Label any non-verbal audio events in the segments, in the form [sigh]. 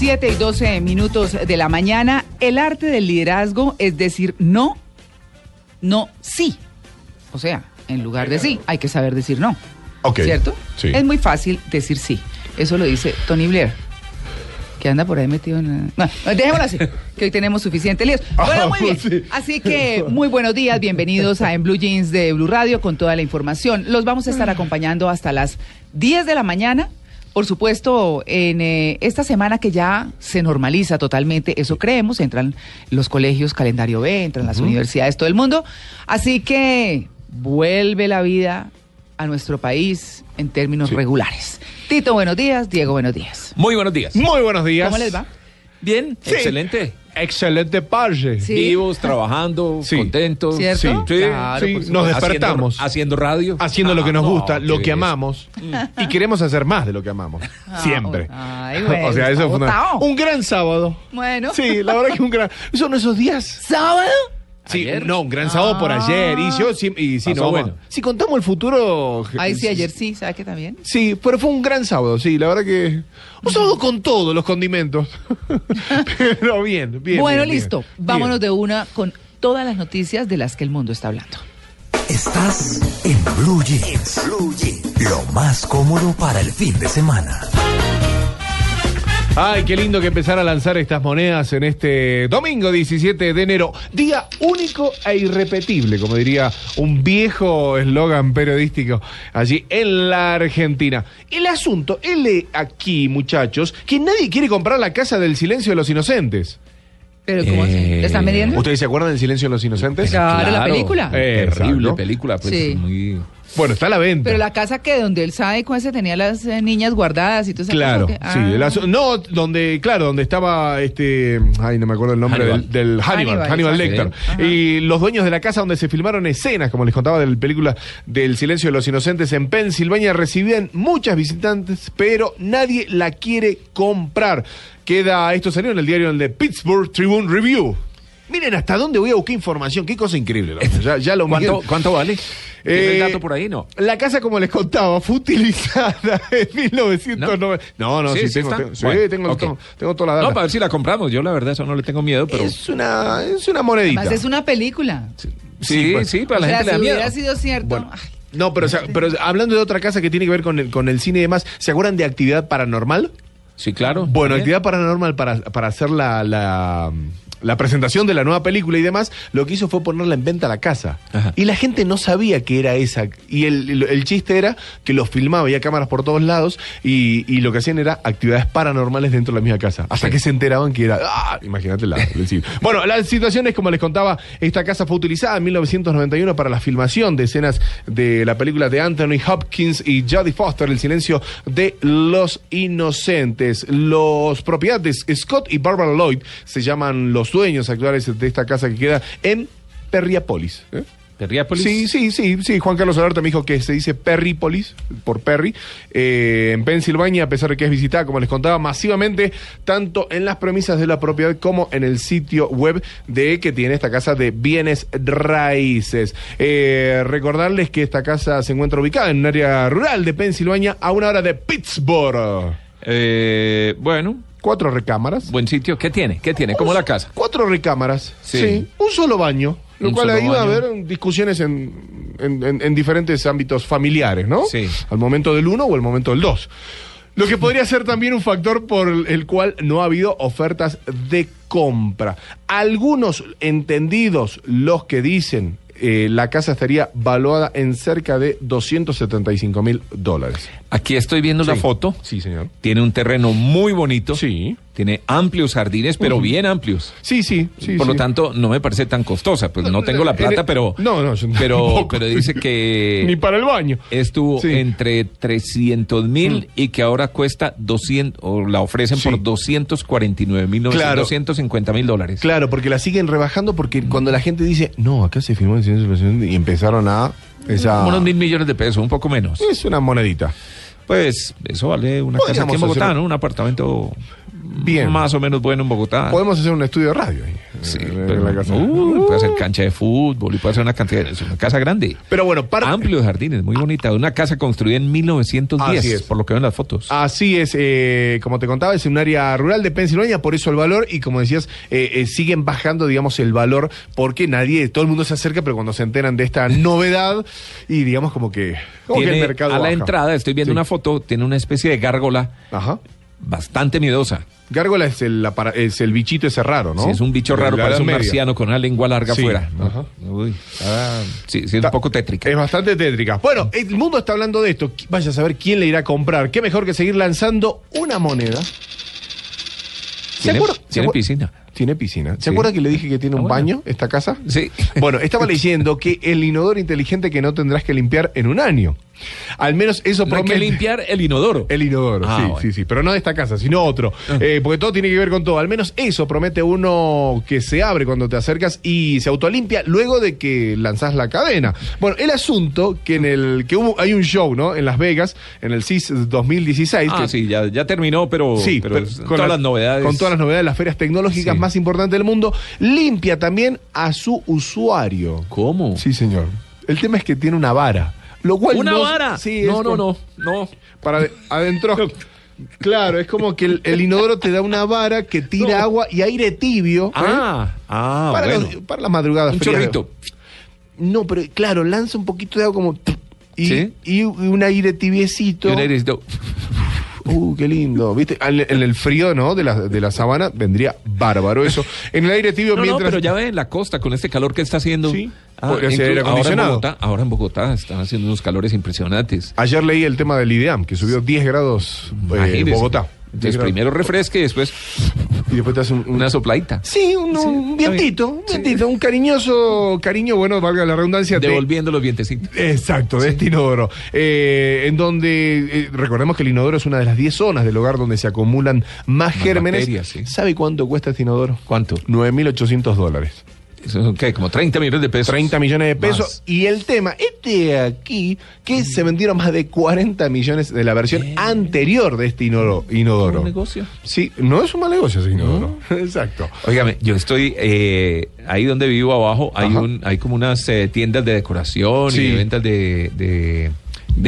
Siete y 12 minutos de la mañana. El arte del liderazgo es decir no, no, sí. O sea, en lugar de sí, hay que saber decir no. Ok. ¿Cierto? Sí. Es muy fácil decir sí. Eso lo dice Tony Blair. Que anda por ahí metido en... la- No, dejémoslo así, que hoy tenemos suficiente líos. [laughs] Bueno, muy bien. Sí. Así que muy buenos días, bienvenidos a En Blue Jeans de Blue Radio con toda la información. Los vamos a estar acompañando hasta las 10 de la mañana. Por supuesto, en eh, esta semana que ya se normaliza totalmente, eso creemos, entran los colegios calendario B, entran las universidades, todo el mundo. Así que vuelve la vida a nuestro país en términos regulares. Tito, buenos días. Diego, buenos días. Muy buenos días. Muy buenos días. ¿Cómo les va? Bien, Sí. excelente. Excelente parche. Sí. Vivos, trabajando, [laughs] Sí. contentos. ¿Cierto? Sí, Sí, Claro, nos despertamos Haciendo, haciendo radio. haciendo lo que nos Ah, gusta, no, lo que amamos y queremos hacer más de lo que amamos. Siempre. Ay, [laughs] bueno, o sea, eso fue una- un gran sábado. Bueno. Sí, la verdad que un gran. [laughs] Son esos días. ¿Sábado? Sí, ¿Ayer? no, un gran sábado por ayer. Y yo sí, y sí, Pasó no, bueno. Si contamos el futuro. Ay, sí, ayer sí, ¿sabe qué también? Sí, pero fue un gran sábado, sí, la verdad que. Un sábado con todos los condimentos. [laughs] pero bien, bien. bueno, bien, listo. Bien. Vámonos de una con todas las noticias de las que el mundo está hablando. Estás en Blue Jeans. Blue Jeans. Lo más cómodo para el fin de semana. Ay, qué lindo que empezar a lanzar estas monedas en este domingo 17 de enero. Día único e irrepetible, como diría un viejo eslogan periodístico allí en la Argentina. El asunto, él es aquí, muchachos, que nadie quiere comprar la casa del silencio de los inocentes. Pero ¿cómo así? Eh, ¿Le están vendiendo? ¿Ustedes se acuerdan del silencio de los inocentes? Claro, la película. Eh, Terrible exacto. película, pues Sí. muy. Bueno, está a la venta. Pero la casa que donde él sabe cuál se tenía las eh, niñas guardadas y todo eso. Claro, sí. asu- no, donde, claro, donde estaba este. Ay, no me acuerdo el nombre Hannibal. del, del Hannibal, Hannibal, Hannibal. Lecter. Ajá. Y los dueños de la casa donde se filmaron escenas, como les contaba de la película del Silencio de los Inocentes en Pensilvania, recibían muchas visitantes, pero nadie la quiere comprar. Queda, esto salió en el diario de Pittsburgh Tribune Review. Miren hasta dónde voy a buscar información, qué cosa increíble. Ya, ya lo ¿Cuánto. ¿Cuánto vale? ¿Tiene Eh, el dato por ahí? No. La casa, como les contaba, fue utilizada [laughs] en 1990. No, no, sí, ¿Sí tengo, tengo- sí, Bueno, tengo, ok. tengo, tengo toda la data. No, para ver si la compramos. Yo la verdad eso no le tengo miedo, pero... es, una, es una monedita. Además es una película. Sí, pues. sí, para o la sea, gente le da si miedo. hubiera sido cierto. Bueno, ay, no, pero, o sea, pero hablando de otra casa que tiene que ver con el, con el cine y demás, ¿se acuerdan de actividad paranormal? Sí, claro. Bueno, actividad paranormal para, para hacer la, la, la presentación de la nueva película y demás, lo que hizo fue ponerla en venta a la casa. Ajá. Y la gente no sabía que era esa. Y el, el- el chiste era que los filmaba, había cámaras por todos lados y, y lo que hacían era actividades paranormales dentro de la misma casa. Hasta Sí. que se enteraban que era. ¡Ah! Imagínate la. [laughs] bueno, la situación es como les contaba, esta casa fue utilizada en 1991 para la filmación de escenas de la película de Anthony Hopkins y Jodie Foster, El silencio de los inocentes. Los propietarios Scott y Barbara Lloyd se llaman los dueños actuales de esta casa que queda en Perriapolis. ¿eh? Perriápolis. Sí, sí, sí, sí. Juan Carlos Alberto me dijo que se dice Perrípolis, por Perry, eh, en Pensilvania, a pesar de que es visitada, como les contaba, masivamente, tanto en las premisas de la propiedad como en el sitio web de que tiene esta casa de bienes raíces. Eh, recordarles que esta casa se encuentra ubicada en un área rural de Pensilvania, a una hora de Pittsburgh. Eh, bueno, Cuatro recámaras. buen sitio. ¿Qué tiene? ¿Qué tiene? ¿Cómo la casa? Cuatro recámaras. Sí. Sí. Un solo baño. Lo cual ahí va a haber discusiones en, en, en- en diferentes ámbitos familiares, ¿no? Sí. Al momento del uno o el momento del dos. Lo que podría ser también un factor por el cual no ha habido ofertas de compra. Algunos entendidos, los que dicen eh, la casa estaría valuada en cerca de 275 mil dólares. Aquí estoy viendo la foto. Sí, señor. Tiene un terreno muy bonito. Sí. Tiene amplios jardines, pero bien amplios. Sí, sí, sí. Por lo tanto, no me parece tan costosa. Pues no tengo la [laughs] En plata, pero. No, no, Pero, [laughs] tampoco. pero dice que. [laughs] Ni para el baño. Estuvo Sí. entre 300 mil y que ahora cuesta 200, o la ofrecen Sí. por 249 mil, Claro. 250 mil dólares. Claro, porque la siguen rebajando porque cuando la gente dice, no, acá se firmó inocentes", y empezaron a... Esa... Unos mil millones de pesos, un poco menos. Es una monedita. Pues eso vale una casa aquí en Bogotá, hacer- ¿no? Un apartamento Bien. más o menos bueno en Bogotá. Podemos hacer un estudio de radio ahí. Sí, en- pero, la casa. uh, puede ser cancha de fútbol y puede ser una cantidad, es una casa grande. Pero bueno, par- Amplios jardines, muy bonita. Una casa construida en 1910, Así es. por lo que ven las fotos. Así es, eh, como te contaba, es un área rural de Pensilvania, por eso el valor, y como decías, eh, eh, siguen bajando, digamos, el valor, porque nadie, todo el mundo se acerca, pero cuando se enteran de esta [laughs] novedad, y digamos como que, como que el mercado a la baja. entrada, estoy viendo Sí. una foto, tiene una especie de gárgola Ajá. Bastante miedosa. Gárgola es el, apara- es el bichito ese raro, ¿no? Sí, es un bicho raro, parece Edad un Media. marciano con una lengua larga Sí, afuera. ¿no? ajá. Uy, ah, sí, sí, es Ta- un poco tétrica. Es bastante tétrica. Bueno, el mundo está hablando de esto. Vaya a saber quién le irá a comprar. Qué mejor que seguir lanzando una moneda. ¿Se Tiene, acuerda- tiene piscina. Tiene piscina. ¿Se Sí. acuerda que le dije que tiene Ah, un bueno. baño esta casa? Sí. Bueno, estaba leyendo que el inodoro inteligente que no tendrás que limpiar en un año. Al menos eso No hay que promete. limpiar el inodoro. El inodoro, Ah, sí, bueno. sí, sí, pero no de esta casa, sino otro. Eh, porque todo tiene que ver con todo. Al menos eso promete uno que se abre cuando te acercas y se autolimpia luego de que lanzás la cadena. Bueno, el asunto que en el que hubo, hay un show, ¿no? En Las Vegas, en el CIS 2016. Ah, que- sí, ya, ya terminó, pero, Sí, pero pero con todas la- las novedades. Con todas las novedades, las ferias tecnológicas Sí. más importantes del mundo, limpia también a su usuario. ¿Cómo? Sí, señor. El tema es que tiene una vara. Lo cual ¿Una no- vara? Sí, no, no, no, no. Para de- adentro. [laughs] Claro, es como que el, el inodoro te da una vara que tira No. agua y aire tibio. ¿eh? Ah, ah, para, bueno. los- para las madrugadas. Un frías. chorrito. No, pero claro, lanza un poquito de agua como. Y, Sí. y un aire tibiecito. Y un airecito. [laughs] Uh, qué lindo. ¿Viste? En el frío, ¿no? De la, de la sabana vendría bárbaro eso. En el aire tibio No, no, mientras. pero ya ve en la costa con este calor que está haciendo. Sí, Ah, podría ser ahora en. Bogotá, ahora en Bogotá están haciendo unos calores impresionantes. Ayer leí el tema del IDEAM, que subió 10 grados eh, Imagínese. Bogotá. 10 Entonces primero refresque y después Y después te hace un, un- una sopladita. Sí, un, un está vientito, un vientito, un cariñoso cariño, bueno, valga la redundancia. de- Devolviendo los vientecitos. Exacto, de este inodoro. Eh, en donde, eh, recordemos que el inodoro es una de las 10 zonas del hogar donde se acumulan más, Más gérmenes. bacterias, sí. ¿Sabe cuánto cuesta este inodoro? ¿Cuánto? 9.800 dólares. Son, ¿qué? Como 30 millones de pesos. 30 millones de pesos. Más. Y el tema, este de aquí, que se vendieron más de 40 millones de la versión anterior de este inodoro. inodoro. ¿Un negocio? Sí, no es un mal negocio ese inodoro. [laughs] Exacto. Óigame, yo estoy eh, ahí donde vivo abajo, hay Ajá. un hay como unas eh, tiendas de decoración Sí. y de ventas de, de,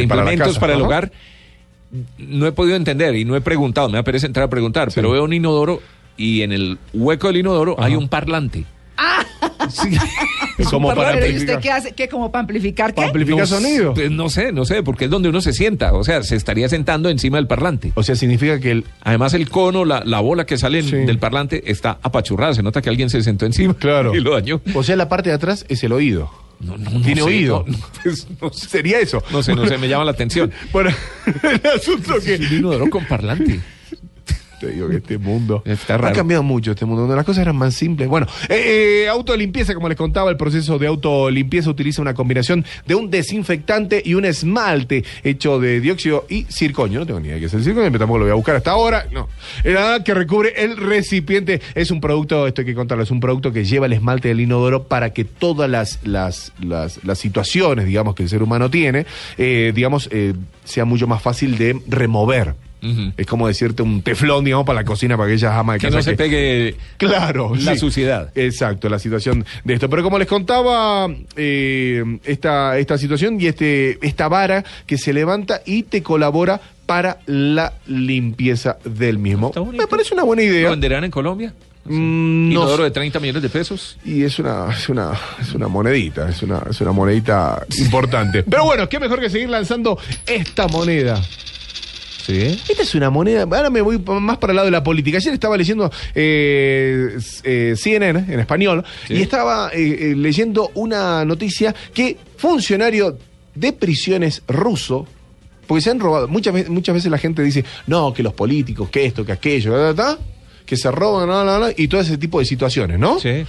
para implementos para, el hogar. No he podido entender y no he preguntado, me da pereza entrar a preguntar, Sí. pero veo un inodoro y en el hueco del inodoro hay un parlante. Sí. Es [laughs] un Como para Pero ¿y amplificar. usted qué hace? ¿Qué como para amplificar qué? Amplificar No sonido. sé, pues, no sé, no sé, porque es donde uno se sienta, o sea, se estaría sentando encima del parlante. O sea, significa que el. Además, el cono, la, la bola que sale en- Sí. del parlante está apachurrada. Se nota que alguien se sentó encima Claro. [laughs] y lo dañó. O sea, la parte de atrás es el oído. No, no, no Tiene sé, oído. pues, no sé. Sería eso. No sé, no sé, me llama la atención. [laughs] Bueno, el asunto que. Un inodoro con parlante. Te digo que este mundo [laughs] Está ha cambiado mucho este mundo, donde las cosas eran más simples. Bueno, eh, eh, autolimpieza, como les contaba, el proceso de autolimpieza utiliza una combinación de un desinfectante y un esmalte hecho de dióxido y circonio. No tengo ni idea de qué es el circonio, pero tampoco lo voy a buscar hasta ahora. No. Nada que recubre el recipiente. Es un producto, esto hay que contarlo, es un producto que lleva el esmalte del inodoro para que todas las, las, las, las situaciones, digamos, que el ser humano tiene, eh, digamos, eh, sea mucho más fácil de remover. Es como decirte un teflón, digamos, para la cocina, para aquellas amas de Que casa no se pegue Claro, la sí. suciedad. Exacto, la situación de esto. Pero como les contaba, eh, esta, esta situación y este, esta vara que se levanta y te colabora para la limpieza del mismo. Me parece una buena ¿Lo idea. venderán en Colombia? Mm, no de 30 millones de pesos. Y es una, es una, es una monedita, es una, es una monedita importante. Pero bueno, qué mejor que seguir lanzando esta moneda. Sí. Esta es una moneda. Ahora me voy más para el lado de la política. Ayer estaba leyendo eh, eh, CNN en español Sí. y estaba eh, eh, leyendo una noticia que funcionario de prisiones ruso. Porque se han robado. Muchas veces, muchas veces la gente dice, no, que los políticos, que esto, que aquello, ta, ta, ta, que se roban, y todo ese tipo de situaciones, ¿no? Sí.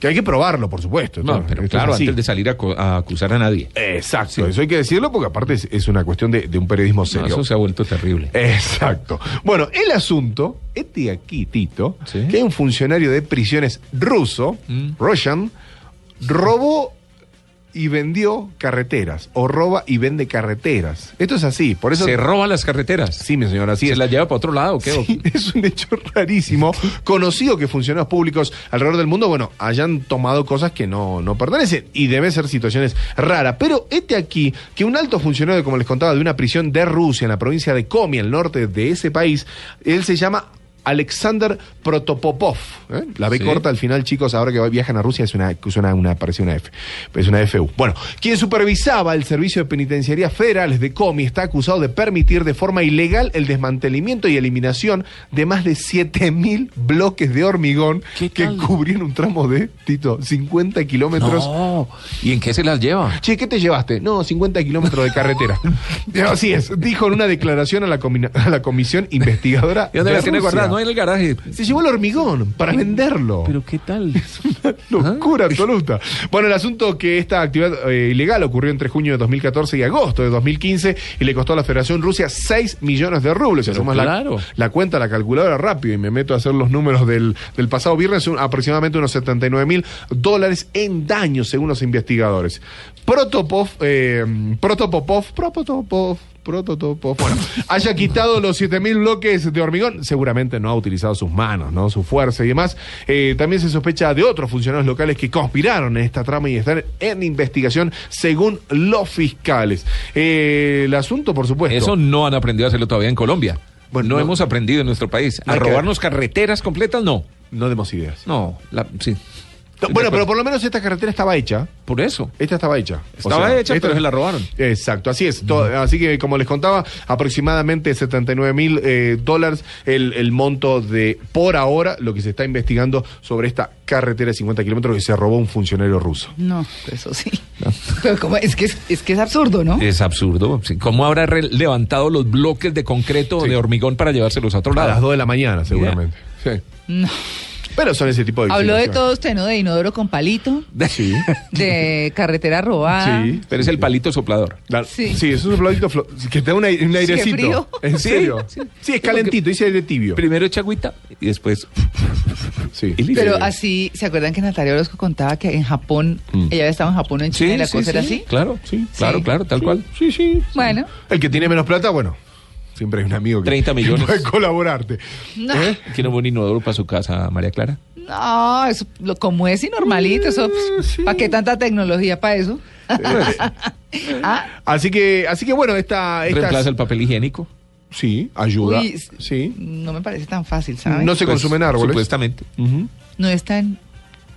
Que hay que probarlo, por supuesto. No, pero claro, así. antes de salir a, acusar a nadie. Exacto, eso hay que decirlo porque aparte es, es una cuestión de, de un periodismo No, serio. eso se ha vuelto terrible. Exacto. Bueno, el asunto, este aquí, Tito, Sí. que hay un funcionario de prisiones ruso, Mm. Russian, robó y vendió carreteras, o roba y vende carreteras. Esto es así, por eso... Se roban las carreteras. Sí, mi señora, así ¿Se es. las lleva para otro lado qué? Sí, [laughs] es un hecho rarísimo, [laughs] conocido que funcionarios públicos alrededor del mundo, bueno, hayan tomado cosas que no, no pertenecen y deben ser situaciones raras. Pero este aquí, que un alto funcionario, como les contaba, de una prisión de Rusia, en la provincia de Komi, al norte de ese país, él se llama Alexander Protopopov. ¿eh? La B Sí. corta al final, chicos, ahora que viajan a Rusia es una, suena una, parece una F, es una FU. Bueno, quien supervisaba el servicio de penitenciaría federales de Comi está acusado de permitir de forma ilegal el desmantelamiento y eliminación de más de 7.000 bloques de hormigón ¿Qué que cubrían un tramo de, Tito, 50 kilómetros. No. ¿Y en qué se las lleva? Che, ¿qué te llevaste? No, 50 kilómetros de carretera. [laughs] Así es, dijo en una declaración a la, a la comisión investigadora. ¿Y dónde de las tiene guardadas? No en el garaje. Se llevó el hormigón para venderlo. Pero qué tal. [laughs] Locura absoluta. Bueno, el asunto que esta actividad eh, ilegal ocurrió entre junio de 2014 y agosto de 2015 y le costó a la Federación Rusia 6 millones de rubles. Pero claro. la, la cuenta, la calculadora rápido y me meto a hacer los números del, del pasado viernes, son aproximadamente unos 79 mil dólares en daños según los investigadores. Protopov, eh, Protopopov, Protopopov, Protopopov, bueno, haya quitado los 7000 bloques de hormigón, seguramente no ha utilizado sus manos, ¿no? Su fuerza y demás. Eh, también se sospecha de otros funcionarios locales que conspiraron en esta trama y están en investigación según los fiscales. Eh, el asunto, por supuesto. Eso no han aprendido a hacerlo todavía en Colombia. Bueno, no, no. hemos aprendido en nuestro país. A robarnos carreteras completas, no. No demos ideas. No, la- sí. No, bueno, pero por lo menos esta carretera estaba hecha. Por eso. Esta estaba hecha. Estaba hecha, pero se la robaron. Exacto, así es. Así que, como les contaba, aproximadamente 79 mil eh, dólares el, el monto de, por ahora, lo que se está investigando sobre esta carretera de 50 kilómetros que se robó un funcionario ruso. No, eso sí. [laughs] Pero como, es, que es, es que es absurdo, ¿no? Es absurdo. ¿Cómo habrá levantado los bloques de concreto o de hormigón para llevárselos a otro A lado? las 2 de la mañana, seguramente. Sí. No. Pero son ese tipo de Habló de todo usted, ¿no? De inodoro con palito, Sí. [laughs] de carretera robada. Sí. Pero es el palito soplador. La- Sí. sí. es un flo- que te da un, aire- un airecito. frío. [laughs] ¿En serio? sí. Sí, es calentito, dice aire tibio. Primero echa agüita y después. [laughs] Sí. Y. Pero así, ¿se acuerdan que Natalia Orozco contaba que en Japón, Mm. ella había estado en Japón o en China y la sí, cosa era sí. así? Claro, sí, claro, Sí. claro, tal cual. Sí, sí. Bueno, El que tiene menos plata, bueno, siempre hay un amigo que, 30 [laughs] millones. puede colaborarte. no, ¿Eh? ¿Quiere un buen inodoro para su casa, María Clara? no, eso lo, como es y normalito, eso, ¿para qué tanta tecnología para eso? [laughs] ah, Así que, así que bueno, esta, esta Reemplaza el papel higiénico. sí, ayuda. uy, sí. no me parece tan fácil, ¿sabes? No se Pues, consumen árboles. Supuestamente. No es tan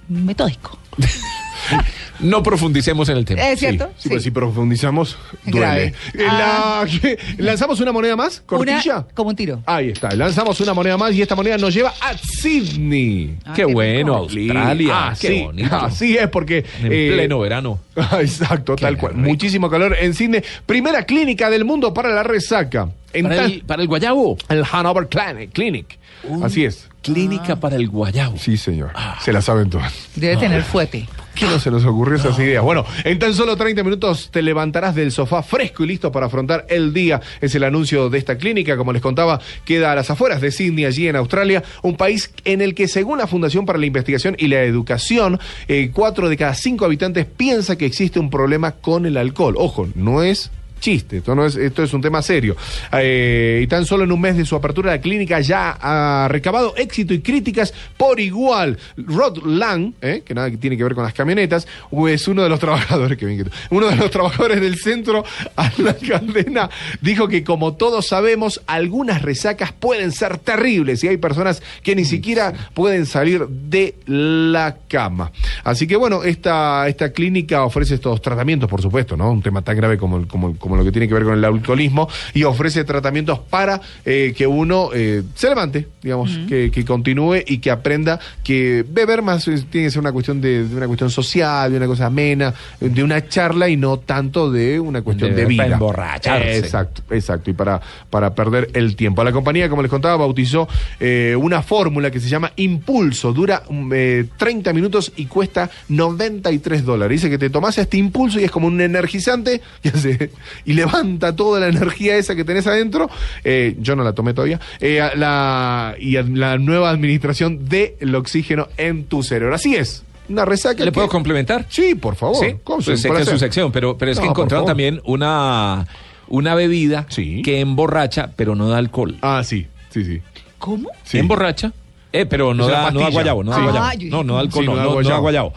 metódico. [laughs] No profundicemos en el tema. ¿Es cierto? Sí, pues si profundizamos, duele. Eh, la- ¿qué? ¿Lanzamos una moneda más? ¿Cortilla? Una, como un tiro. Ahí está, lanzamos una moneda más y esta moneda nos lleva a Sydney. Ah, qué, qué bueno. Australia. Ah, qué sí, bonito. Así es, porque. En eh, pleno verano. Ah, [laughs] Exacto, tal cual. rico. Muchísimo calor en Sydney. Primera clínica del mundo para la resaca. En Para el, para el guayabo. el Hanover Clinic. Clinic. Así es. Clínica para el guayabo. Sí, señor. Se la saben todas. Debe tener fuete. ¿Qué no se nos ocurrió esas ideas? Bueno, en tan solo 30 minutos te levantarás del sofá fresco y listo para afrontar el día. Es el anuncio de esta clínica. Como les contaba, queda a las afueras de Sydney, allí en Australia, un país en el que, según la Fundación para la Investigación y la Educación, eh, cuatro de cada cinco habitantes piensa que existe un problema con el alcohol. Ojo, no es chiste, esto, no es, esto es un tema serio. Eh, y tan solo en un mes de su apertura, la clínica ya ha recabado éxito y críticas por igual. Rod Lang, eh, que nada tiene que ver con las camionetas, es uno de los trabajadores, [laughs] que bien uno de los trabajadores del centro [laughs] a la cadena, dijo que como todos sabemos, algunas resacas pueden ser terribles y hay personas que ni siquiera pueden salir de la cama. Así que bueno, esta, esta clínica ofrece estos tratamientos, por supuesto, ¿no? Un tema tan grave como, el- como, como lo que tiene que ver con el alcoholismo y ofrece tratamientos para eh, que uno eh, se levante, digamos, que, que continúe y que aprenda que beber más es- tiene que ser una cuestión de, de una cuestión social, de una cosa amena, de una charla y no tanto de una cuestión De- de, vida. para emborracharse. Exacto, exacto. Y para, para perder el tiempo. La compañía, como les contaba, bautizó eh, una fórmula que se llama Impulso. Dura mm, eh, 30 minutos y cuesta 93 dólares. Dice que te tomas este impulso y es como un energizante [laughs] y, hace- y levanta toda la energía esa que tenés adentro. Eh, yo no la tomé todavía. Eh, la, y la nueva administración del oxígeno en tu cerebro. Así es. Una resaca. ¿Le que- puedo complementar? Sí, por favor. Sí, ¿Cómo se pues sé puede que es su sección, pero, pero es que No, por encontraron también una, una bebida Sí. que emborracha, pero no da alcohol. Ah, sí, sí, sí. ¿Cómo? Sí. Emborracha, eh, pero no da, no da guayabo, no da Sí. guayabo. Ah, yo No, no da alcohol, Sí, no, no da no- no da guayabo. guayabo.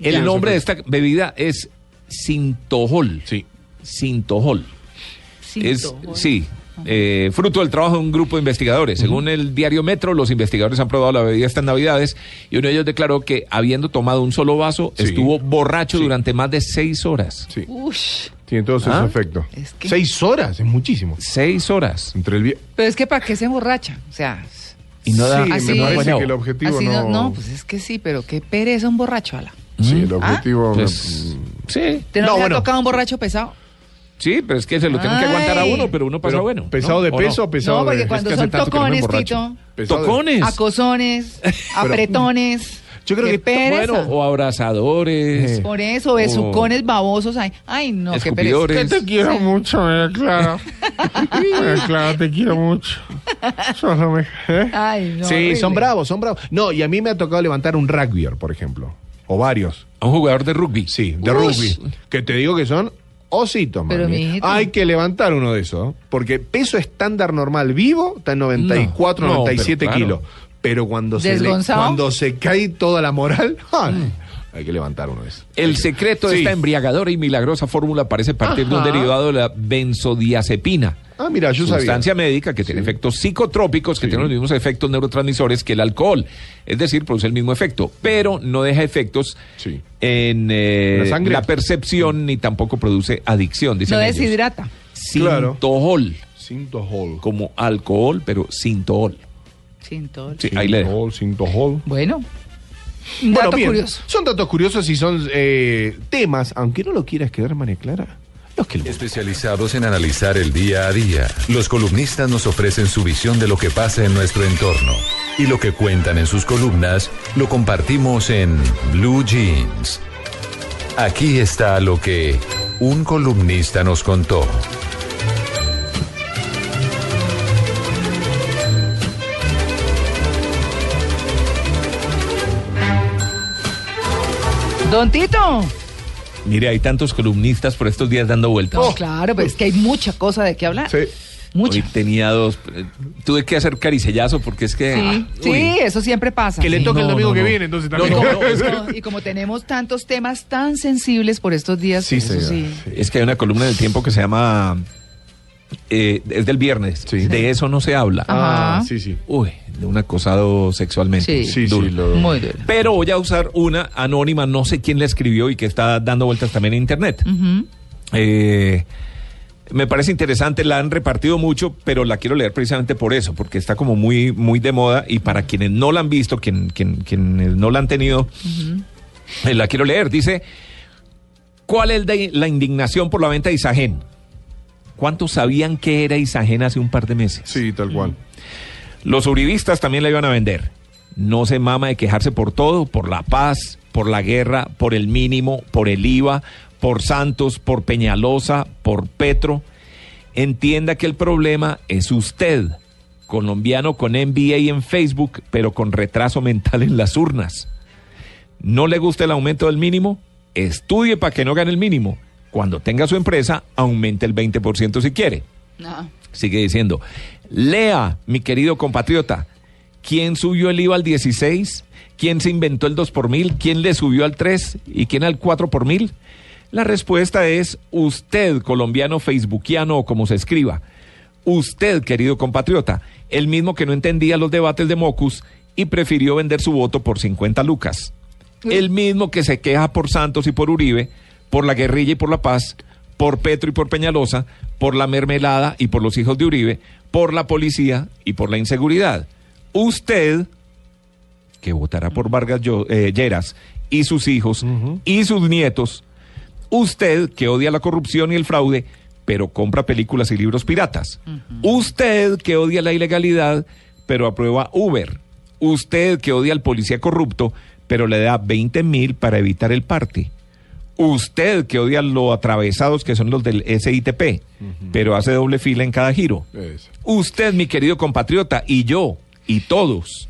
El Ya. nombre de esta bebida es Sintojol. Sí. Sintojol. Es, sí, eh, fruto del trabajo de un grupo de investigadores. Según el diario Metro, los investigadores han probado la bebida estas navidades y uno de ellos declaró que habiendo tomado un solo vaso, Sí. estuvo borracho Sí. durante más de seis horas. Sí. Ush. Tiene todos ¿Ah? esos efectos. Es que- Seis horas, es muchísimo. Seis horas. Entre el Pero es que ¿para qué se emborracha? O sea, Y no da Sí, Así- me parece que el objetivo no... no, no, pues es que sí, pero qué pereza un borracho, ala. Sí, el ¿Ah? objetivo... Pues, sí. ¿Te no, No, le bueno. ha tocado un borracho pesado? Sí, pero es que se lo tienen que aguantar a uno, pero uno pasa Pero, bueno. ¿Pesado ¿no? de peso o pesado no, porque de... cuando es que hace son tanto que no me tocones, emborracho. Tito, pesado de- Tocones. acosones, [laughs] apretones, Yo creo qué que- pereza. Bueno, o abrazadores. Eh. Por eso, besucones babosos, ay, ay no, qué pereza. Escupidores. Que te quiero mucho, María Clara. María [laughs] Clara, te quiero mucho. Solo me... ¿eh? Ay, no, sí, horrible. son bravos, son bravos. No, y a mí me ha tocado levantar un rugbyer, por ejemplo. O varios. A un jugador de rugby. Sí, de Ush. rugby. Que te digo que son Pero, mami. mijito. Hay que levantar uno de esos. Porque peso estándar normal vivo está en 94, No, no, 97 pero claro. kilos. Pero cuando se, cuando se cae toda la moral, ay, [laughs] hay que levantar uno de esos. El secreto de Sí. esta embriagadora y milagrosa fórmula parece partir de un derivado de la benzodiazepina. Ah, mira, yo sabía. sustancia médica que tiene efectos psicotrópicos que Sí. tienen los mismos efectos neurotransmisores que el alcohol. Es decir, produce el mismo efecto, pero no deja efectos Sí. en eh, La sangre. percepción ni tampoco produce adicción, dicen No ellos. deshidrata. Sintohol, Cinto hall. como alcohol, pero sintohol. Sin todo. Sí, ahí le dejo. Hall. Bueno, Bueno, bien. Son datos curiosos y son eh, temas, aunque no lo quieras quedar, María Clara. Los que lo- Especializados en analizar el día a día, los columnistas nos ofrecen su visión de lo que pasa en nuestro entorno. Y lo que cuentan en sus columnas lo compartimos en Blue Jeans. Aquí está lo que un columnista nos contó. Don Tito. Mire, hay tantos columnistas por estos días dando vueltas. No, claro, pero es que hay mucha cosa de qué hablar. Sí. Mucha. Hoy tenía dos. eh, Tuve que hacer caricellazo porque es que. Sí, ah, sí, eso siempre pasa. Que le toque el domingo no, que viene, entonces No, también. no, no, es que- No, [laughs] y como tenemos tantos temas tan sensibles por estos días, Sí, eso señor. sí. Es que hay una columna del tiempo que se llama. Eh, es del viernes. Sí. De eso no se habla. Ah, sí, sí. Uy, de un acosado sexualmente. Sí. Sí, Duro. sí. Lo... Muy duro. Pero voy a usar una anónima, no sé quién la escribió y que está dando vueltas también en internet. Eh, me parece interesante, la han repartido mucho, pero la quiero leer precisamente por eso, porque está como muy, muy de moda y para quienes no la han visto, quien, quien- quienes no la han tenido, eh, la quiero leer. Dice, ¿cuál es de- la indignación por la venta de Isagen? ¿Cuántos sabían que era Isagen hace un par de meses? Sí, tal cual. Los uribistas también la iban a vender. No se mama de quejarse por todo, por la paz, por la guerra, por el mínimo, por el IVA, por Santos, por Peñalosa, por Petro. Entienda que el problema es usted, colombiano con NBA en Facebook, pero con retraso mental en las urnas. ¿No le gusta el aumento del mínimo? Estudie para que no gane el mínimo. Cuando tenga su empresa, aumente el 20% si quiere. No. Sigue diciendo, lea, mi querido compatriota, ¿quién subió el IVA al 16? ¿Quién se inventó el 2 por mil? ¿Quién le subió al 3? ¿Y quién al 4 por mil? La respuesta es usted, colombiano facebookiano o como se escriba. Usted, querido compatriota, el mismo que no entendía los debates de Mocus y prefirió vender su voto por 50 lucas. El mismo que se queja por Santos y por Uribe, por la guerrilla y por la paz, por Petro y por Peñalosa, por la mermelada y por los hijos de Uribe, por la policía y por la inseguridad. Usted, que votará por Vargas eh, Lleras y sus hijos y sus nietos, usted que odia la corrupción y el fraude, pero compra películas y libros piratas. Usted que odia la ilegalidad, pero aprueba Uber. Usted que odia al policía corrupto, pero le da 20 mil para evitar el parte. Usted que odia lo atravesados que son los del SITP, pero hace doble fila en cada giro. Eso. Usted, mi querido compatriota, y yo, y todos.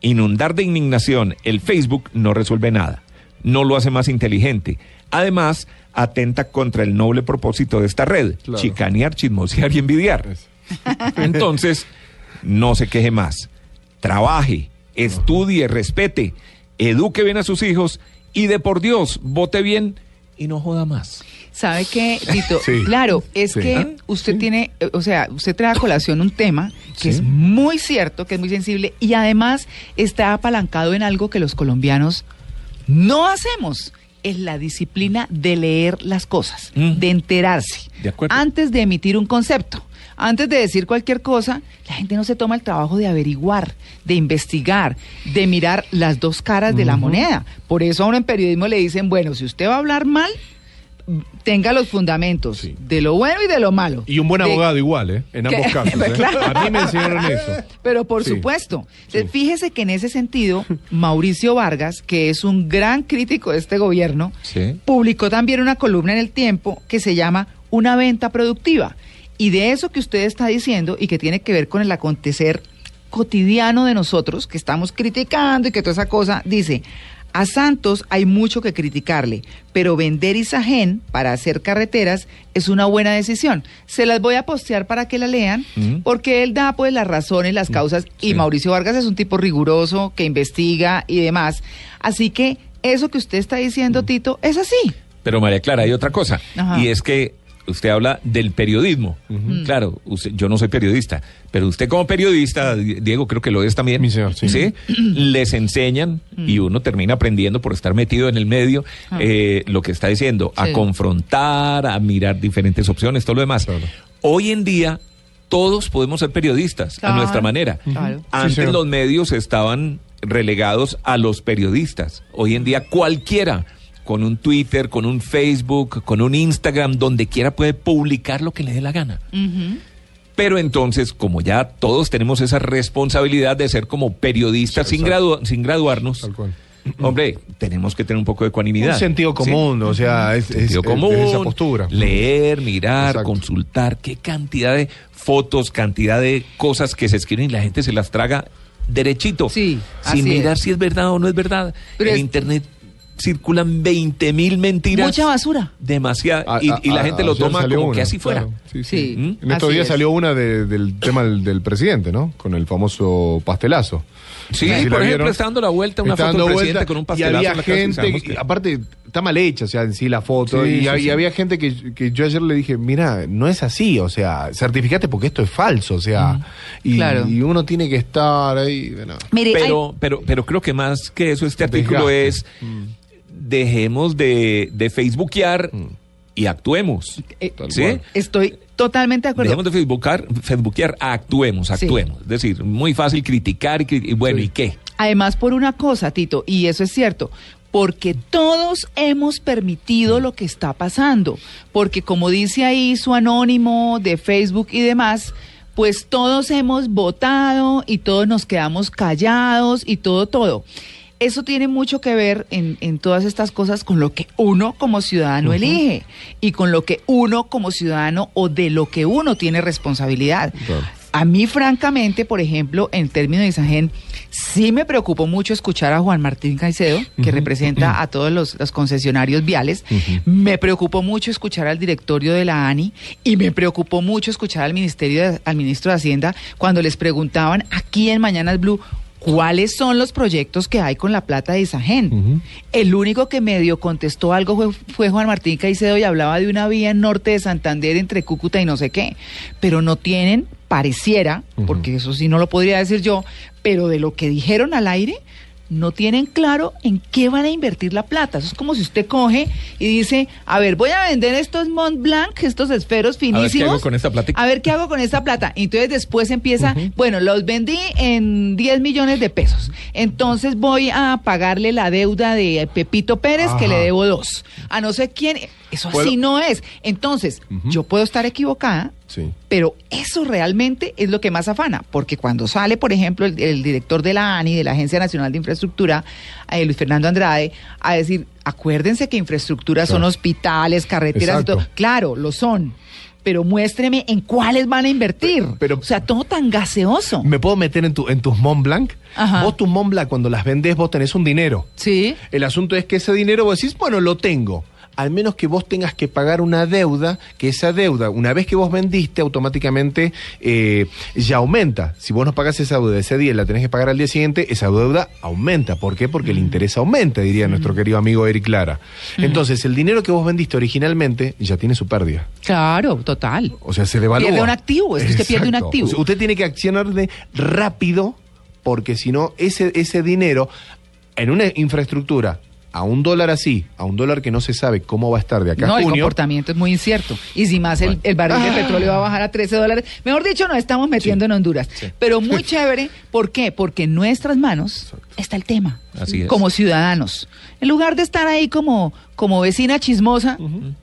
Inundar de indignación el Facebook no resuelve nada. No lo hace más inteligente. Además, atenta contra el noble propósito de esta red, Claro. chicanear, chismosear y envidiar. Eso. [laughs] [laughs] Entonces, no se queje más. Trabaje, estudie, respete, eduque bien a sus hijos y de por Dios, vote bien y no joda más. ¿Sabe qué, Tito? Sí. Claro, es Sí. que Ah, usted tiene, eh, o sea, usted trae a colación un tema que es muy cierto, que es muy sensible y además está apalancado en algo que los colombianos no hacemos. Es la disciplina de leer las cosas, Mm. de enterarse, De antes de emitir un concepto. Antes de decir cualquier cosa, la gente no se toma el trabajo de averiguar, de investigar, de mirar las dos caras de la moneda. Por eso a uno en periodismo le dicen, bueno, si usted va a hablar mal, tenga los fundamentos Sí. de lo bueno y de lo malo. Y un buen De- abogado igual, ¿eh? En [laughs] ambos casos. ¿eh? [laughs] Claro. A mí me enseñaron eso. Pero por Sí. supuesto, Sí. fíjese que en ese sentido, Mauricio Vargas, que es un gran crítico de este gobierno, publicó también una columna en el tiempo que se llama Una venta productiva. Y de eso que usted está diciendo y que tiene que ver con el acontecer cotidiano de nosotros, que estamos criticando y que toda esa cosa, dice, a Santos hay mucho que criticarle, pero vender Isagen para hacer carreteras es una buena decisión. Se las voy a postear para que la lean, Mm. porque él da pues las razones, las causas, y sí. Mauricio Vargas es un tipo riguroso, que investiga y demás. Así que eso que usted está diciendo, Tito, es así. Pero María Clara, hay otra cosa. Ajá. Y es que usted habla del periodismo. Claro, usted- yo no soy periodista, pero usted como periodista, Di- Diego, creo que lo es también. Mi señor, sí. Les enseñan y uno termina aprendiendo por estar metido en el medio eh, lo que está diciendo, a Sí. confrontar, a mirar diferentes opciones, todo lo demás. Claro. Hoy en día todos podemos ser periodistas Claro. a nuestra manera. Claro. Sí, Antes los medios estaban relegados a los periodistas. Hoy en día cualquiera, con un Twitter, con un Facebook, con un Instagram, donde quiera puede publicar lo que le dé la gana. Pero entonces, como ya todos tenemos esa responsabilidad de ser como periodistas sin, gradu- sin graduarnos, Tal cual. hombre, tenemos que tener un poco de ecuanimidad. Un sentido ¿sí? común, o sea, es, Sentido es- común, es esa postura. leer, mirar, Exacto. consultar, qué cantidad de fotos, cantidad de cosas que se escriben y la gente se las traga derechito, Sí, así sin mirar es. si es verdad o no es verdad. Pero en es- internet circulan 20 mil mentiras. Mucha basura. Demasiada. A- y, a- y la a- gente lo toma como que así fuera. claro, sí, Sí. sí. ¿Mm? En estos días es. salió una de- del tema del, del presidente, ¿no? Con el famoso pastelazo. Sí, No sé si por ejemplo, está dando la vuelta una Está foto del dando presidente vuelta con un y pastelazo había y gente, sabemos que- que- aparte, está mal hecha, o sea, en sí la foto. Sí, y, sí, y sí. había gente que, que yo ayer le dije, mira, no es así, o sea, certificate porque esto es falso, o sea, y, Claro. y uno tiene que estar ahí. bueno. Mire, Pero, pero, pero creo que más que eso, este artículo es dejemos de, de facebookear y actuemos. eh, Tal ¿Sí? estoy totalmente de acuerdo. Dejemos de facebookear, facebookear, actuemos, Sí. actuemos. Es decir, muy fácil criticar y, bueno, ¿y qué? Además, por una cosa, Tito, y eso es cierto, porque todos hemos permitido lo que está pasando, porque como dice ahí su anónimo de Facebook y demás, pues todos hemos votado y todos nos quedamos callados y todo, todo. Eso tiene mucho que ver en, en todas estas cosas con lo que uno como ciudadano elige y con lo que uno como ciudadano o de lo que uno tiene responsabilidad. Claro. A mí, francamente, por ejemplo, en términos de Isagen, sí me preocupó mucho escuchar a Juan Martín Caicedo, que representa a todos los, los concesionarios viales. Me preocupó mucho escuchar al directorio de la ANI y me preocupó mucho escuchar al ministerio de- al ministro de Hacienda cuando les preguntaban aquí en Mañanas Blue cuáles son los proyectos que hay con la plata de Isagen. El único que medio contestó algo fue, fue Juan Martín Caicedo y hablaba de una vía en norte de Santander entre Cúcuta y no sé qué. Pero no tienen, pareciera, porque eso sí no lo podría decir yo, pero de lo que dijeron al aire, no tienen claro en qué van a invertir la plata. Eso es como si usted coge y dice, a ver, voy a vender estos Mont Blanc, estos esferos A ver qué finísimos. hago con esta plática. A ver qué hago con esta plata. Y Entonces después empieza, bueno, los vendí en 10 millones de pesos. Entonces voy a pagarle la deuda de Pepito Pérez, que le debo dos. A no sé quién. Eso Puedo- así no es. Entonces, yo puedo estar equivocada, Sí. pero eso realmente es lo que más afana, porque cuando sale, por ejemplo, el, el director de la ANI, de la Agencia Nacional de Infraestructura, eh, Luis Fernando Andrade, a decir, acuérdense que infraestructura son hospitales, carreteras Exacto. y todo. Claro, lo son, pero muéstreme en cuáles van a invertir. Pero- o sea, todo tan gaseoso. ¿Me puedo meter en, tu, en tus Mont Blanc? Ajá. Vos tus Mont Blanc, cuando las vendés, vos tenés un dinero. Sí. El asunto es que ese dinero vos decís, bueno, lo tengo. Al menos que vos tengas que pagar una deuda, que esa deuda, una vez que vos vendiste, automáticamente eh, ya aumenta. Si vos no pagás esa deuda ese día y la tenés que pagar al día siguiente, esa deuda aumenta. ¿Por qué? Porque el interés aumenta, diría nuestro querido amigo Eric Lara. Entonces, el dinero que vos vendiste originalmente ya tiene su pérdida. Claro, total. O sea, se devalúa. Pierde un activo, es que usted pierde un activo. O sea, usted tiene que accionar de rápido, porque si no, ese, ese dinero en una infraestructura, a un dólar así, a un dólar que no se sabe cómo va a estar de acá no, a el junio. comportamiento es muy incierto. Y si más el, el barril de Ah. petróleo va a bajar a 13 dólares, mejor dicho, nos estamos metiendo en Honduras. Pero [laughs] muy chévere, ¿por qué? Porque en nuestras manos está el tema. Así es. Como ciudadanos. En lugar de estar ahí como, como vecina chismosa,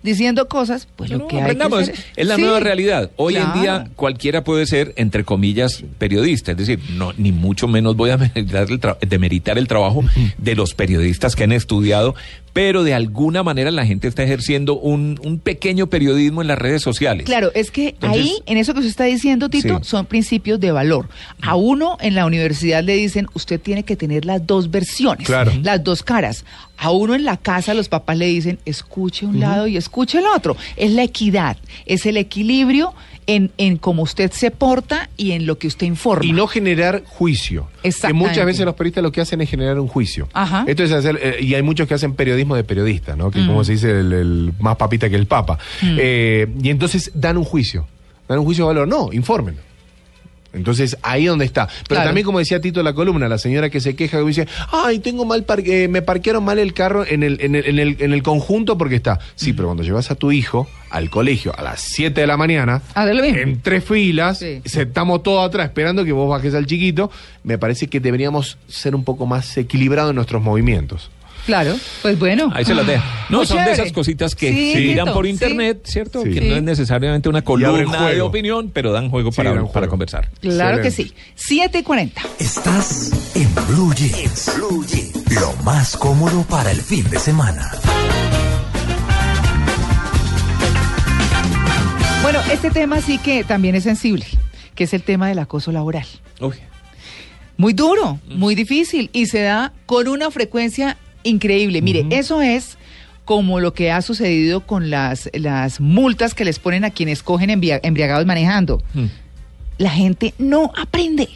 diciendo cosas, pues lo que hay que aprendamos, hacer- es la Sí, nueva realidad. Hoy en día cualquiera puede ser, entre comillas, periodista. Es decir, no, ni mucho menos voy a [laughs] demeritar el, tra- demeritar el trabajo de los periodistas que han estudiado, pero de alguna manera la gente está ejerciendo un, un pequeño periodismo en las redes sociales. Claro, es que Entonces- ahí, en eso que usted está diciendo, Tito, Sí. son principios de valor. A uno en la universidad le dicen, usted tiene que tener las dos versiones, Claro. las dos caras. A uno en la casa los papás le dicen, escuche un lado y escuche el otro. Es la equidad, es el equilibrio en, en cómo usted se porta y en lo que usted informa. Y no generar juicio. Que muchas veces los periodistas lo que hacen es generar un juicio. Ajá. Entonces, hacer, eh, y hay muchos que hacen periodismo de periodista, ¿no? Que Mm. como se dice, el, el más papita que el papa. Eh, y entonces dan un juicio. Dan un juicio de valor. No, informen. Entonces, ahí donde está. Pero Claro. también, como decía Tito en la columna, la señora que se queja, que dice, ay, tengo mal par- eh, me parquearon mal el carro en el, en, el, en, el, en el conjunto porque está. Sí, pero cuando llevas a tu hijo al colegio a las 7 de la mañana, Ah, de lo mismo. en tres filas, Sí. sentamos todos atrás esperando que vos bajes al chiquito, me parece que deberíamos ser un poco más equilibrados en nuestros movimientos. Claro, pues bueno. Ahí se las deja. No, Muy son de esas cositas que Sí, se por sí. internet, ¿cierto? Sí. Que Sí. no es necesariamente una columna de opinión, pero dan juego Sí, para, dan para conversar. Claro que sí. 7 y 40. Estás en Blue Jeans. Blue Jeans. Lo más cómodo para el fin de semana. Bueno, este tema sí que también es sensible, que es el tema del acoso laboral. Uy. Muy duro, muy difícil y se da con una frecuencia increíble. Mire, eso es como lo que ha sucedido con las, las multas que les ponen a quienes cogen embria- embriagados manejando. Mm. La gente no aprende.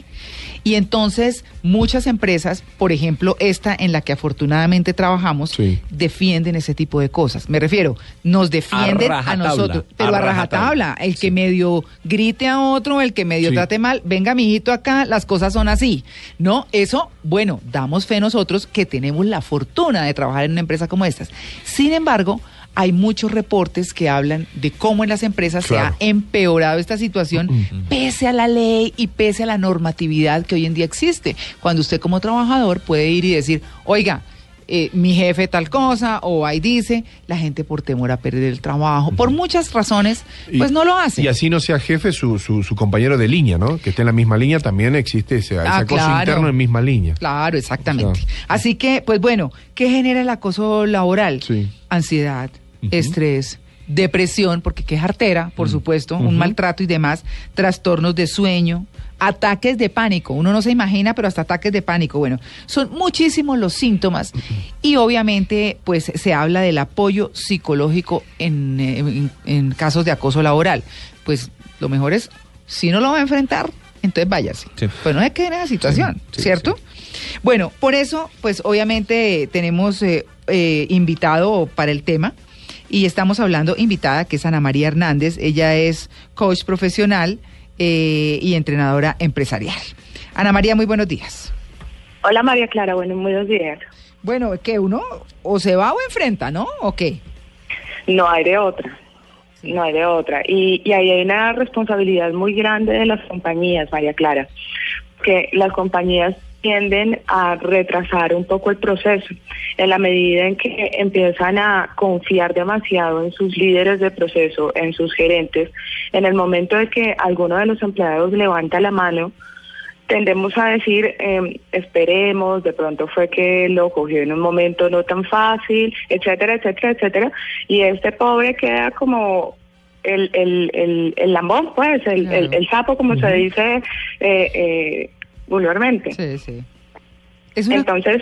Y entonces muchas empresas, por ejemplo esta en la que afortunadamente trabajamos, Sí. defienden ese tipo de cosas. Me refiero, nos defienden a, nosotros, pero a a rajatabla. rajatabla. El que medio grite a otro, el que medio Sí. trate mal, venga mijito acá, las cosas son así. No, eso, bueno, damos fe nosotros que tenemos la fortuna de trabajar en una empresa como estas. Sin embargo, hay muchos reportes que hablan de cómo en las empresas Claro. se ha empeorado esta situación pese a la ley y pese a la normatividad que hoy en día existe. Cuando usted como trabajador puede ir y decir, oiga, eh, mi jefe tal cosa, o ahí dice, la gente por temor a perder el trabajo, por muchas razones, Y- pues no lo hace. Y así no sea jefe su, su, su compañero de línea, ¿no? Que esté en la misma línea, también existe ese, ese Ah, acoso claro. interno en misma línea. Claro, exactamente. Así que, pues bueno, ¿qué genera el acoso laboral? Sí. Ansiedad, Estrés, depresión, porque qué artera, por supuesto, un maltrato y demás, trastornos de sueño, ataques de pánico. Uno no se imagina, pero hasta ataques de pánico. Bueno, son muchísimos los síntomas y obviamente pues se habla del apoyo psicológico en, eh, en- en casos de acoso laboral. Pues lo mejor es, si no lo va a enfrentar, entonces váyase. Sí. Pues no se quede en esa situación, Sí, ¿cierto? Bueno, por eso, pues obviamente tenemos eh, eh, invitado para el tema y estamos hablando invitada que es Ana María Hernández. Ella es coach profesional eh, y entrenadora empresarial. Ana María, muy buenos días. Hola María Clara, bueno, muy buenos días. Bueno, que uno o se va o enfrenta, ¿no? ¿O qué? No hay de otra, no hay de otra. Y, y ahí hay una responsabilidad muy grande de las compañías, María Clara, que las compañías tienden a retrasar un poco el proceso en la medida en que empiezan a confiar demasiado en sus líderes de proceso, en sus gerentes. En el momento de que alguno de los empleados levanta la mano, tendemos a decir, eh, esperemos, de pronto fue que lo cogió en un momento no tan fácil, etcétera, etcétera, etcétera, y este pobre queda como el, el, el, el lambón, pues, el, Claro. el, el sapo, como se dice eh, eh, vulgarmente. Sí, sí. Es una- Entonces,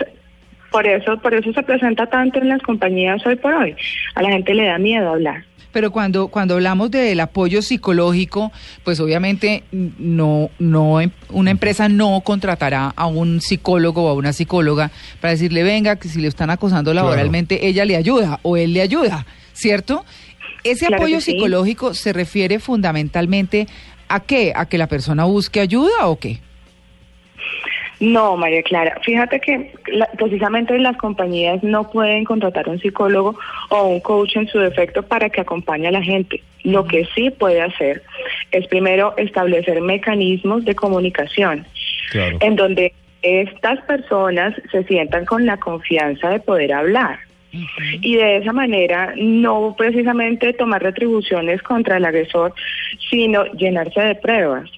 por eso, por eso se presenta tanto en las compañías hoy por hoy. A la gente le da miedo hablar. Pero cuando, cuando hablamos del apoyo psicológico, pues obviamente no, no, una empresa no contratará a un psicólogo o a una psicóloga para decirle, venga, que si le están acosando Claro. laboralmente, ella le ayuda o él le ayuda, ¿cierto? Ese Claro apoyo sí. psicológico se refiere fundamentalmente a qué, a que la persona busque ayuda o qué. No, María Clara, fíjate que la- precisamente las compañías no pueden contratar un psicólogo o un coach en su defecto para que acompañe a la gente. Lo que sí puede hacer es primero establecer mecanismos de comunicación Claro. en donde estas personas se sientan con la confianza de poder hablar. Y de esa manera no precisamente tomar retribuciones contra el agresor, sino llenarse de pruebas.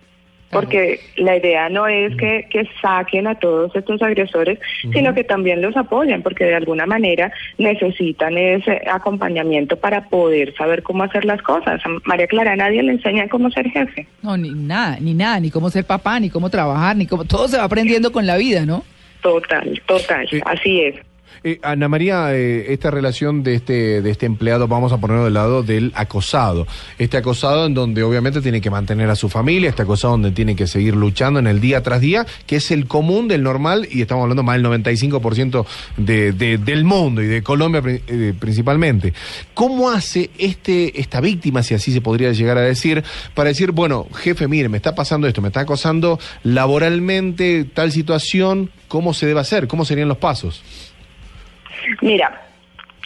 Porque la idea no es que, que saquen a todos estos agresores, sino que también los apoyen, porque de alguna manera necesitan ese acompañamiento para poder saber cómo hacer las cosas. A María Clara, a nadie le enseña cómo ser jefe. No, ni nada, ni nada, ni cómo ser papá, ni cómo trabajar, ni cómo, todo se va aprendiendo con la vida, ¿no? Total, total, Sí. así es. Eh, Ana María, eh, esta relación de este, de este empleado, vamos a ponerlo del lado del acosado. Este acosado en donde obviamente tiene que mantener a su familia, este acosado donde tiene que seguir luchando en el día tras día, que es el común del normal, y estamos hablando más del 95% de, de- del mundo y de Colombia eh, principalmente. ¿Cómo hace este, esta víctima, si así se podría llegar a decir, para decir, bueno, jefe, mire, me está pasando esto, me está acosando laboralmente tal situación, ¿cómo se debe hacer? ¿Cómo serían los pasos? Mira,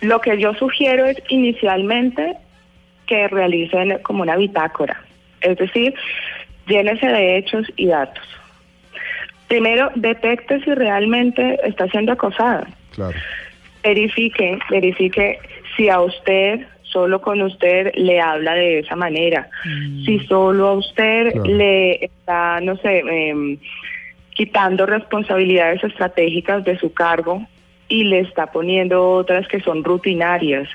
lo que yo sugiero es inicialmente que realicen como una bitácora, es decir, llénese de hechos y datos. Primero, detecte si realmente está siendo acosada. Claro. Verifique, verifique si a usted, solo con usted, le habla de esa manera. Si solo a usted Claro. le está, no sé, em, quitando responsabilidades estratégicas de su cargo y le está poniendo otras que son rutinarias.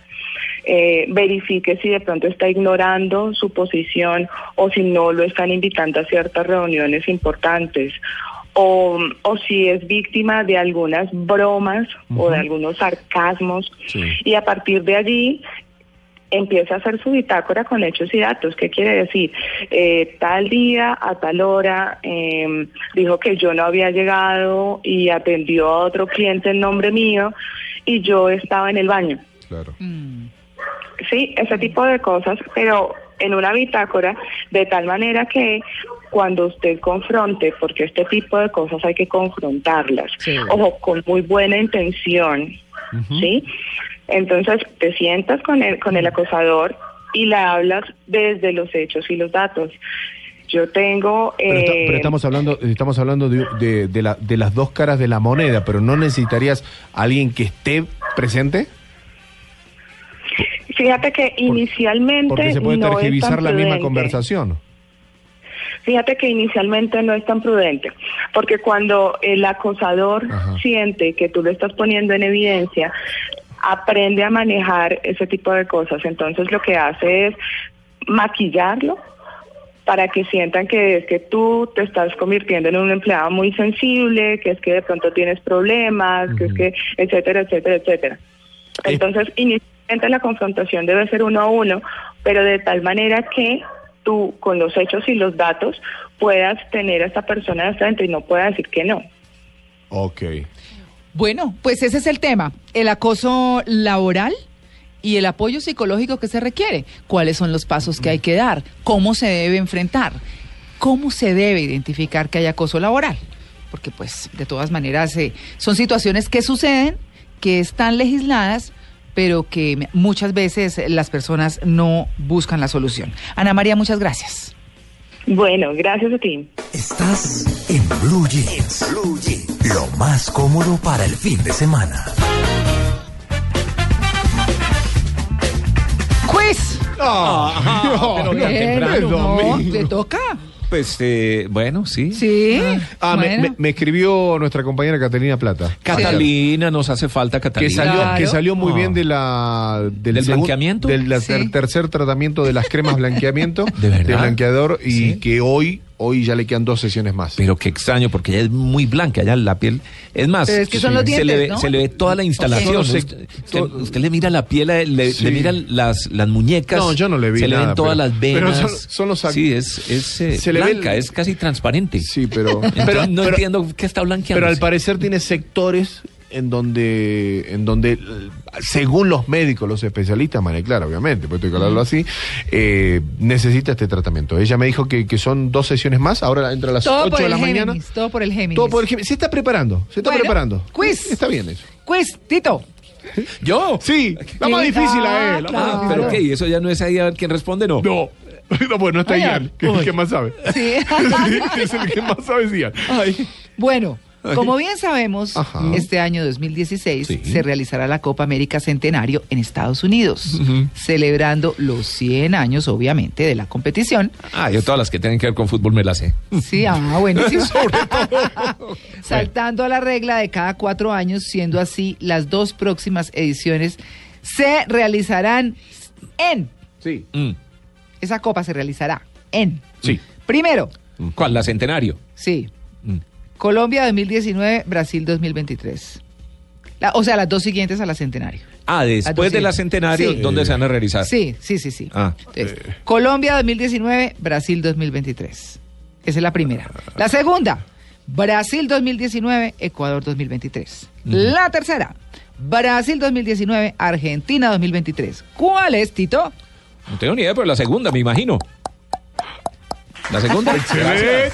Eh, verifique si de pronto está ignorando su posición o si no lo están invitando a ciertas reuniones importantes. O, o si es víctima de algunas bromas o de algunos sarcasmos. Sí. Y a partir de allí empieza a hacer su bitácora con hechos y datos. ¿Qué quiere decir? Eh, tal día, a tal hora, eh, dijo que yo no había llegado y atendió a otro cliente en nombre mío y yo estaba en el baño. Claro. Sí, ese tipo de cosas, pero en una bitácora, de tal manera que cuando usted confronte, porque este tipo de cosas hay que confrontarlas, Sí. ojo, con muy buena intención, ¿sí? Entonces te sientas con el, con el acosador y le hablas desde los hechos y los datos. Yo tengo... Pero, está- eh, pero estamos hablando, estamos hablando de, de- de la- de las dos caras de la moneda, pero ¿no necesitarías alguien que esté presente? Fíjate que inicialmente Porque se puede no tergiversar la misma conversación. Fíjate que inicialmente no es tan prudente, porque cuando el acosador Ajá. siente que tú lo estás poniendo en evidencia, aprende a manejar ese tipo de cosas. Entonces lo que hace es maquillarlo para que sientan que es que tú te estás convirtiendo en un empleado muy sensible, que es que de pronto tienes problemas, que es que, etcétera, etcétera, etcétera. Entonces, inicialmente la confrontación debe ser uno a uno, pero de tal manera que tú, con los hechos y los datos, puedas tener a esta persona de frente y no pueda decir que no. Ok. Bueno, pues ese es el tema, el acoso laboral y el apoyo psicológico que se requiere. ¿Cuáles son los pasos que hay que dar? ¿Cómo se debe enfrentar? ¿Cómo se debe identificar que hay acoso laboral? Porque pues de todas maneras eh, son situaciones que suceden, que están legisladas, pero que muchas veces las personas no buscan la solución. Ana María, muchas gracias. Bueno, gracias a ti. Estás en Blue Jeans. Blue Jeans. Lo más cómodo para el fin de semana. ¡Quiz! Ah, [laughs] pero tan Bien, temprano. no, ¿Te toca? Pues eh, bueno, sí. Sí. Ah, me, bueno. me- me escribió nuestra compañera Catalina Plata. Catalina, nos hace falta Que Catalina. salió, Claro. que salió muy bien de la, del, ¿Del segun- blanqueamiento? Del la- Sí. ter- tercer tratamiento de las cremas [laughs] blanqueamiento. ¿De verdad? blanqueador. Y Sí. que hoy, hoy ya le quedan dos sesiones más. Pero qué extraño, porque ella es muy blanca, ya la piel. Es más, Pero es que son los se, dientes, le ve, ¿no? se le ve toda la instalación. Se- usted, todo- usted- usted le mira la piel, le, le- Sí. le mira las, las muñecas. No, yo no le vi Se le ven todas pero- las pero venas. son- son los Sí, es, es eh, Se le ve blanca, el- es casi transparente. Sí, pero. Entonces, pero no pero- entiendo qué está blanqueando. Pero al parecer tiene sectores en donde, en donde, según los médicos, los especialistas, María Clara, obviamente, pues tengo que hablarlo así, eh, necesita este tratamiento. Ella me dijo que, que son dos sesiones más, ahora entra a las Todo 8 por de la mañana. Todo por el Géminis. Todo por el Géminis. Se está preparando, se está Bueno, preparando. quiz. Está bien eso. Quiz, Tito. [laughs] ¿Yo? Sí, la más difícil es. La claro. Ah, pero ¿qué? ¿Y eso ya no es ahí a ver quién responde? No. No. [laughs] No, bueno, no está. Ian, que es el que más sabe. [laughs] Sí. es el que más sabe, es Ian. Bueno, como bien sabemos, Ajá. este año 2016 Sí. se realizará la Copa América Centenario en Estados Unidos, celebrando los 100 años, obviamente, de la competición. Ah, yo todas las que tienen que ver con fútbol me las sé. Sí, ah, [laughs] buenísimo. [laughs] Saltando a la regla de cada cuatro años, siendo así, las dos próximas ediciones se realizarán en. Sí. Mm. Esa copa se realizará en. Sí. Primero, ¿Cuál? La Centenario. sí, Mm. Colombia 2019, Brasil 2023. La- o sea, las dos siguientes a la centenario. Ah, después de la. Centenario, Sí. ¿dónde se van a realizar? Sí, sí, sí, sí. Ah. Entonces, Colombia 2019, Brasil 2023. Esa es la primera. La segunda, Brasil 2019, Ecuador 2023. La tercera, Brasil 2019, Argentina 2023. ¿Cuál es, Tito? No tengo ni idea, pero la segunda, me imagino. La segunda. [laughs] Gracias.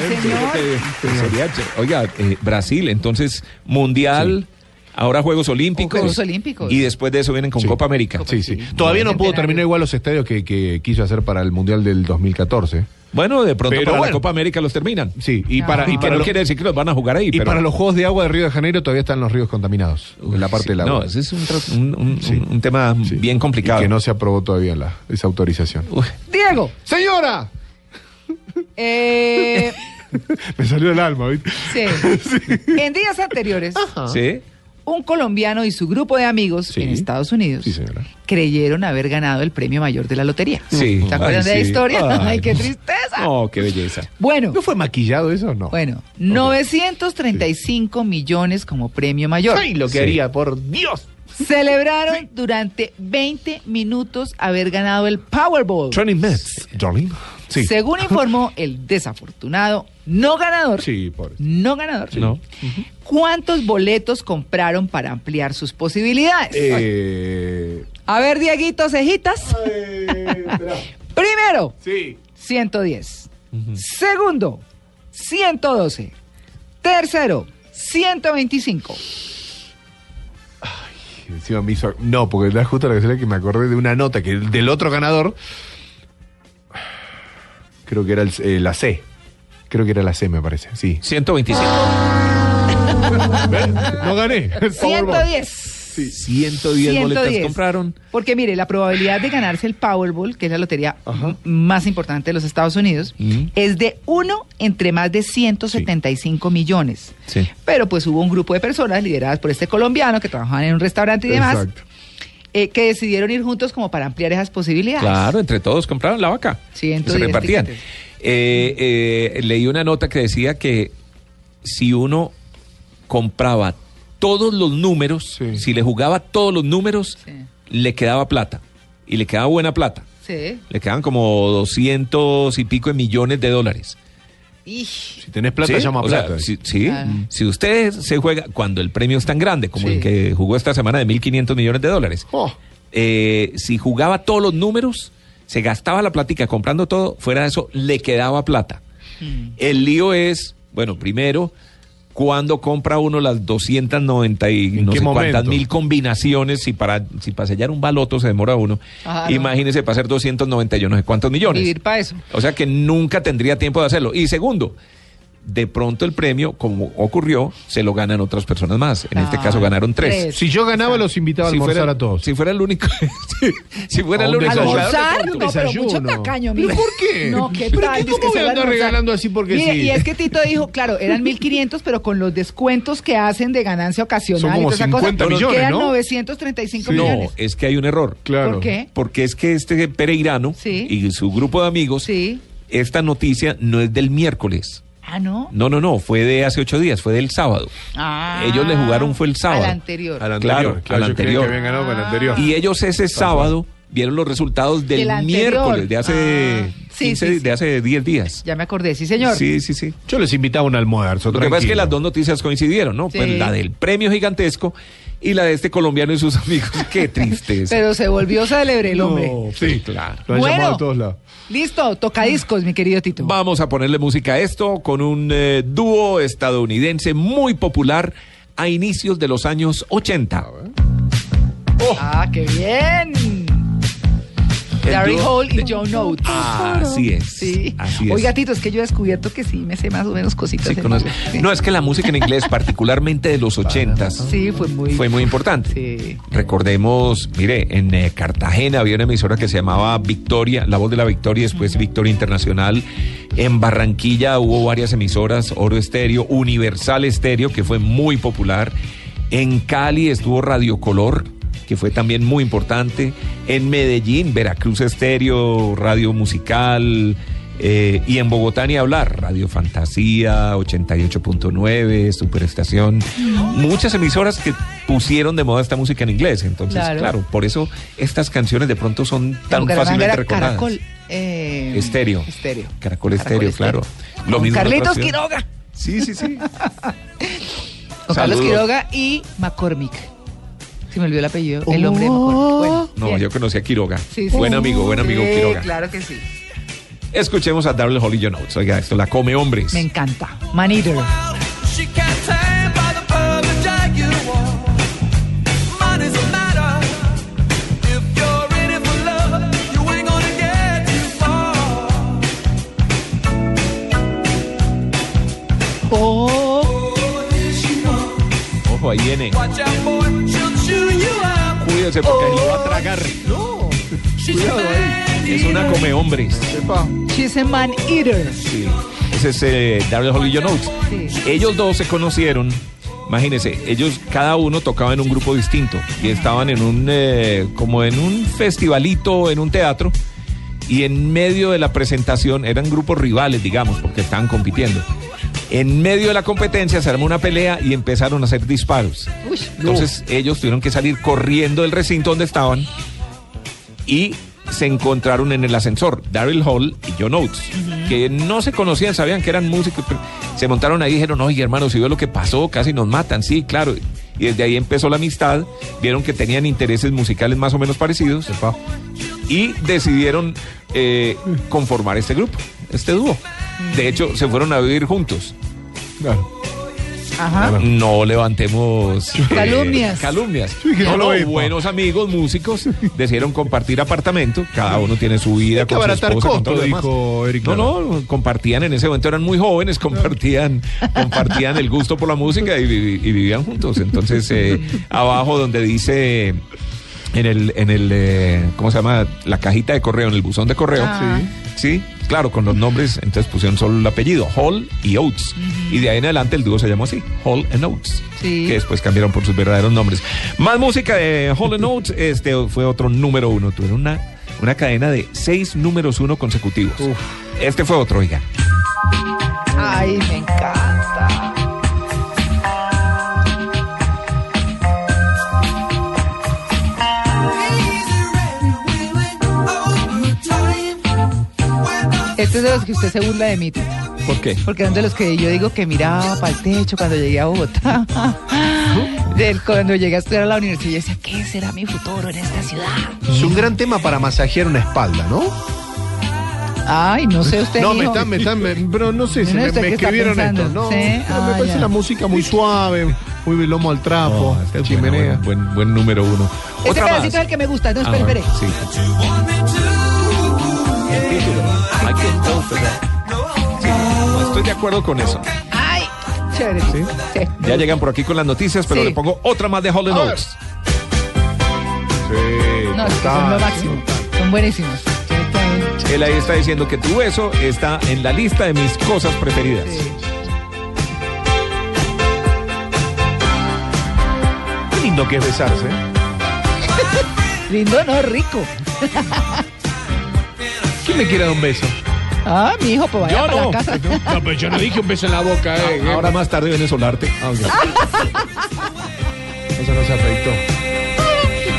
Señor. Eh, sería ch- Oiga, eh, Brasil, entonces, Mundial, ahora Juegos Olímpicos. Juegos Olímpicos. Y después de eso vienen con Sí. Copa América. Sí, sí. Todavía no pudo terminar igual los estadios que, que quiso hacer para el Mundial del 2014. Bueno, de pronto Pero para bueno. la Copa América los terminan. Sí, y Ah. para, y Y para, no lo- quiere decir que los van a jugar ahí. y pero... para los Juegos de Agua de Río de Janeiro todavía están los ríos contaminados, en la parte Sí, del agua. No, ese es un, un- un- Sí. un- un tema Sí. bien complicado. Y que no se aprobó todavía la, esa autorización. Uy, Diego, ¡Señora! Eh, Me salió el alma, ¿viste? sí. [laughs] En días anteriores, ¿Sí? un colombiano y su grupo de amigos Sí. en Estados Unidos Sí, señora. creyeron haber ganado el premio mayor de la lotería. Sí. ¿Se acuerdan Ay, de la historia? Ay, Ay, qué no. tristeza. Oh, qué belleza. Bueno, ¿No fue maquillado eso o no? bueno, 935 millones como premio mayor. ¡Ay, lo que Sí. haría, por Dios! Celebraron durante 20 minutos haber ganado el Powerball. Training Mets, darling. Sí. Según informó [laughs] el desafortunado no ganador, Sí, pobre. no ganador, No. ¿cuántos boletos compraron para ampliar sus posibilidades? Eh... A ver, Dieguito, cejitas. [laughs] Primero, Sí. 110. Segundo, 112. Tercero, 125. Encima me hizo... No, porque da justo la que me acordé de una nota que del otro ganador. Creo que era el- eh, la C. Creo que era la C, me parece. Sí. 125. ¿Ves? [laughs] No gané. el Powerball. 110. 110, boletas 110. compraron. Porque mire, la probabilidad de ganarse el Powerball, que es la lotería más importante de los Estados Unidos, Ujú. es de uno entre más de 175 millones. Sí. Pero pues hubo un grupo de personas lideradas por este colombiano que trabajaban en un restaurante y demás, Exacto. Eh, que decidieron ir juntos como para ampliar esas posibilidades. Claro, entre todos compraron la vaca. 110 se repartían. Eh, eh, leí una nota que decía que si uno compraba todos los números, Sí. si le jugaba todos los números, Sí. le quedaba plata. Y le quedaba buena plata. Sí. Le quedaban como 200 y pico de millones de dólares. Si tenés plata, Sí, llama o sea, plata. si, sí, Claro. si usted se juega cuando el premio es tan grande como Sí. el que jugó esta semana de 1.500 millones de dólares, Oh. eh, si jugaba todos los números, se gastaba la platica comprando todo, fuera de eso, le quedaba plata. Mm. El lío es, bueno, primero, cuando compra uno las 290 y ¿En no sé cuántas mil combinaciones, si para, si para sellar un baloto se demora uno, Claro. imagínese para hacer 290 y yo no sé cuántos millones. Vivir para eso. O sea que nunca tendría tiempo de hacerlo. Y segundo, de pronto el premio, como ocurrió, se lo ganan otras personas más. En este Ah, caso ganaron tres. tres. Si yo ganaba, los invitaba a Si almorzar fuera, a todos. si fuera el único, [laughs] si, si fuera el único ¿Almorzar? No, pero mucho tacaño, ¿Pero mire. por qué? No, ¿qué ¿Pero tal? qué- que se anda regalando así porque Mire, sí? Y es que Tito dijo, claro, eran 1.500, pero con los descuentos que hacen de ganancia ocasional Son y como toda esa cosa, 50 millones, quedan ¿no? 935 No, millones. es que hay un error. Claro. ¿Por qué? Porque es que este Pereirano Sí. y su grupo de amigos, Sí. esta noticia no es del miércoles. Ah, ¿no? No, no, no, fue de hace ocho días, fue del sábado. Ah, Ellos le jugaron fue el sábado. Al anterior. Al Claro, anterior. Claro, al yo creía anterior. que habían ganado con el anterior. Y ellos ese sábado vieron los resultados del miércoles, de hace, Ah, sí, 15 sí, sí. de hace 10 días. Ya me acordé, sí, señor. Sí, sí, sí. Yo les invitaba a un almuerzo. Lo que pasa es que tranquilo. las dos noticias coincidieron, ¿no? Sí. Pues la del premio gigantesco y la de este colombiano y sus amigos. [laughs] Qué tristeza. Pero se volvió célebre el hombre. No, sí, claro. Lo han Bueno. llamado a todos lados. Listo, tocadiscos, mi querido Tito. Vamos a ponerle música a esto con un eh, dúo estadounidense muy popular a inicios de los años 80. Ah, qué bien. Dúo Hall y de- Joe Note. Ah, así es. Sí. Así es. Oiga, Tito, es que yo he descubierto que sí me sé más o menos cositas. Sí, en. No, es que la música en inglés, [laughs] particularmente de los ochentas, Sí, fue muy. fue muy importante. Sí. Recordemos, mire, en eh, Cartagena había una emisora que se llamaba Victoria, La Voz de la Victoria, después Victoria Internacional. En Barranquilla hubo varias emisoras, Oro Estéreo, Universal Estéreo, que fue muy popular. En Cali estuvo Radio Color, que fue también muy importante. En Medellín, Veracruz Estéreo, Radio Musical. eh, y en Bogotá ni hablar, Radio Fantasía, 88.9, Superestación, muchas emisoras que pusieron de moda esta música en inglés. Entonces, Claro. claro, por eso estas canciones de pronto son tan Bucaramanga fácilmente recordadas. Caracol. eh, Estéreo. Estéreo. Caracol Estéreo, claro. Lo mismo Carlitos. Quiroga. Sí, sí, sí. [laughs] Con Carlos. Quiroga y McCormick. Se me olvidó el apellido. El hombre de. Bueno, No, bien. yo conocí a Quiroga. Sí, sí. Buen amigo, buen amigo Sí, Quiroga. Claro que sí. Escuchemos a Daryl Holly John Oates. Oiga, esto la come hombres. Me encanta. Man Eater. Oh. Oh. Ojo, ahí viene. Porque ahí lo va a tragar. No. [laughs] She's Cuidado a ahí. man Es una eater. come hombres. Epa. She's a Man Eater. Sí. Ese es eh, Daryl Holly John Oates. Sí. Ellos dos se conocieron. Imagínense, ellos cada uno tocaba en un grupo distinto y estaban en un eh, como en un festivalito, en un teatro y en medio de la presentación eran grupos rivales, digamos, porque estaban compitiendo. En medio de la competencia se armó una pelea y empezaron a hacer disparos. Uy, Entonces ellos tuvieron que salir corriendo del recinto donde estaban y se encontraron en el ascensor, Daryl Hall y John Oates, que no se conocían, sabían que eran músicos, pero se montaron ahí y dijeron, oye hermano, si veo lo que pasó, casi nos matan, sí, claro. Y desde ahí empezó la amistad, vieron que tenían intereses musicales más o menos parecidos y decidieron eh, conformar este grupo, este dúo. De hecho, se fueron a vivir juntos. Claro. Ajá. no levantemos eh, Calumnias. calumnias. Sí, no, buenos amigos, músicos, decidieron compartir apartamento. Cada uno tiene su vida Hay que con su esposa, con dijo Eric No, no, compartían en ese momento, eran muy jóvenes, compartían, compartían el gusto por la música y, y vivían juntos. Entonces, eh, abajo donde dice en el, en el eh, ¿cómo se llama? La cajita de correo, en el buzón de correo. Ah. Sí, claro, con los nombres, entonces pusieron solo el apellido, Hall y Oates. Y de ahí en adelante el dúo se llamó así, Hall and Oates. Sí. Que después cambiaron por sus verdaderos nombres. Más música de Hall and Oates, este fue otro número uno. Tuvieron una, una cadena de seis números uno consecutivos. Este fue otro, oiga. Ay, me encanta. Este es de los que usted se burla de mí. ¿Por qué? Porque son de los que yo digo que miraba para el techo cuando llegué a Bogotá. [laughs] Del- cuando llegué a estudiar a la universidad, yo decía, ¿qué será mi futuro en esta ciudad? Es un gran tema para masajear una espalda, ¿no? Ay, no sé usted. no, me están, me están, me- pero no sé si No, me, ¿usted me qué está escribieron esto. No, Sí, pero me ah, parece ya. la música muy suave, muy lomo al trapo, No, este es chimenea. bueno, buen, buen, buen número uno. Este pedacito es el que me gusta, no, Ah, espere, espere. sí. El título. I can't go for that. Sí, no estoy de acuerdo con eso. Ay, chévere. Sí. Ya llegan por aquí con las noticias, pero Sí. le pongo otra más de. Oates. Sí, No, es que son lo máximo. Son buenísimos. Él ahí está diciendo que tu beso está en la lista de mis cosas preferidas. Sí. Qué lindo que es besarse. [laughs] Lindo, no, rico. [laughs] ¿Quién me quiere dar un beso? Ah, mi hijo, pues vaya Yo para no. la casa. No, pero yo no dije un beso en la boca, eh. Ahora más tarde venezolarte. Ah, ok. [laughs] Eso no se afeitó.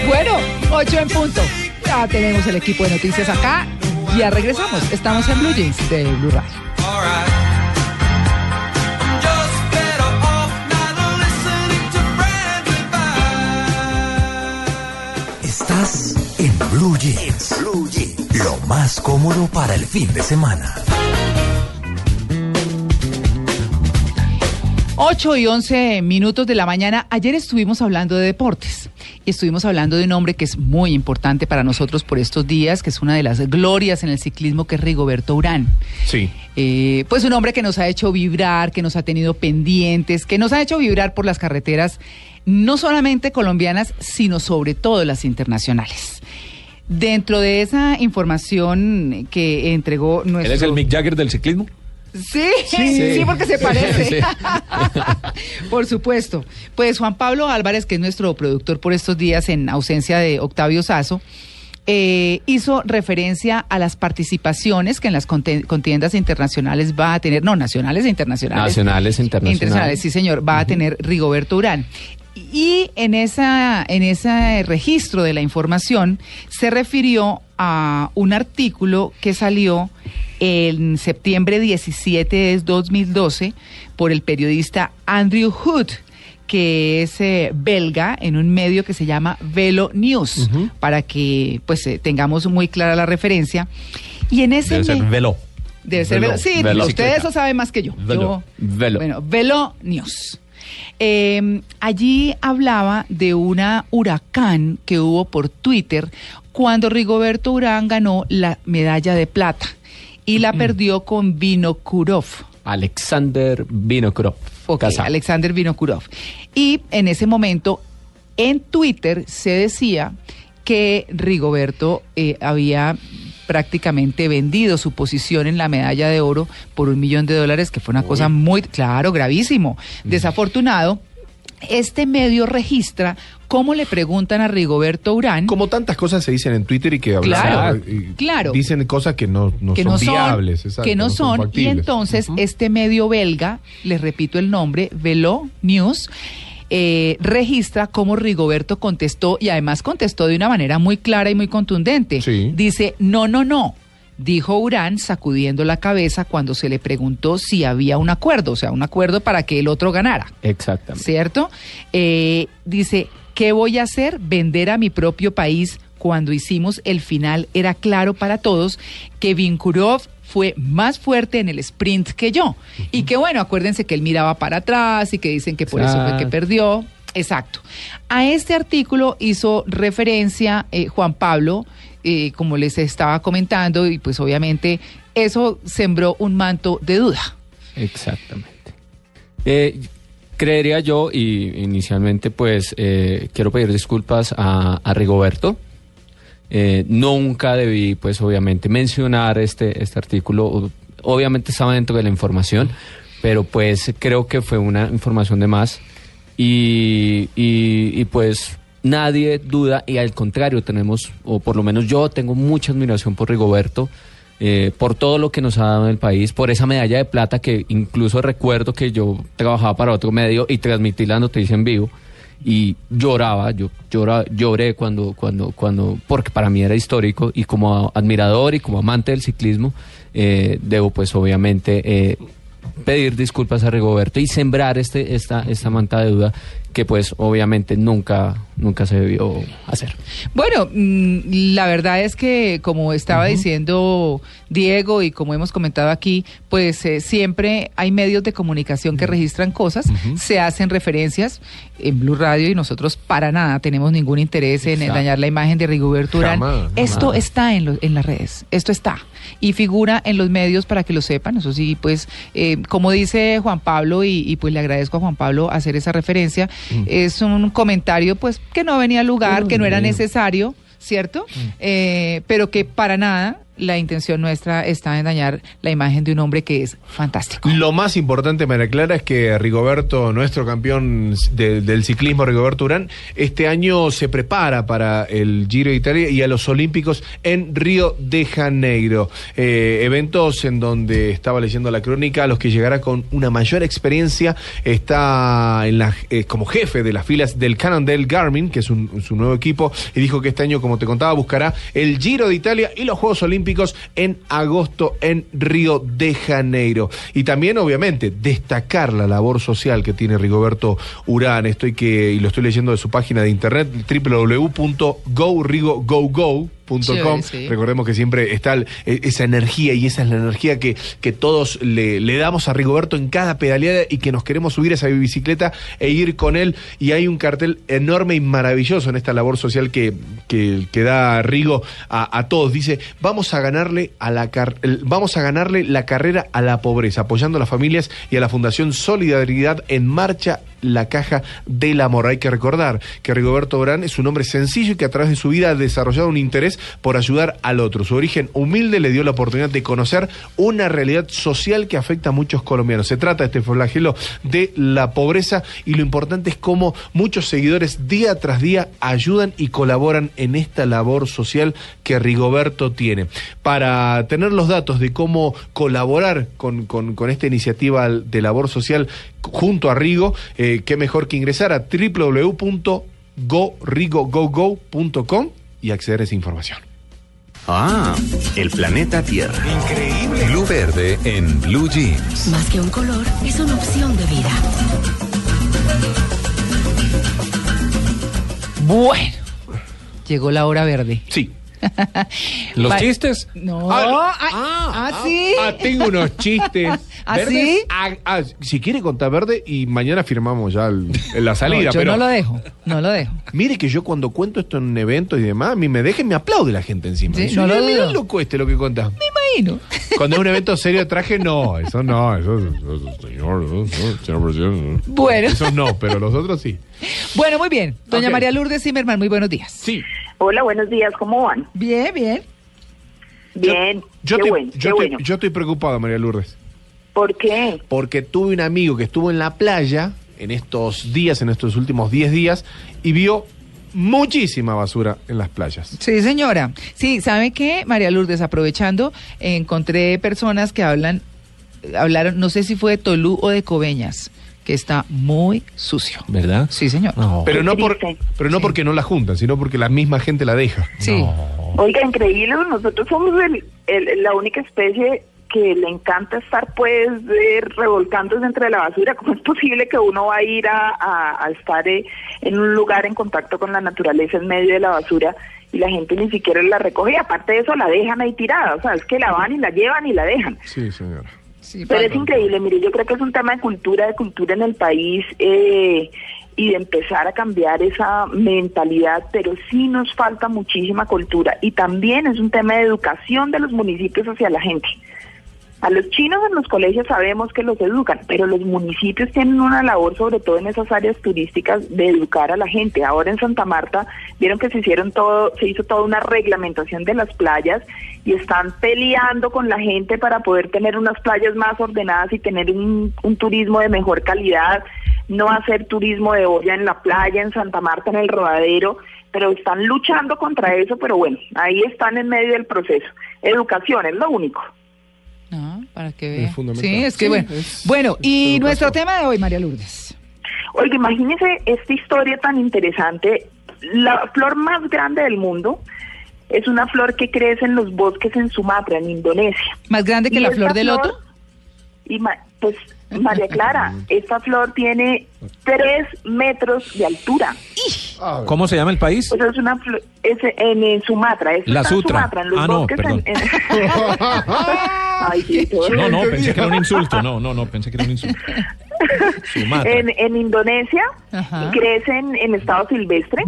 Bueno, 8 en punto. Ya tenemos el equipo de noticias acá. Ya regresamos. Estamos en Blue Jeans de Blue Radio. Estás en Blue Jeans. Lo más cómodo para el fin de semana. 8 y 11 minutos de la mañana. Ayer estuvimos hablando de deportes y estuvimos hablando de un hombre que es muy importante para nosotros por estos días, que es una de las glorias en el ciclismo, que es Rigoberto Urán. Sí. Eh, pues un hombre que nos ha hecho vibrar, que nos ha tenido pendientes, que nos ha hecho vibrar por las carreteras, no solamente colombianas, sino sobre todo las internacionales. Dentro de esa información que entregó nuestro... ¿Él es el Mick Jagger del ciclismo? Sí, sí, porque se parece. Sí. [laughs] por supuesto. Pues Juan Pablo Álvarez, que es nuestro productor por estos días en ausencia de Octavio Sazo, eh, hizo referencia a las participaciones que en las contiendas internacionales va a tener, no, nacionales e internacionales. Nacionales e internacionales. Internacionales, sí, señor, va a tener Rigoberto Urán. Y en, esa, en ese registro de la información se refirió a un artículo que salió en septiembre 17 de 2012 por el periodista Andrew Hood, que es eh, belga en un medio que se llama Velo News, para que pues eh, tengamos muy clara la referencia. Y en ese Debe ser velo. Debe ser Velo. Velo. Sí, Velo. usted eso sabe más que yo. Velo. Yo- Velo. Bueno, Velo News. Eh, allí hablaba de una huracán que hubo por Twitter cuando Rigoberto Urán ganó la medalla de plata y la perdió con Vinokurov. Alexander Vinokurov. Ok, Casado. Alexander Vinokurov. Y en ese momento, en Twitter se decía que Rigoberto eh, había prácticamente vendido su posición en la medalla de oro por un millón de dólares, que fue una cosa muy, claro, gravísimo. Desafortunado. Este medio registra cómo le preguntan a Rigoberto Urán. Como tantas cosas se dicen en Twitter y que hablan- Claro, y- claro. dicen cosas que no, no que son no son, viables. exacto, que no son, y entonces este medio belga, les repito el nombre, Velo News, eh, registra cómo Rigoberto contestó y además contestó de una manera muy clara y muy contundente. Sí. Dice, no, no, no. Dijo Urán sacudiendo la cabeza cuando se le preguntó si había un acuerdo, o sea, un acuerdo para que el otro ganara. Exactamente. ¿cierto? Eh, dice, ¿qué voy a hacer? Vender a mi propio país cuando hicimos el final era claro para todos que Vinkurov fue más fuerte en el sprint que yo. Y que bueno, acuérdense que él miraba para atrás y que dicen que por eso fue que perdió. Exacto. A este artículo hizo referencia eh, Juan Pablo, eh, como les estaba comentando, y pues obviamente eso sembró un manto de duda. Exactamente. Eh, creería yo, y inicialmente pues eh, quiero pedir disculpas a, a Rigoberto. Eh, nunca debí pues obviamente mencionar este, este artículo. Obviamente estaba dentro de la información, pero pues creo que fue una información de más. Y, y- y, pues nadie duda, y al contrario, tenemos, o por lo menos yo tengo mucha admiración por Rigoberto, eh, por todo lo que nos ha dado en el país, por esa medalla de plata que incluso recuerdo que yo trabajaba para otro medio y transmití la noticia en vivo y lloraba, yo llora, lloré cuando, cuando, cuando, porque para mí era histórico y como admirador y como amante del ciclismo, eh, debo pues obviamente eh, pedir disculpas a Rigoberto y sembrar este, esta, esta manta de duda que pues obviamente nunca, nunca se debió hacer. Bueno, mm, la verdad es que como estaba diciendo Diego y como hemos comentado aquí, pues eh, siempre hay medios de comunicación que registran cosas, se hacen referencias en Blue Radio y nosotros para nada tenemos ningún interés en dañar la imagen de Rigoberto Urán. Jamás, Esto jamás. está en, lo- en las redes, esto está y figura en los medios para que lo sepan. Eso sí, pues eh, como dice Juan Pablo y, y, pues le agradezco a Juan Pablo hacer esa referencia, es un comentario pues que no venía al lugar, que no era necesario, ¿cierto? Eh, pero que para nada la intención nuestra está en dañar la imagen de un hombre que es fantástico. Lo más importante, María Clara, es que Rigoberto, nuestro campeón de- del ciclismo, Rigoberto Urán, este año se prepara para el Giro de Italia y a los Olímpicos en Río de Janeiro. Eh, eventos en donde estaba leyendo la crónica, a los que llegará con una mayor experiencia. Está en eh, como jefe de las filas del Cannondale Garmin, que es un- su nuevo equipo, y dijo que este año, como te contaba, buscará el Giro de Italia y los Juegos Olímpicos en agosto en Río de Janeiro. Y también, obviamente, destacar la labor social que tiene Rigoberto Urán. Estoy que, y lo estoy leyendo de su página de internet, www.gorigogogo.com. Sí. Recordemos que siempre está e- esa energía y esa es la energía que, que todos le, le damos a Rigoberto en cada pedaleada y que nos queremos subir a esa bicicleta e ir con él. Y hay un cartel enorme y maravilloso en esta labor social que, que, que da Rigo a, a todos. Dice, vamos a ganarle a la car- vamos a ganarle la carrera a la pobreza, apoyando a las familias y a la Fundación Solidaridad en marcha la caja del amor. Hay que recordar que Rigoberto Urán es un hombre sencillo y que a través de su vida ha desarrollado un interés por ayudar al otro. Su origen humilde le dio la oportunidad de conocer una realidad social que afecta a muchos colombianos. Se trata este flagelo de la pobreza y lo importante es cómo muchos seguidores día tras día ayudan y colaboran en esta labor social que Rigoberto tiene. Para tener los datos de cómo colaborar con, con- esta iniciativa de labor social junto a Rigo, eh, qué mejor que ingresar a www.gorigogogo.com y acceder a esa información. Ah, el planeta Tierra. Increíble. Blue Verde en Blue Jeans. Más que un color, es una opción de vida. Bueno, llegó la hora verde. Sí. ¿Los chistes? No, Ah, ay, ah, sí. Ah, tengo unos chistes. [laughs] ¿Ah, verdes. sí? Ah, ah, si quiere contar verde y mañana firmamos ya el- la salida. No, yo pero no lo dejo, no lo dejo. [laughs] Mire que yo cuando cuento esto en eventos y demás, a mí me dejen, me aplaude la gente encima. Sí, no lo loco este lo que cuenta. Me imagino. Cuando es un evento serio de traje, no, [laughs] eso no, eso, eso, señor, eso, señor presidente. Bueno. Eso no, pero los otros sí. Bueno, muy bien. Doña Ok. María Lourdes Zimmerman, muy buenos días. Sí. Hola, buenos días, ¿cómo van? Bien, bien. Bien, Yo, qué te- bueno, yo qué te- bueno. yo estoy preocupado, María Lourdes. ¿Por qué? Porque tuve un amigo que estuvo en la playa en estos días, en estos últimos 10 días, y vio muchísima basura en las playas. Sí, señora. Sí, ¿sabe qué, María Lourdes? Aprovechando, encontré personas que hablan, hablaron, no sé si fue de Tolú o de Coveñas, que está muy sucio. ¿Verdad? Sí, señor. Pero no, por, pero no porque no la juntan, sino porque la misma gente la deja. Sí. Oiga, increíble, nosotros somos el- el- la única especie que le encanta estar pues eh, revolcándose entre la basura. [laughs] ¿Cómo es posible que uno va a ir a, a- a estar eh, en un lugar en contacto con la naturaleza en medio de la basura y la gente ni siquiera la recoge? Y aparte de eso la dejan ahí tirada, o sea, es que la van y la llevan y la dejan. Sí, señora. Pero es increíble, mire, yo creo que es un tema de cultura, de cultura en el país eh, y de empezar a cambiar esa mentalidad, pero sí nos falta muchísima cultura y también es un tema de educación de los municipios hacia la gente. A los chinos en los colegios sabemos que los educan, pero los municipios tienen una labor, sobre todo en esas áreas turísticas, de educar a la gente. Ahora en Santa Marta vieron que se hicieron todo, se hizo toda una reglamentación de las playas y están peleando con la gente para poder tener unas playas más ordenadas y tener un, un turismo de mejor calidad, no hacer turismo de olla en la playa, en Santa Marta, en el rodadero, pero están luchando contra eso, pero bueno, ahí están en medio del proceso. Educación es lo único. Ah, para que vea. fundamental. Sí, es que Sí, bueno. es- bueno, y educación. nuestro tema de hoy, María Lourdes. Oiga, imagínese esta historia tan interesante. La flor más grande del mundo es una flor que crece en los bosques en Sumatra, en Indonesia. ¿Más grande que Y la flor de loto? Y ma- pues, María Clara, esta flor tiene tres metros de altura. ¿Cómo se llama el país? Pues es una flor, es en, en Sumatra. esto La Sutra. Sumatra, en los Ah, no, bosques en- perdón. en- [laughs] Ay, sí, No, no, pensé que era un insulto. No, no, no, pensé que era un insulto. [laughs] Sumatra. En, en Indonesia Ajá. crecen en estado silvestre,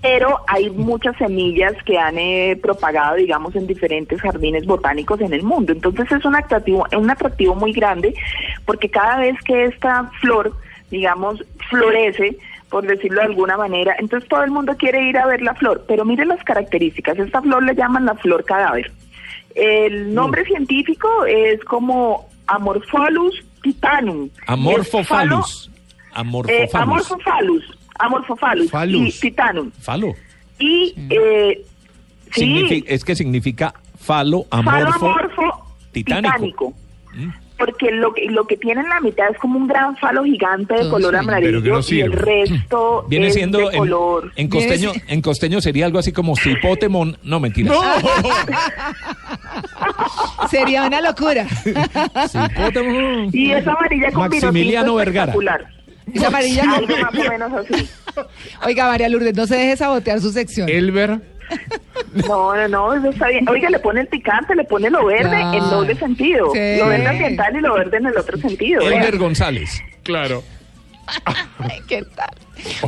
pero hay muchas semillas que han eh, propagado, digamos, en diferentes jardines botánicos en el mundo. Entonces es un atractivo, un atractivo muy grande, porque cada vez que esta flor, digamos, florece, por decirlo de alguna manera, entonces todo el mundo quiere ir a ver la flor, pero mire las características. Esta flor le llaman la flor cadáver. El nombre científico es como Amorpholus titanum. Amorphophallus. Eh, Amorphophallus. Amorphophallus, amorphophallus Phallus. y titanum. Falo. Y eh, sí, es que significa falo, falo amorfo, amorfo titánico. titánico. Porque lo que, lo que tiene en la mitad es como un gran falo gigante de color amarillo pero que no y el resto [clears throat] Viene es siendo de en, color. en costeño, en costeño sería algo así como cipotemon. No, mentira. [laughs] Sería una locura. Cipotemon. Y es amarilla con Maximiliano vino tinto Vergara. espectacular. Es amarilla. Algo más o menos así. Oiga, María Lourdes, no se deje sabotear su sección. Elber. No, no, no, eso está bien. Oiga, le pone el picante, le pone lo verde Ah, en doble sentido. sí. Lo verde ambiental y lo verde en el otro sentido. ¿eh? Elber González. Claro. Ay, ¿Qué tal?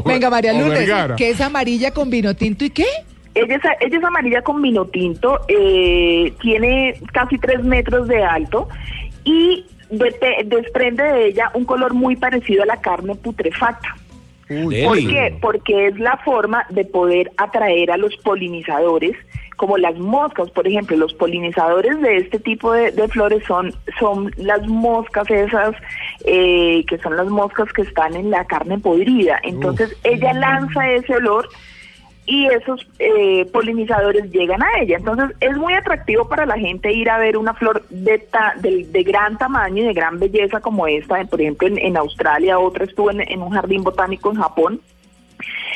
Venga, María Lourdes, que es amarilla con vino tinto y qué? Ella es, ella es amarilla con vino tinto, eh, tiene casi tres metros de alto y desprende de ella un color muy parecido a la carne putrefacta. ¿Por qué? Porque es la forma de poder atraer a los polinizadores, como las moscas, por ejemplo, los polinizadores de este tipo de, de flores son, son las moscas esas, eh, que son las moscas que están en la carne podrida. Entonces ella lanza ese olor y esos eh, polinizadores llegan a ella. Entonces es muy atractivo para la gente ir a ver una flor de, ta- de, de gran tamaño y de gran belleza como esta, por ejemplo en, en Australia, otra estuvo en, en un jardín botánico en Japón.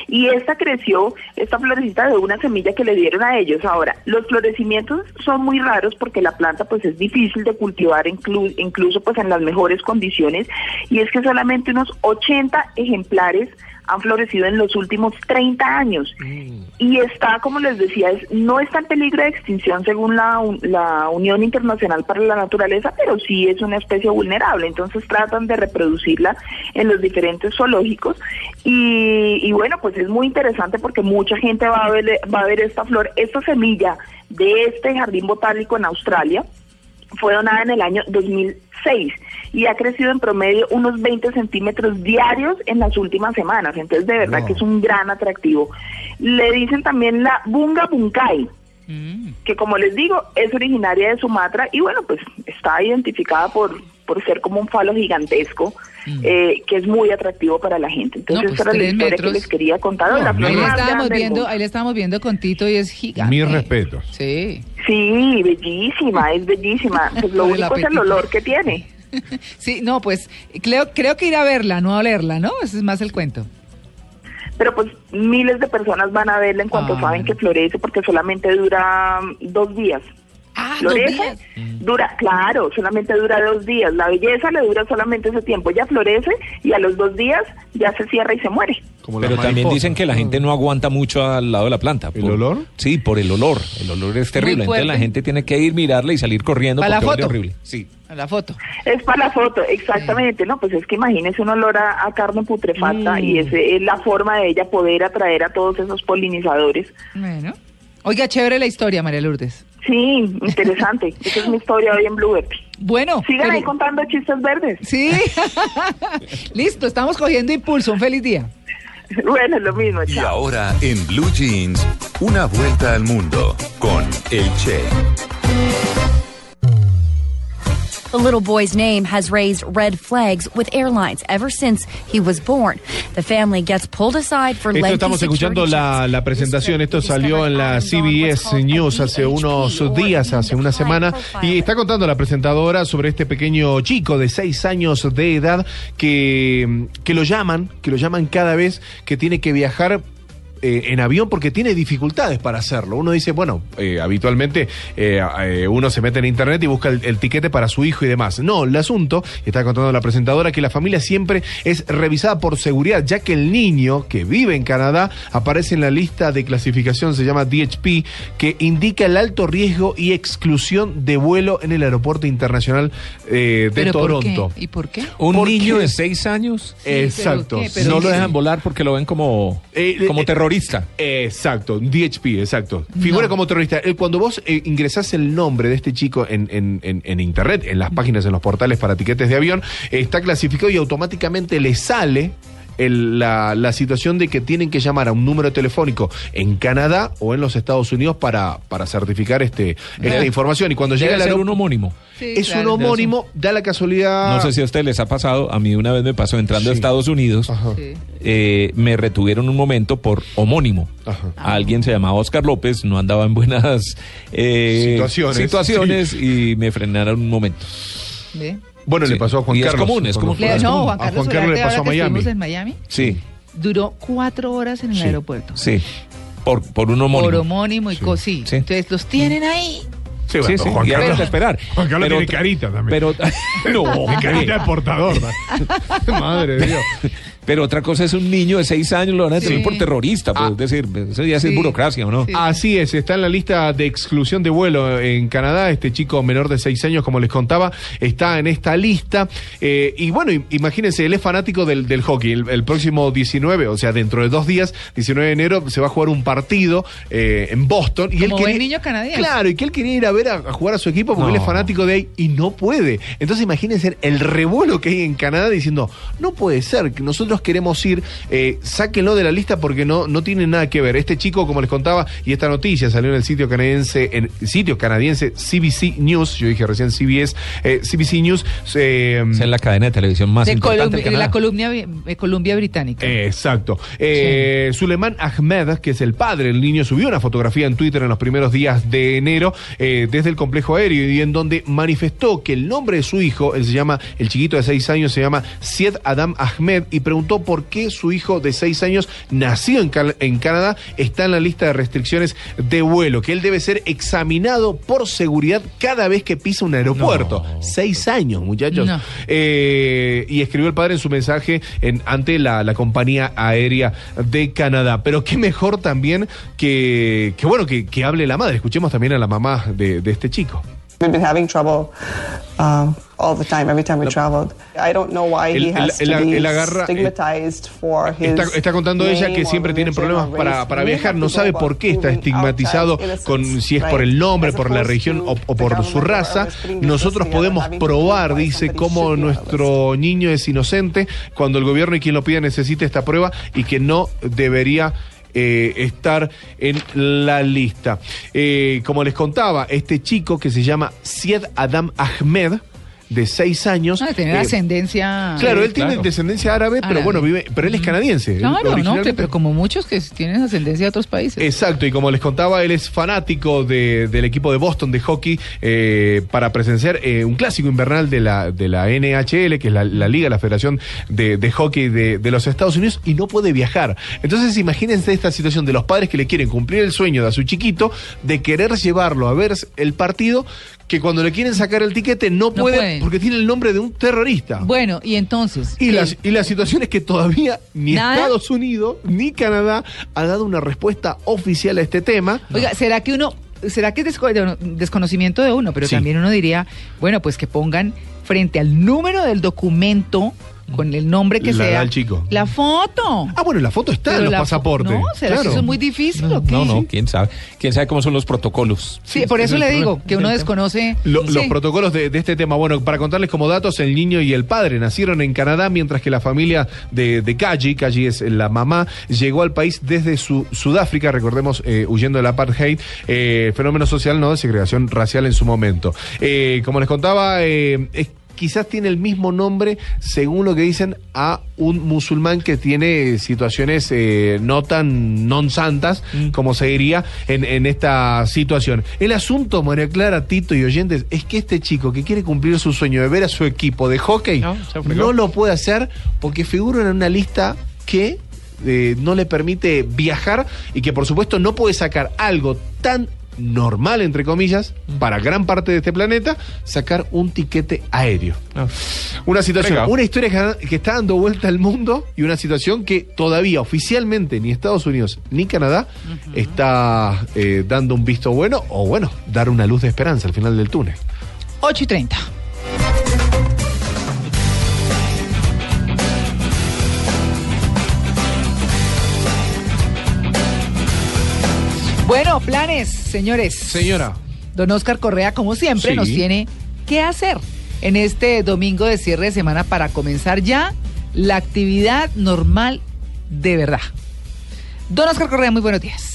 Y esta creció, esta florecita de una semilla que le dieron a ellos. Ahora, los florecimientos son muy raros porque la planta pues es difícil de cultivar inclu- incluso pues en las mejores condiciones y es que solamente unos 80 ejemplares han florecido en los últimos 30 años. Y está, como les decía, es- no está en peligro de extinción según la, la Unión Internacional para la Naturaleza, pero sí es una especie vulnerable, entonces tratan de reproducirla en los diferentes zoológicos. Y, y bueno, pues es muy interesante porque mucha gente va a ver, va a ver esta flor, esta semilla de este jardín botánico en Australia. Fue donada en el año 2006 y ha crecido en promedio unos 20 centímetros diarios en las últimas semanas. Entonces, de verdad que es un gran atractivo. Le dicen también la bunga bunkai, que como les digo, es originaria de Sumatra y bueno, pues está identificada por, por ser como un falo gigantesco. eh, que es muy atractivo para la gente. Entonces, pues, esa era la historia metros. que les quería contar. No, la Ahí estábamos viendo, ahí le estábamos viendo con Tito y es gigante. Mis respetos. Sí. Sí, bellísima, es bellísima. Pues [laughs] lo único es el olor que tiene. [laughs] Sí, no, pues creo, creo que ir a verla, no a olerla, ¿no? Ese es más el cuento. Pero pues miles de personas van a verla en cuanto Ah, saben que florece porque solamente dura mm, dos días. Ah, dos florece, días. Dura, claro, solamente dura dos días. La belleza le dura solamente ese tiempo. Ella florece y a los dos días ya se cierra y se muere. Pero también dicen que la gente no aguanta mucho al lado de la planta. ¿El olor? Sí, por el olor. El olor es terrible. Entonces la gente tiene que ir, mirarla y salir corriendo ¿Para la porque huele foto? horrible. Sí. A la foto. Es para la foto, exactamente, ¿no? Pues es que imagínese un olor a, a carne putrefacta Mm. y ese es la forma de ella poder atraer a todos esos polinizadores. Bueno. Oiga, chévere la historia, María Lourdes. Sí, interesante. [laughs] Esa es mi historia hoy en Bluebird. Bueno. Sigan ahí contando chistes verdes. Sí. [laughs] Listo, estamos cogiendo impulso. Un feliz día. [laughs] Bueno, lo mismo. Y ahora en Blue Jeans, una vuelta al mundo con El Che. The little boy's name has raised red flags with airlines ever since he was born. The family gets pulled aside for Esto estamos escuchando la, la presentación, esto salió en la CBS News hace unos días, hace una semana, y está contando la presentadora sobre este pequeño chico de seis años de edad que, que lo llaman, que lo llaman cada vez que tiene que viajar eh, en avión porque tiene dificultades para hacerlo. Uno dice, bueno, eh, habitualmente eh, eh, uno se mete en internet y busca el, el tiquete para su hijo y demás. No, el asunto, está contando la presentadora, que la familia siempre es revisada por seguridad, ya que el niño que vive en Canadá aparece en la lista de clasificación, se llama DHP, que indica el alto riesgo y exclusión de vuelo en el aeropuerto internacional eh, de ¿Pero por Toronto. qué? ¿Y por qué? Un ¿Por niño qué? de seis años. Exacto. ¿pero qué? ¿Pero no qué? lo dejan volar porque lo ven como, como eh, terrorista. Exacto, DHP, exacto. Figura No. como terrorista. Eh, Cuando vos eh, ingresás el nombre de este chico en, en- en- en internet, en las páginas, en los portales para tiquetes de avión, está clasificado y automáticamente le sale el- la, la situación de que tienen que llamar a un número telefónico en Canadá o en los Estados Unidos para, para certificar este, esta información. Y cuando llega el ser un homónimo. es un homónimo, da la casualidad. No sé si a ustedes les ha pasado, a mí una vez me pasó entrando a Estados Unidos, eh, me retuvieron un momento por homónimo. Alguien se llamaba Oscar López, no andaba en buenas eh, Situaciones, situaciones y me frenaron un momento. Bueno, le Sí. pasó a Juan Y es Carlos. común, es común. Le- no. Juan A Carlos, Juan Carlos le pasó a Miami. en Miami. Sí, Duró cuatro horas en el Sí. aeropuerto. sí. Por, por un homónimo. Por homónimo y cosí. Entonces los tienen ahí. Sí, Sí, bueno, sí, Juan y hay Carlos- que esperar. Juan Carlos Pero tiene carita también. Pero, [laughs] no, [laughs] carita de portador. [laughs] Madre de Dios. Pero otra cosa es un niño de seis años, lo van a tener Sí. por terrorista, pues, es decir, eso ya sí es burocracia, ¿o no? Así es, está en la lista de exclusión de vuelo en Canadá. Este chico menor de 6 años, como les contaba, está en esta lista. Eh, y bueno, im- imagínense, él es fanático del, del hockey. El, el próximo 19, o sea, dentro de dos días, 19 de enero, se va a jugar un partido eh, en Boston. Y Como él quería- niño canadiense. Claro, y que él quería ir a ver a, a jugar a su equipo porque No. él es fanático de ahí y no puede. Entonces imagínense el revuelo que hay en Canadá diciendo, no puede ser, que nosotros queremos ir, eh, sáquenlo de la lista porque no, no tiene nada que ver. Este chico, como les contaba, y esta noticia salió en el sitio canadiense, en el sitio canadiense CBC News, yo dije recién CBS, eh, CBC News. eh, Es la cadena de televisión más de importante Canadá. la Columbia, eh, Columbia Británica. Exacto. Eh, Suleiman Ahmed, que es el padre del niño, subió una fotografía en Twitter en los primeros días de enero eh, desde el complejo aéreo y en donde manifestó que el nombre de su hijo, él se llama, el chiquito de seis años, se llama Syed Adam Ahmed y preguntó por qué su hijo de seis años, nacido en, en Canadá, está en la lista de restricciones de vuelo, que él debe ser examinado por seguridad cada vez que pisa un aeropuerto. Seis años, muchachos. No. Eh, y escribió el padre en su mensaje en, ante la, la compañía aérea de Canadá. Pero qué mejor también que, que bueno, que, que hable la madre. Escuchemos también a la mamá de, de este chico. We've been having trouble uh, all the time, every time we traveled. I don't know why Él- he has él- to él- be agarra- stigmatized for his Está, está contando ella que siempre tiene problemas para, para viajar, no sabe por qué está estigmatizado con si es por el nombre, por la religión o, o por su raza. Nosotros podemos probar, dice, cómo nuestro niño es inocente cuando el gobierno y quien lo pida necesita esta prueba y que no debería eh, estar en la lista. Eh, como les contaba, este chico que se llama Syed Adam Ahmed, de seis años. Ah, tener Eh, ascendencia. Claro, él tiene descendencia árabe, pero bueno, vive, pero él es canadiense. Claro, no, pero como muchos que tienen ascendencia de otros países. Exacto, y como les contaba, él es fanático de- del equipo de Boston de hockey eh, para presenciar eh, un clásico invernal de la, de la NHL, que es la, la liga, la Federación de, de Hockey de, de los Estados Unidos, y no puede viajar. Entonces, imagínense esta situación de los padres que le quieren cumplir el sueño de a su chiquito de querer llevarlo a ver el partido, que cuando le quieren sacar el tiquete no, No puede pueden. porque tiene el nombre de un terrorista. Bueno, y entonces. Y la, y la situación es que todavía ni ¿Nada? Estados Unidos ni Canadá ha dado una respuesta oficial a este tema. Oiga, ¿será que uno, será que es desco- de- desconocimiento de uno? Pero Sí. también uno diría, bueno, pues que pongan frente al número del documento con el nombre que La sea. del chico. La foto. Ah, bueno, la foto está Pero en los pasaportes. No, ¿será que Claro. eso es muy difícil o qué? No, no, quién sabe. Quién sabe cómo son los protocolos. Sí, por eso es le digo problema. que uno desconoce. Lo- Sí. Los protocolos de, de este tema, bueno, para contarles como datos, el niño y el padre nacieron en Canadá, mientras que la familia de, de Kaji, Kaji es la mamá, llegó al país desde su, Sudáfrica, recordemos, eh, huyendo del apartheid, eh, fenómeno social, ¿no? De segregación racial en su momento. Eh, como les contaba, eh, es- Quizás tiene el mismo nombre, según lo que dicen, a un musulmán que tiene situaciones eh, no tan non santas, como se diría, en, en esta situación. El asunto, María Clara, Tito y oyentes, es que este chico que quiere cumplir su sueño de ver a su equipo de hockey No, lo puede hacer porque figura en una lista que eh, no le permite viajar y que por supuesto no puede sacar algo tan normal, entre comillas, para gran parte de este planeta, sacar un tiquete aéreo. Una situación, una historia que, que está dando vuelta al mundo y una situación que todavía oficialmente ni Estados Unidos ni Canadá está eh, dando un visto bueno o bueno, dar una luz de esperanza al final del túnel. 8 y 30. Bueno, planes, señores. Señora. Don Oscar Correa, como siempre, Sí. nos tiene que hacer en este domingo de cierre de semana para comenzar ya la actividad normal de verdad. Don Oscar Correa, muy buenos días.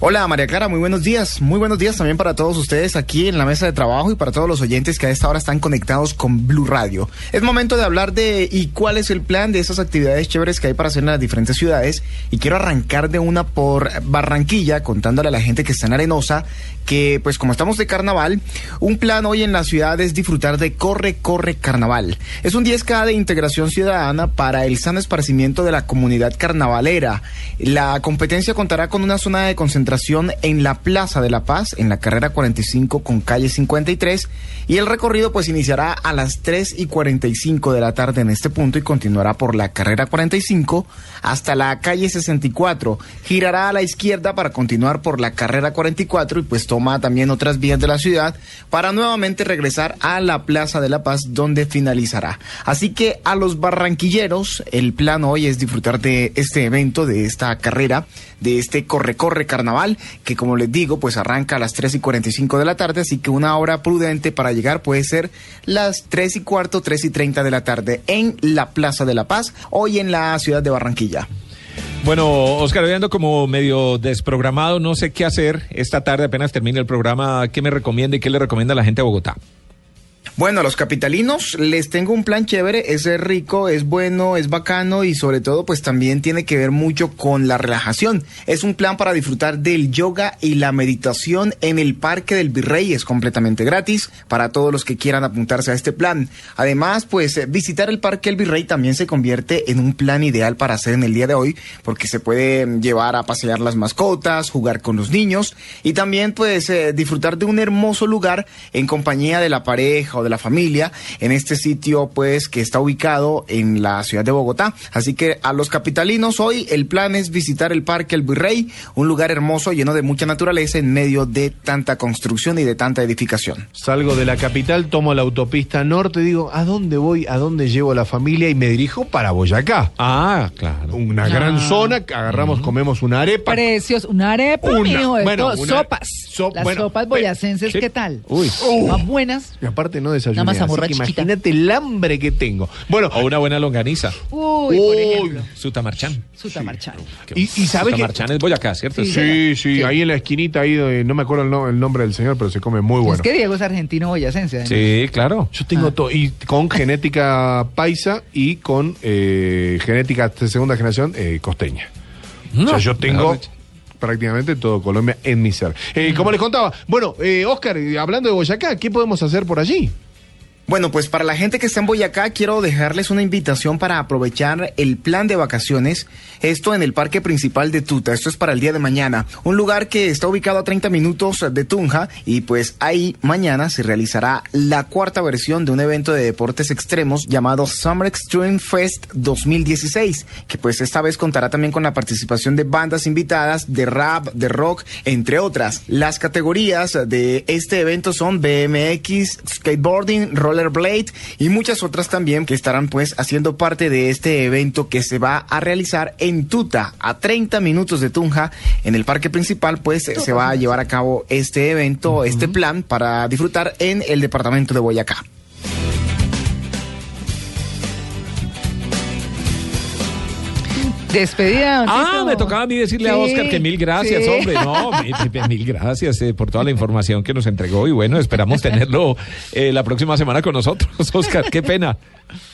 Hola María Clara, muy buenos días. Muy buenos días también para todos ustedes aquí en la mesa de trabajo y para todos los oyentes que a esta hora están conectados con Blue Radio. Es momento de hablar de y cuál es el plan de esas actividades chéveres que hay para hacer en las diferentes ciudades. Y quiero arrancar de una por Barranquilla, contándole a la gente que está en Arenosa que pues como estamos de carnaval, un plan hoy en la ciudad es disfrutar de Corre, Corre Carnaval. Es un 10K de integración ciudadana para el sano esparcimiento de la comunidad carnavalera. La competencia contará con una zona de concentración en la Plaza de la Paz, en la carrera 45 con calle 53, y el recorrido pues iniciará a las 3 y 45 de la tarde en este punto y continuará por la carrera 45 hasta la calle 64. Girará a la izquierda para continuar por la carrera 44 y pues también otras vías de la ciudad para nuevamente regresar a la Plaza de la Paz donde finalizará. Así que a los barranquilleros el plan hoy es disfrutar de este evento, de esta carrera, de este corre-corre carnaval que como les digo pues arranca a las 3 y 45 de la tarde, así que una hora prudente para llegar puede ser las 3 y cuarto, 3 y 30 de la tarde en la Plaza de la Paz, hoy en la ciudad de Barranquilla. Bueno, Oscar, ando como medio desprogramado, no sé qué hacer esta tarde, apenas termine el programa, ¿qué me recomienda y qué le recomienda a la gente de Bogotá? Bueno, a los capitalinos les tengo un plan chévere, es rico, es bueno, es bacano y sobre todo pues también tiene que ver mucho con la relajación. Es un plan para disfrutar del yoga y la meditación en el Parque del Virrey, es completamente gratis para todos los que quieran apuntarse a este plan. Además, pues eh, visitar el Parque del Virrey también se convierte en un plan ideal para hacer en el día de hoy porque se puede llevar a pasear las mascotas, jugar con los niños y también pues eh, disfrutar de un hermoso lugar en compañía de la pareja o de la familia en este sitio pues que está ubicado en la ciudad de Bogotá. Así que a los capitalinos hoy el plan es visitar el Parque El Virrey, un lugar hermoso lleno de mucha naturaleza en medio de tanta construcción y de tanta edificación. Salgo de la capital, tomo la autopista norte, digo, ¿a dónde voy? ¿A dónde llevo a la familia? Y me dirijo para Boyacá. Ah, claro. Una Ah. gran zona, agarramos, comemos una arepa. Precios, una arepa, Una, mijo, bueno, una- sopas. so- Las bueno, sopas boyacenses, ¿qué? ¿qué tal? Uy. Más buenas. Y aparte aparte no desayuné. Una así mazamorra que chiquita. imagínate el hambre que tengo. Bueno, O una buena longaniza. Uy, por ejemplo. Sutamarchán. Sutamarchán. y, y sabes que... Sutamarchán es Boyacá, ¿cierto? Sí, sí, ahí en la esquinita, ahí no me acuerdo el, no- el nombre del señor, pero se come muy bueno. Es que Diego es argentino boyacense. Sí, claro. Yo tengo todo, y con genética paisa y con eh, genética de segunda generación eh, costeña. o sea, yo tengo. Prácticamente todo Colombia en mi ser. Eh, Como les contaba, bueno, eh, Oscar, eh, hablando de Boyacá, ¿qué podemos hacer por allí? Bueno, pues para la gente que está en Boyacá, quiero dejarles una invitación para aprovechar el plan de vacaciones. Esto en el parque principal de Tuta. Esto es para el día de mañana. Un lugar que está ubicado a 30 minutos de Tunja. Y pues ahí mañana se realizará la cuarta versión de un evento de deportes extremos llamado Summer Extreme Fest 2016. Que pues esta vez contará también con la participación de bandas invitadas de rap, de rock, entre otras. Las categorías de este evento son BMX, skateboarding, rollerblade y muchas otras también que estarán pues haciendo parte de este evento que se va a realizar en Tuta, a 30 minutos de Tunja, en el parque principal pues se va a llevar a cabo este evento, este plan para disfrutar en el departamento de Boyacá. Despedida, don Ah, Tito. me tocaba a mí decirle a Oscar que mil gracias, sí. hombre. No, [laughs] mi- mi- mil gracias eh, por toda la información que nos entregó y bueno, esperamos tenerlo eh, la próxima semana con nosotros. [laughs] Oscar, qué pena.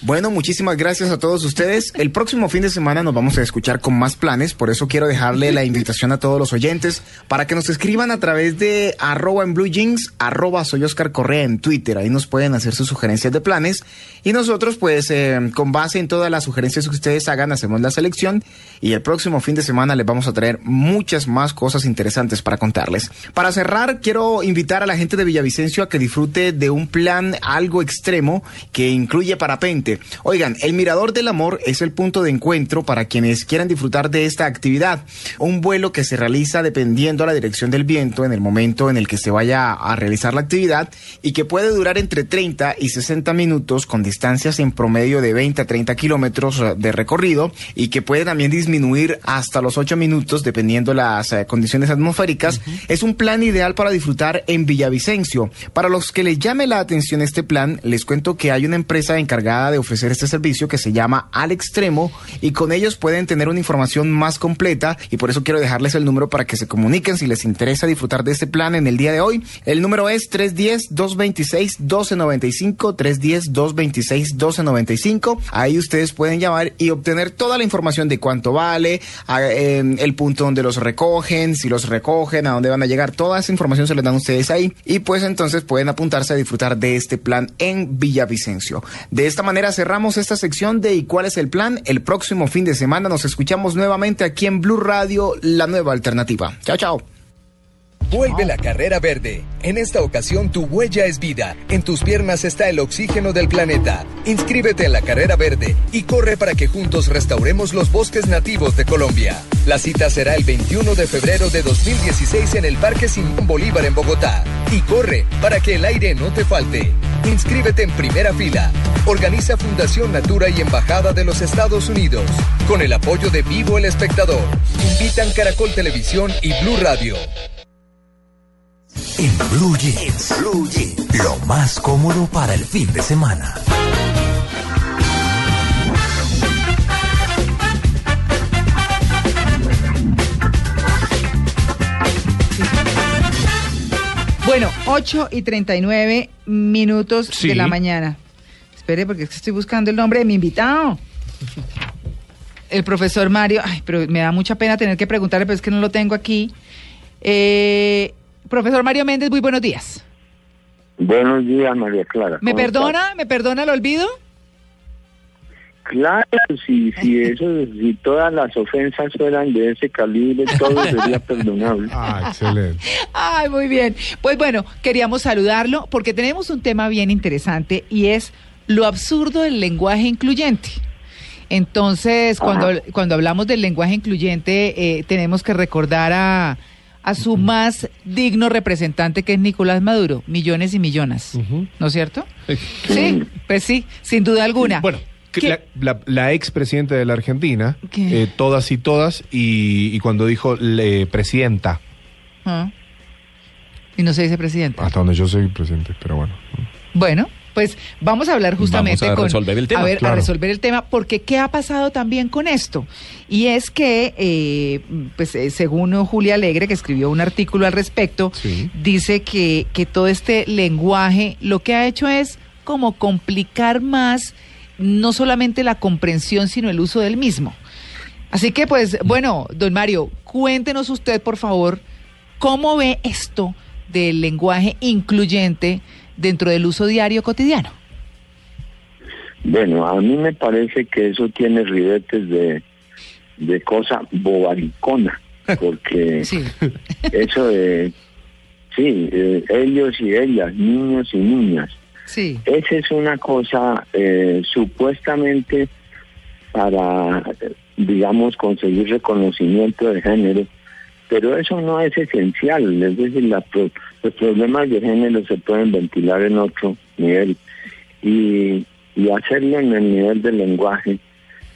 Bueno, muchísimas gracias a todos ustedes. El próximo fin de semana nos vamos a escuchar con más planes, por eso quiero dejarle la invitación a todos los oyentes para que nos escriban a través de arroba en blue jeans, arroba soy Oscar Correa en Twitter. Ahí nos pueden hacer sus sugerencias de planes y nosotros pues eh, con base en todas las sugerencias que ustedes hagan hacemos la selección y el próximo fin de semana les vamos a traer muchas más cosas interesantes para contarles. Para cerrar, quiero invitar a la gente de Villavicencio a que disfrute de un plan algo extremo que incluye parapente. Oigan, el Mirador del Amor es el punto de encuentro para quienes quieran disfrutar de esta actividad. Un vuelo que se realiza dependiendo a la dirección del viento en el momento en el que se vaya a realizar la actividad y que puede durar entre 30 y 60 minutos con distancias en promedio de 20 a 30 kilómetros de recorrido y que puede también disminuir hasta los 8 minutos dependiendo las eh, condiciones atmosféricas. Es un plan ideal para disfrutar en Villavicencio. Para los que les llame la atención este plan, les cuento que hay una empresa encargada de ofrecer este servicio que se llama Al Extremo y con ellos pueden tener una información más completa y por eso quiero dejarles el número para que se comuniquen si les interesa disfrutar de este plan en el día de hoy. El número es 310-226-1295, 310-226-1295. Ahí ustedes pueden llamar y obtener toda la información de cuánto vale, a- em, el punto donde los recogen, si los recogen, a dónde van a llegar, toda esa información se les dan ustedes ahí y pues entonces pueden apuntarse a disfrutar de este plan en Villavicencio. De esta manera cerramos esta sección de ¿Y cuál es el plan? El próximo fin de semana nos escuchamos nuevamente aquí en Blue Radio, la nueva alternativa. Chao, chao. Vuelve la carrera verde. En esta ocasión tu huella es vida. En tus piernas está el oxígeno del planeta. Inscríbete en la carrera verde y corre para que juntos restauremos los bosques nativos de Colombia. La cita será el 21 de febrero de 2016 en el Parque Simón Bolívar en Bogotá. Y corre para que el aire no te falte. Inscríbete en primera fila. Organiza Fundación Natura y Embajada de los Estados Unidos. Con el apoyo de Vivo el Espectador. Invitan Caracol Televisión y Blue Radio. En Blue Jeans, Blue Jeans, lo más cómodo para el fin de semana. Bueno, 8 y 39 minutos Sí. de la mañana. Espere, porque es que estoy buscando el nombre de mi invitado. El profesor Mario. Ay, pero me da mucha pena tener que preguntarle, pero es que no lo tengo aquí. Eh, profesor Mario Méndez, muy buenos días. Buenos días, María Clara. ¿Me ¿Cómo perdona? ¿Me perdona el olvido? Claro, si, si, [laughs] eso, si todas las ofensas fueran de ese calibre, todo [laughs] sería perdonable. Ah, excelente. Ay, muy bien. Pues bueno, queríamos saludarlo porque tenemos un tema bien interesante y es lo absurdo del lenguaje incluyente. Entonces, cuando, cuando hablamos del lenguaje incluyente, eh, tenemos que recordar a, a su más digno representante, que es Nicolás Maduro, millones y millones, ¿no es cierto? Sí, pues sí, sin duda alguna. Bueno, la, la, la ex presidenta de la Argentina, eh, todas y todas, y, y cuando dijo le, presidenta, Ah. Y no se dice presidente. hasta donde yo soy presidente, pero bueno. Bueno, pues vamos a hablar justamente Vamos a con resolver el tema, a ver, claro. a resolver el tema, porque qué ha pasado también con esto y es que, eh, pues eh, según Julia Alegre que escribió un artículo al respecto, dice que que todo este lenguaje lo que ha hecho es como complicar más no solamente la comprensión sino el uso del mismo. Así que, pues, bueno, don Mario, cuéntenos usted, por favor, cómo ve esto del lenguaje incluyente dentro del uso diario cotidiano. Bueno, a mí me parece que eso tiene ribetes de, de cosa bobaricona, [laughs] porque eso de, sí, eh, ellos y ellas, niños y niñas, Sí. esa es una cosa eh, supuestamente para, digamos, conseguir reconocimiento de género, pero eso no es esencial, es decir, la pro- los problemas de género se pueden ventilar en otro nivel y, y hacerlo en el nivel del lenguaje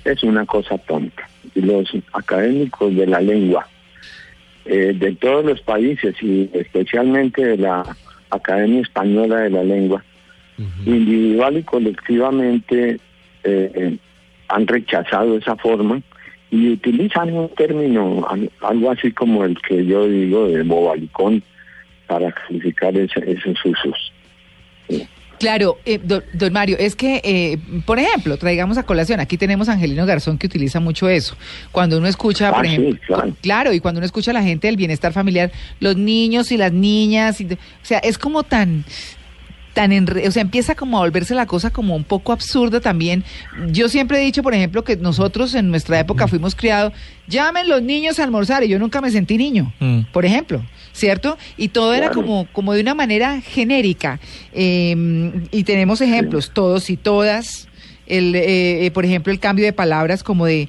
es una cosa tonta. Y los académicos de la lengua eh, de todos los países y especialmente de la Academia Española de la Lengua, individual y colectivamente eh, eh, han rechazado esa forma y utilizan un término al- algo así como el que yo digo de bobalicón para calificar ese- esos usos. Claro, eh, do- don Mario, es que, eh, por ejemplo, traigamos a colación, aquí tenemos a Angelino Garzón que utiliza mucho eso. Cuando uno escucha, por Ah, sí, ejemplo, claro. y cuando uno escucha a la gente del bienestar familiar, los niños y las niñas, y o sea, es como tan tan enre- o sea, empieza como a volverse la cosa como un poco absurda también. Yo siempre he dicho, por ejemplo, que nosotros en nuestra época fuimos criados, llamen los niños a almorzar y yo nunca me sentí niño, por ejemplo, ¿cierto? Y todo era como, como de una manera genérica. Eh, y tenemos ejemplos, todos y todas, el, eh, eh, por ejemplo, el cambio de palabras como de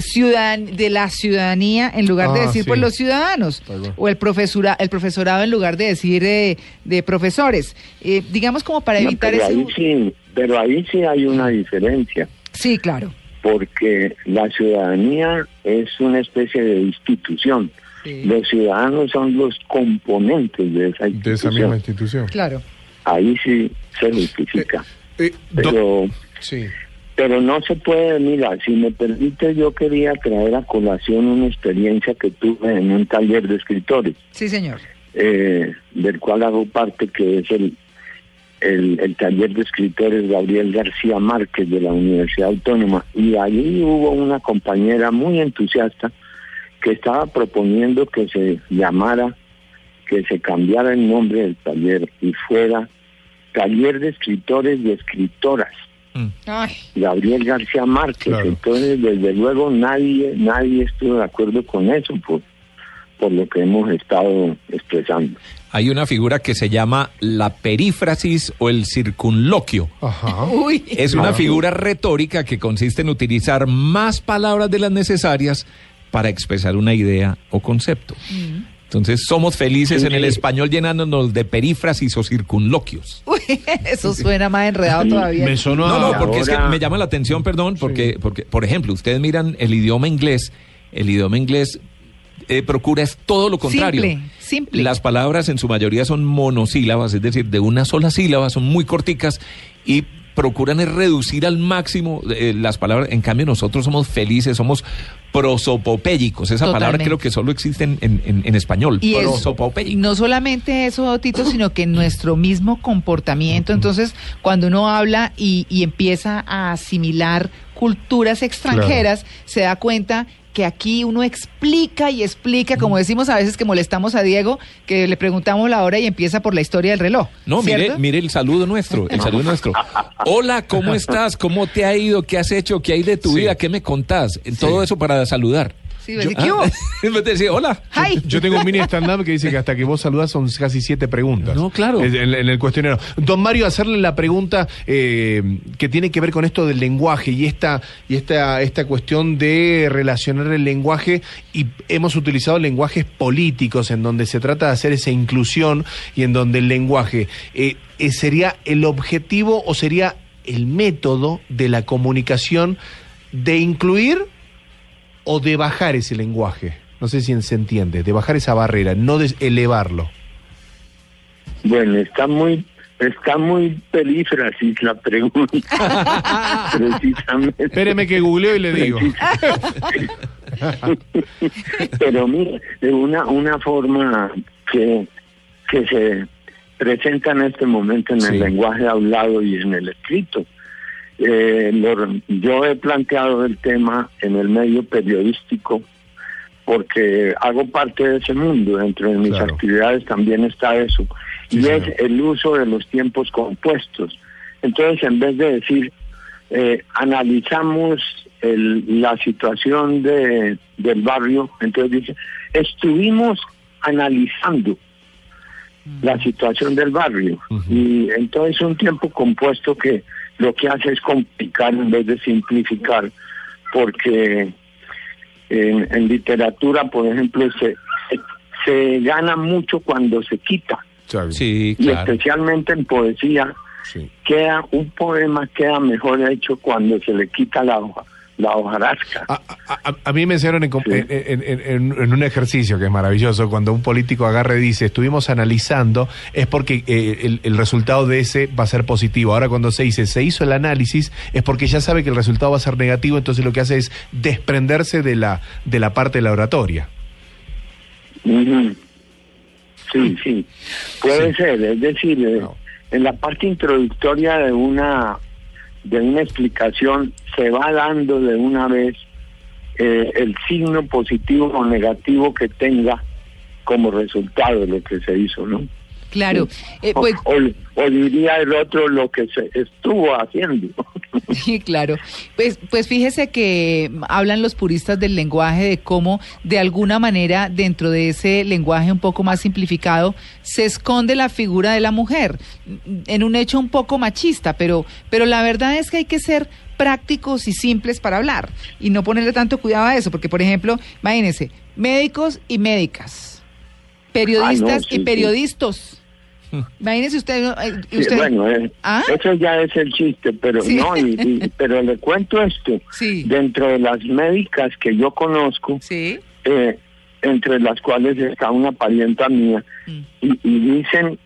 ciudadan de la ciudadanía en lugar de Ah, decir sí. pues los ciudadanos o el profesora el profesorado en lugar de decir eh, de profesores Eh, digamos como para No, evitar pero ese ahí sí, pero ahí sí hay una diferencia. sí claro porque la ciudadanía es una especie de institución. Los ciudadanos son los componentes de esa De institución. esa misma institución. claro Ahí sí se justifica. Eh, pero, sí. Pero no se puede, mira, si me permite, yo quería traer a colación una experiencia que tuve en un taller de escritores, sí señor eh, del cual hago parte, que es el, el, el taller de escritores Gabriel García Márquez de la Universidad Autónoma. Y allí hubo una compañera muy entusiasta que estaba proponiendo que se llamara, que se cambiara el nombre del taller y fuera Taller de Escritores y Escritoras. Ay, Gabriel García Márquez. Entonces, desde luego, nadie nadie estuvo de acuerdo con eso por, por lo que hemos estado expresando. Hay una figura que se llama la perífrasis o el circunloquio. [laughs] Uy. Es una figura retórica que consiste en utilizar más palabras de las necesarias para expresar una idea o concepto. Entonces somos felices Sí, en el español llenándonos de perífrasis o circunloquios. Uy, [laughs] eso suena más enredado todavía no, no, porque es que me llama la atención, perdón, porque, porque, por ejemplo, ustedes miran el idioma inglés, el idioma inglés eh, procura es todo lo contrario. Simple, simple. Las palabras en su mayoría son monosílabas, es decir, de una sola sílaba, son muy corticas y procuran es reducir al máximo eh, las palabras. En cambio, nosotros somos felices, somos prosopopélicos. Esa palabra creo que solo existe en, en- español. Y es- prosopopélico. no solamente eso, Tito, sino que nuestro mismo comportamiento. Entonces, cuando uno habla y, y empieza a asimilar culturas extranjeras, se da cuenta que aquí uno explica y explica, como decimos a veces que molestamos a Diego, que le preguntamos la hora y empieza por la historia del reloj. No, mire, ¿cierto? mire el saludo nuestro, el saludo [laughs] nuestro. Hola, ¿cómo estás? ¿Cómo te ha ido? ¿Qué has hecho? ¿Qué hay de tu vida? ¿Qué me contás? Todo eso para saludar. Sí, decir, ¿qué de [laughs] decir, hola. Yo tengo un mini stand-up que dice que hasta que vos saludas son casi siete preguntas. No, claro. En, en el cuestionario. Don Mario, hacerle la pregunta eh, que tiene que ver con esto del lenguaje y esta, y esta, esta cuestión de relacionar el lenguaje y hemos utilizado lenguajes políticos en donde se trata de hacer esa inclusión y en donde el lenguaje eh, eh, sería el objetivo o sería el método de la comunicación de incluir o de bajar ese lenguaje. No sé si se entiende, de bajar esa barrera, no de elevarlo. Bueno, está muy Está muy perífrasis la pregunta. [laughs] Precisamente. Espéreme que googleo y le digo. Pero mire, de una, una forma que, que se presenta en este momento en el lenguaje hablado y en el escrito. Eh, lo- yo he planteado el tema en el medio periodístico porque hago parte de ese mundo, dentro de mis actividades también está eso, y es el uso de los tiempos compuestos. Entonces, en vez de decir, eh, analizamos el- la situación de, del barrio, entonces dice, estuvimos analizando la situación del barrio. Y entonces un tiempo compuesto que lo que hace es complicar en vez de simplificar, porque en, en literatura, por ejemplo, se, se, se gana mucho cuando se quita. Sí, Y claro. especialmente en poesía, queda un poema queda mejor hecho cuando se le quita la hoja, la hojarasca. A, a mí me enseñaron en, com- en- en- en- un ejercicio que es maravilloso, cuando un político agarra y dice, estuvimos analizando, es porque eh, el, el resultado de ese va a ser positivo. Ahora cuando se dice, se hizo el análisis, es porque ya sabe que el resultado va a ser negativo, entonces lo que hace es desprenderse de la, de la parte de la oratoria. Ujú. Sí, sí, puede ser. Es decir, eh, en la parte introductoria de una de una explicación se va dando de una vez eh, el signo positivo o negativo que tenga como resultado lo que se hizo, ¿no? Claro. Eh, O- pues, o, o diría el otro lo que se estuvo haciendo. [laughs] Sí, claro. Pues, pues fíjese que hablan los puristas del lenguaje de cómo, de alguna manera, dentro de ese lenguaje un poco más simplificado, se esconde la figura de la mujer en un hecho un poco machista, pero, pero la verdad es que hay que ser prácticos y simples para hablar y no ponerle tanto cuidado a eso, porque por ejemplo, imagínense, médicos y médicas, periodistas Ah, no, sí, y sí. Imagínese usted, Sí, bueno, eh, ¿Ah? eso ya es el chiste, pero Sí. no, y- y- [laughs] pero le cuento esto. Dentro de las médicas que yo conozco, eh, entre las cuales está una parienta mía, Mm. y, y dicen,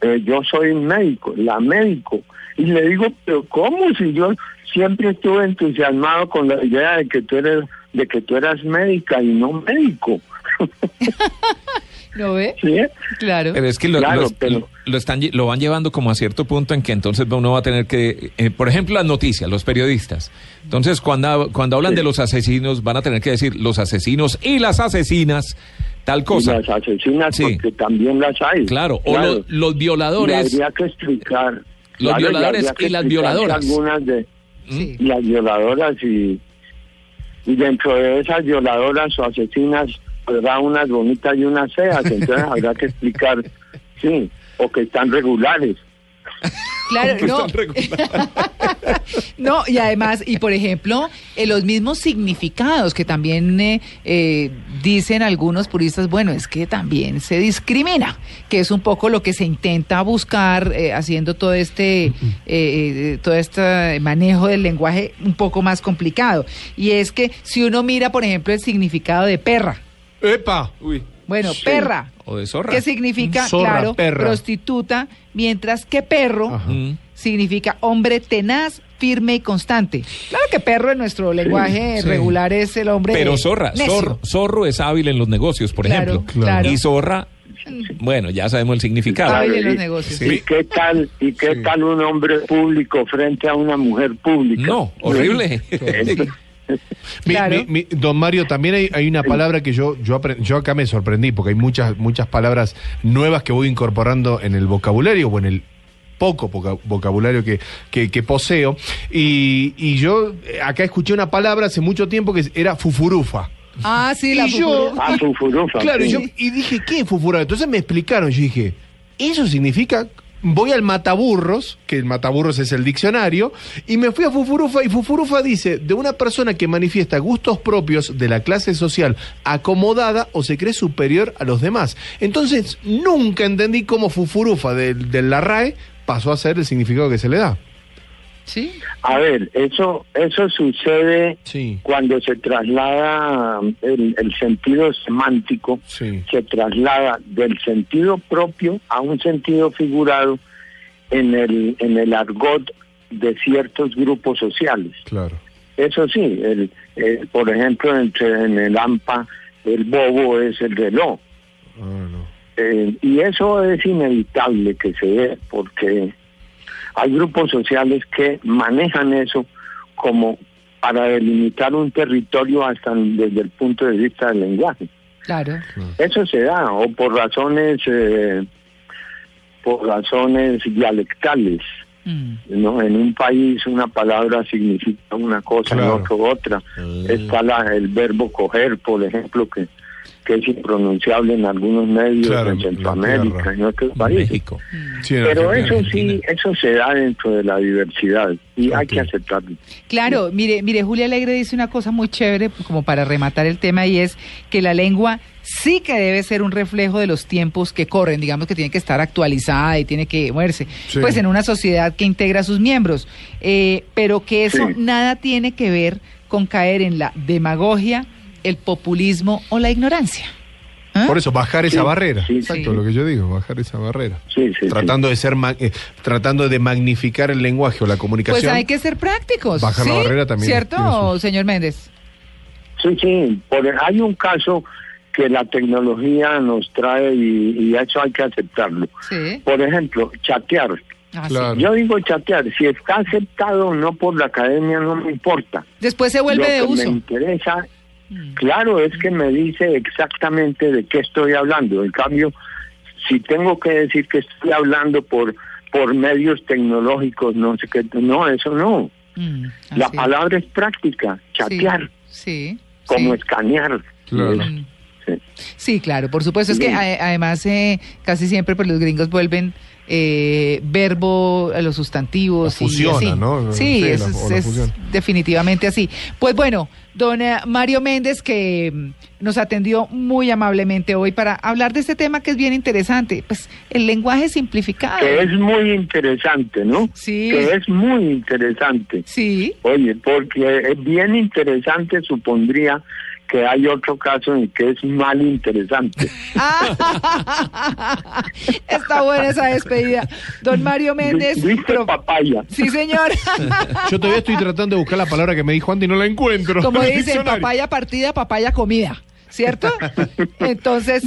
eh, yo soy médico, la médico. Y le digo, pero ¿cómo? Si yo siempre estuve entusiasmado con la idea de que tú eres, de que tú eras médica y no médico. [laughs] [laughs] ¿No ve? Sí. Claro. Pero es que lo, Claro, lo- pero- lo están, lo van llevando como a cierto punto en que entonces uno va a tener que, eh, por ejemplo, las noticias, los periodistas. Entonces, cuando, cuando hablan de los asesinos, van a tener que decir los asesinos y las asesinas, tal cosa. Y las asesinas, porque también las hay. Claro, o Claro. lo- los violadores. Y habría que explicar. Los claro, violadores y las violadoras. Algunas de las violadoras y, y dentro de esas violadoras o asesinas habrá unas bonitas y unas feas, [laughs] entonces habrá que explicar, sí, o que están regulares. Claro, no. [laughs] no, y además, y por ejemplo, eh, los mismos significados que también eh, eh, dicen algunos puristas, bueno, es que también se discrimina, que es un poco lo que se intenta buscar eh, haciendo todo este, eh, eh, todo este manejo del lenguaje un poco más complicado. Y es que si uno mira, por ejemplo, el significado de perra. ¡Epa! Bueno, Sí. perra. O de zorra. ¿Qué significa? Zorra, claro, perra. prostituta, mientras que perro significa hombre tenaz, firme y constante. Claro que perro en nuestro lenguaje sí. regular es el hombre Pero zorra, necio. zorro, zorro es hábil en los negocios, por Claro, ejemplo. claro. Y zorra, bueno, ya sabemos el significado. Hábil en los negocios. ¿Y qué tal y qué tal un hombre público frente a una mujer pública? No, horrible. [laughs] Mi- mi- mi- don Mario, también hay, hay una palabra que yo, yo, yo acá me sorprendí, porque hay muchas, muchas palabras nuevas que voy incorporando en el vocabulario o en el poco voca- vocabulario que, que, que poseo. Y, y yo eh, acá escuché una palabra hace mucho tiempo que era fufurufa. Ah, sí, la y yo, fufurufa. Ah, fufurufa, Claro, y, yo, y dije, ¿qué es fufurufa? Entonces me explicaron, yo dije, eso significa, voy al mataburros, que el mataburros es el diccionario, y me fui a fufurufa, y fufurufa dice, de una persona que manifiesta gustos propios de la clase social acomodada o se cree superior a los demás. Entonces, nunca entendí cómo fufurufa de, de la RAE pasó a ser el significado que se le da. Sí. A ver, eso eso sucede cuando se traslada el, el sentido semántico, se traslada del sentido propio a un sentido figurado en el, en el argot de ciertos grupos sociales. Claro. Eso sí, el, el- por ejemplo, entre, en el AMPA, el bobo es el reloj. Eh, y eso es inevitable que se dé, porque hay grupos sociales que manejan eso como para delimitar un territorio hasta desde el punto de vista del lenguaje. Claro. Eso se da, o por razones, eh, por razones dialectales. ¿no? En un país una palabra significa una cosa, en Claro. otro otra. Está la, el verbo coger, por ejemplo, que, que es impronunciable en algunos medios Claro, en en Centroamérica, en otros países. México. Sí, en Pero eso sí, eso se da dentro de la diversidad y hay que aceptarlo. Claro, mire, mire, Julia Alegre dice una cosa muy chévere como para rematar el tema y es que la lengua sí que debe ser un reflejo de los tiempos que corren, digamos que tiene que estar actualizada y tiene que moverse, Sí. pues en una sociedad que integra a sus miembros, Eh, pero que eso Sí. nada tiene que ver con caer en la demagogia, el populismo o la ignorancia. Por eso, bajar esa Sí, barrera. sí, Exacto, sí. lo que yo digo, bajar esa barrera. Sí, sí, tratando de ser ma- eh, tratando de magnificar el lenguaje o la comunicación. Pues hay que ser prácticos. Bajar la barrera también ¿Cierto, señor Méndez? Sí, sí, por- hay un caso que la tecnología nos trae y, y eso hay que aceptarlo. Sí. Por ejemplo, chatear. Ah. Yo digo chatear, si está aceptado o no por la academia no me importa. Después se vuelve Lo de que uso. Me interesa, claro, es que me dice exactamente de qué estoy hablando. En cambio, si tengo que decir que estoy hablando por por medios tecnológicos, no sé qué, no, eso no. Mm, La palabra es práctica, chatear, Sí. como escanear. Claro. Sí, claro, por supuesto. Es que además eh, casi siempre pues, los gringos vuelven eh, verbo a los sustantivos. La fusiona, y así. ¿no? Sí, Sí, eso la- es, la es definitivamente así. Pues bueno, don eh, Mario Méndez que mm, nos atendió muy amablemente hoy para hablar de este tema que es bien interesante. Pues el lenguaje simplificado. que es muy interesante, ¿no? Sí. Que es muy interesante. Sí. Oye, porque es bien interesante supondría que hay otro caso en que es mal interesante. [laughs] Está buena esa despedida. Don Mario Méndez. ¿Viste papaya? Sí, señor. [laughs] Yo todavía estoy tratando de buscar la palabra que me dijo antes y no la encuentro. Como [laughs] en dicen, papaya partida, papaya comida. ¿Cierto? Entonces,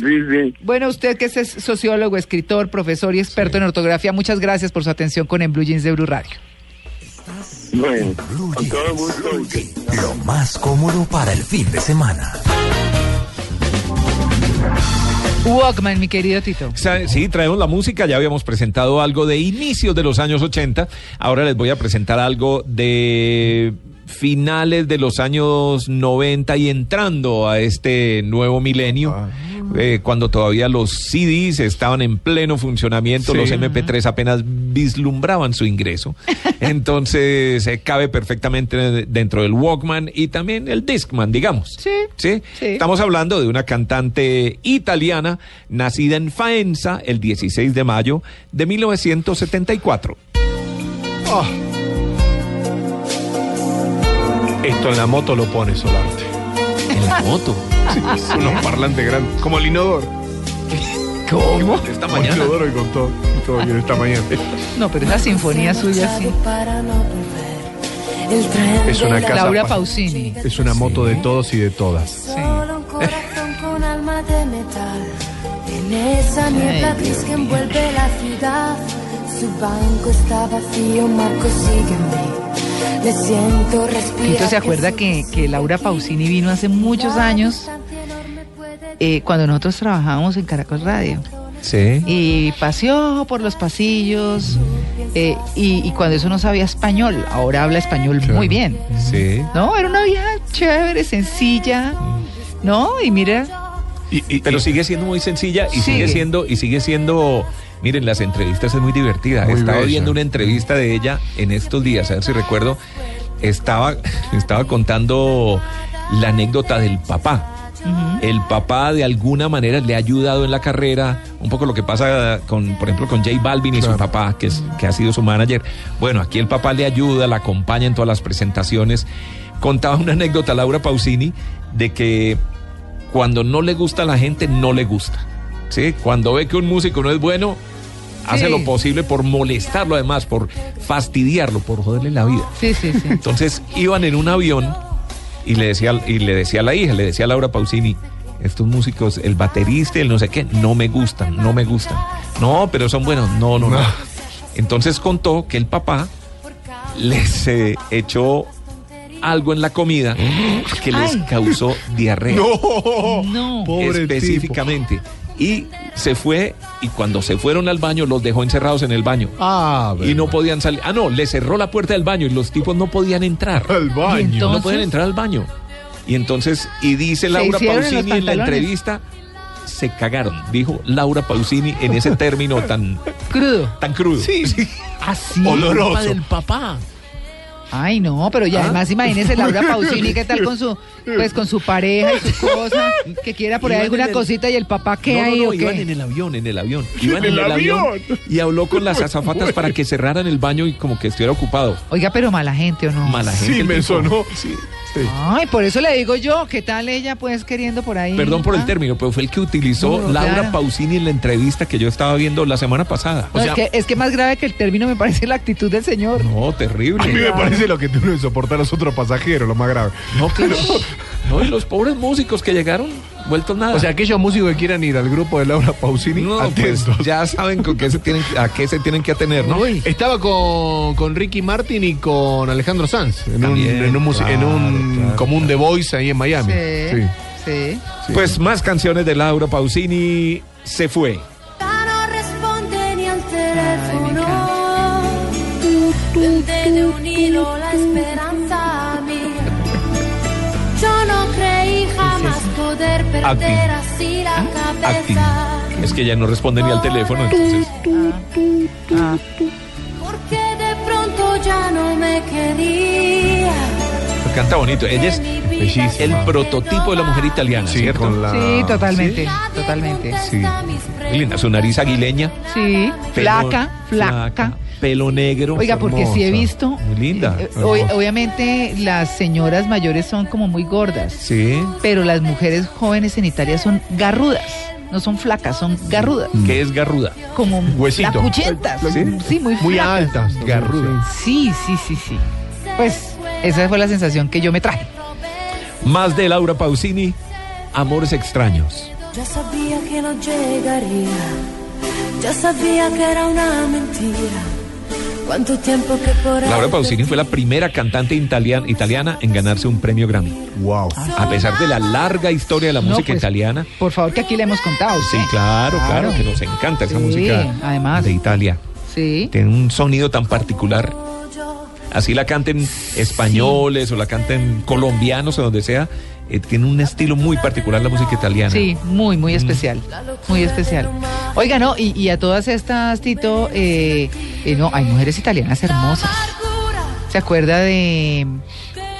bueno, usted que es sociólogo, escritor, profesor y experto en ortografía, muchas gracias por su atención con En Blue Jeans de Blue Radio. Bueno, con todo gusto. Lo más cómodo para el fin de semana. Walkman, mi querido Tito. Sí, traemos la música, ya habíamos presentado algo de inicios de los años 80, ahora les voy a presentar algo de finales de los años 90 y entrando a este nuevo milenio, eh, cuando todavía los CDs estaban en pleno funcionamiento, Sí. los MP3 apenas vislumbraban su ingreso. [laughs] Entonces, eh, cabe perfectamente de- dentro del Walkman y también el Discman, digamos. Sí. ¿Sí? Estamos hablando de una cantante italiana nacida en Faenza el 16 de mayo de 1974. Ah. Esto en la moto lo pone Solarte. ¿En la moto? [laughs] Sí, unos parlantes grandes. Como el inodoro. ¿Cómo? Esta Como el mañana. inodoro y con todo. todo bien esta mañana. No, pero esa sinfonía suya sí. Es una casa. Laura pa- Pausini. Es una moto de todos y de todas. Solo un corazón con alma de metal. En esa niebla gris que envuelve la ciudad. Su banco está vacío, Marco sigue Le siento se acuerda que, que Laura Pausini vino hace muchos años eh, cuando nosotros trabajábamos en Caracol Radio. Sí. Y paseó por los pasillos eh, y, y cuando eso no sabía español, ahora habla español muy bien. Sí. No, era una vieja chévere, sencilla, ¿no? Y mira, Pero sigue siendo muy sencilla y sigue, Sigue. siendo y sigue siendo Miren, las entrevistas es muy divertida. Muy estaba bella. viendo una entrevista de ella en estos días, a ver si recuerdo. Estaba, [laughs] estaba contando la anécdota del papá. El papá de alguna manera le ha ayudado en la carrera, un poco lo que pasa con, por ejemplo, con J Balvin y su papá, que, es, que ha sido su manager. Bueno, aquí el papá le ayuda, la acompaña en todas las presentaciones. Contaba una anécdota Laura Pausini de que cuando no le gusta a la gente, no le gusta. ¿Sí? Cuando ve que un músico no es bueno, hace Sí. lo posible por molestarlo además, por fastidiarlo, por joderle la vida. Sí, sí, sí. Entonces iban en un avión y le decía, y le decía a la hija, le decía a Laura Pausini, estos músicos, el baterista y el no sé qué, no me gustan, no me gustan. No, pero son buenos, no, no, no. Entonces contó que el papá les eh, echó algo en la comida que les Ay. causó diarrea. [laughs] No, no. Pobre específicamente. Y se fue y cuando se fueron al baño los dejó encerrados en el baño. Ah, y no podían salir. Ah, no, le cerró la puerta del baño y los tipos no podían entrar. Al baño. No podían entrar al baño. Y entonces, y dice Laura Pausini en la entrevista, se cagaron, dijo Laura Pausini en ese término tan Crudo. tan crudo. Sí. [laughs] Así. Oloroso. Culpa del papá. Ay, no, pero ya ¿Ah? además imagínese Laura [laughs] Pausini, ¿qué tal con su pues con su pareja y su cosa? Que quiera por ahí alguna el- cosita y el papá qué no, no, ahí no, o iban qué? en el avión, en el avión. Iban ¿En en, el el avión? avión? y habló con las azafatas para que cerraran el baño y como que estuviera ocupado. Oiga, pero mala gente o no. Mala gente. Sí, el me tipo. sonó. Sí. Ay, por eso le digo yo, ¿qué tal ella pues queriendo por ahí? Perdón por el Ah. término, pero fue el que utilizó No, Laura claro. Pausini en la entrevista que yo estaba viendo la semana pasada. No, es, que, es que más grave que el término me parece la actitud del señor. No, terrible. A mí me parece lo que tú no soportar a los otros pasajeros, lo más grave. No, claro. No, y los pobres músicos que llegaron vueltos nada. O sea, aquellos músicos que quieran ir al grupo de Laura Pausini, no, pues, ya saben con qué se tienen, a qué se tienen que atener, ¿no? Uy. Estaba con, con Ricky Martin y con Alejandro Sanz en un, en un, musi- en claro, un claro, común de Voice ahí en Miami. Sí, sí. Pues más canciones de Laura Pausini se fue. Acting. así la Acting. cabeza. Es que ella no responde ni al teléfono, entonces. Ah. Porque de pronto ya no me quería. Canta bonito. Ella es bellísima. el prototipo de la mujer italiana, Sí, ¿cierto? con la- Sí, totalmente, totalmente. Sí. Linda. Su nariz aguileña. Sí, pelo- flaca, flaca. Pelo negro. Oiga, porque sí he visto. Muy linda. eh, ob- obviamente las señoras mayores son como muy gordas, Sí. pero las mujeres jóvenes en Italia son garrudas. No son flacas, son garrudas. ¿Qué es garruda? Como Huesito. flacuchentas. ¿Sí? Sí, muy Muy flacas. altas. Garruda. Sí, sí, sí, sí. Pues esa fue la sensación que yo me traje. Más de Laura Pausini, Amores extraños. Ya sabía que no llegaría. Ya sabía que era una mentira. Cuánto tiempo que por Laura Pausini fue la primera cantante italiana, italiana en ganarse un premio Grammy. Wow. A pesar de la larga historia de la No, música pues, italiana. Por favor, que aquí le hemos contado. Sí, claro, claro, que nos encanta esa Sí, música además. de Italia. Sí. Tiene un sonido tan particular. Así la canten españoles o la canten colombianos o donde sea, eh, tiene un estilo muy particular la música italiana. Sí, muy, muy especial. Muy especial. Oiga, no, y, y a todas estas, Tito, eh, eh, no, hay mujeres italianas hermosas. ¿Se acuerda de,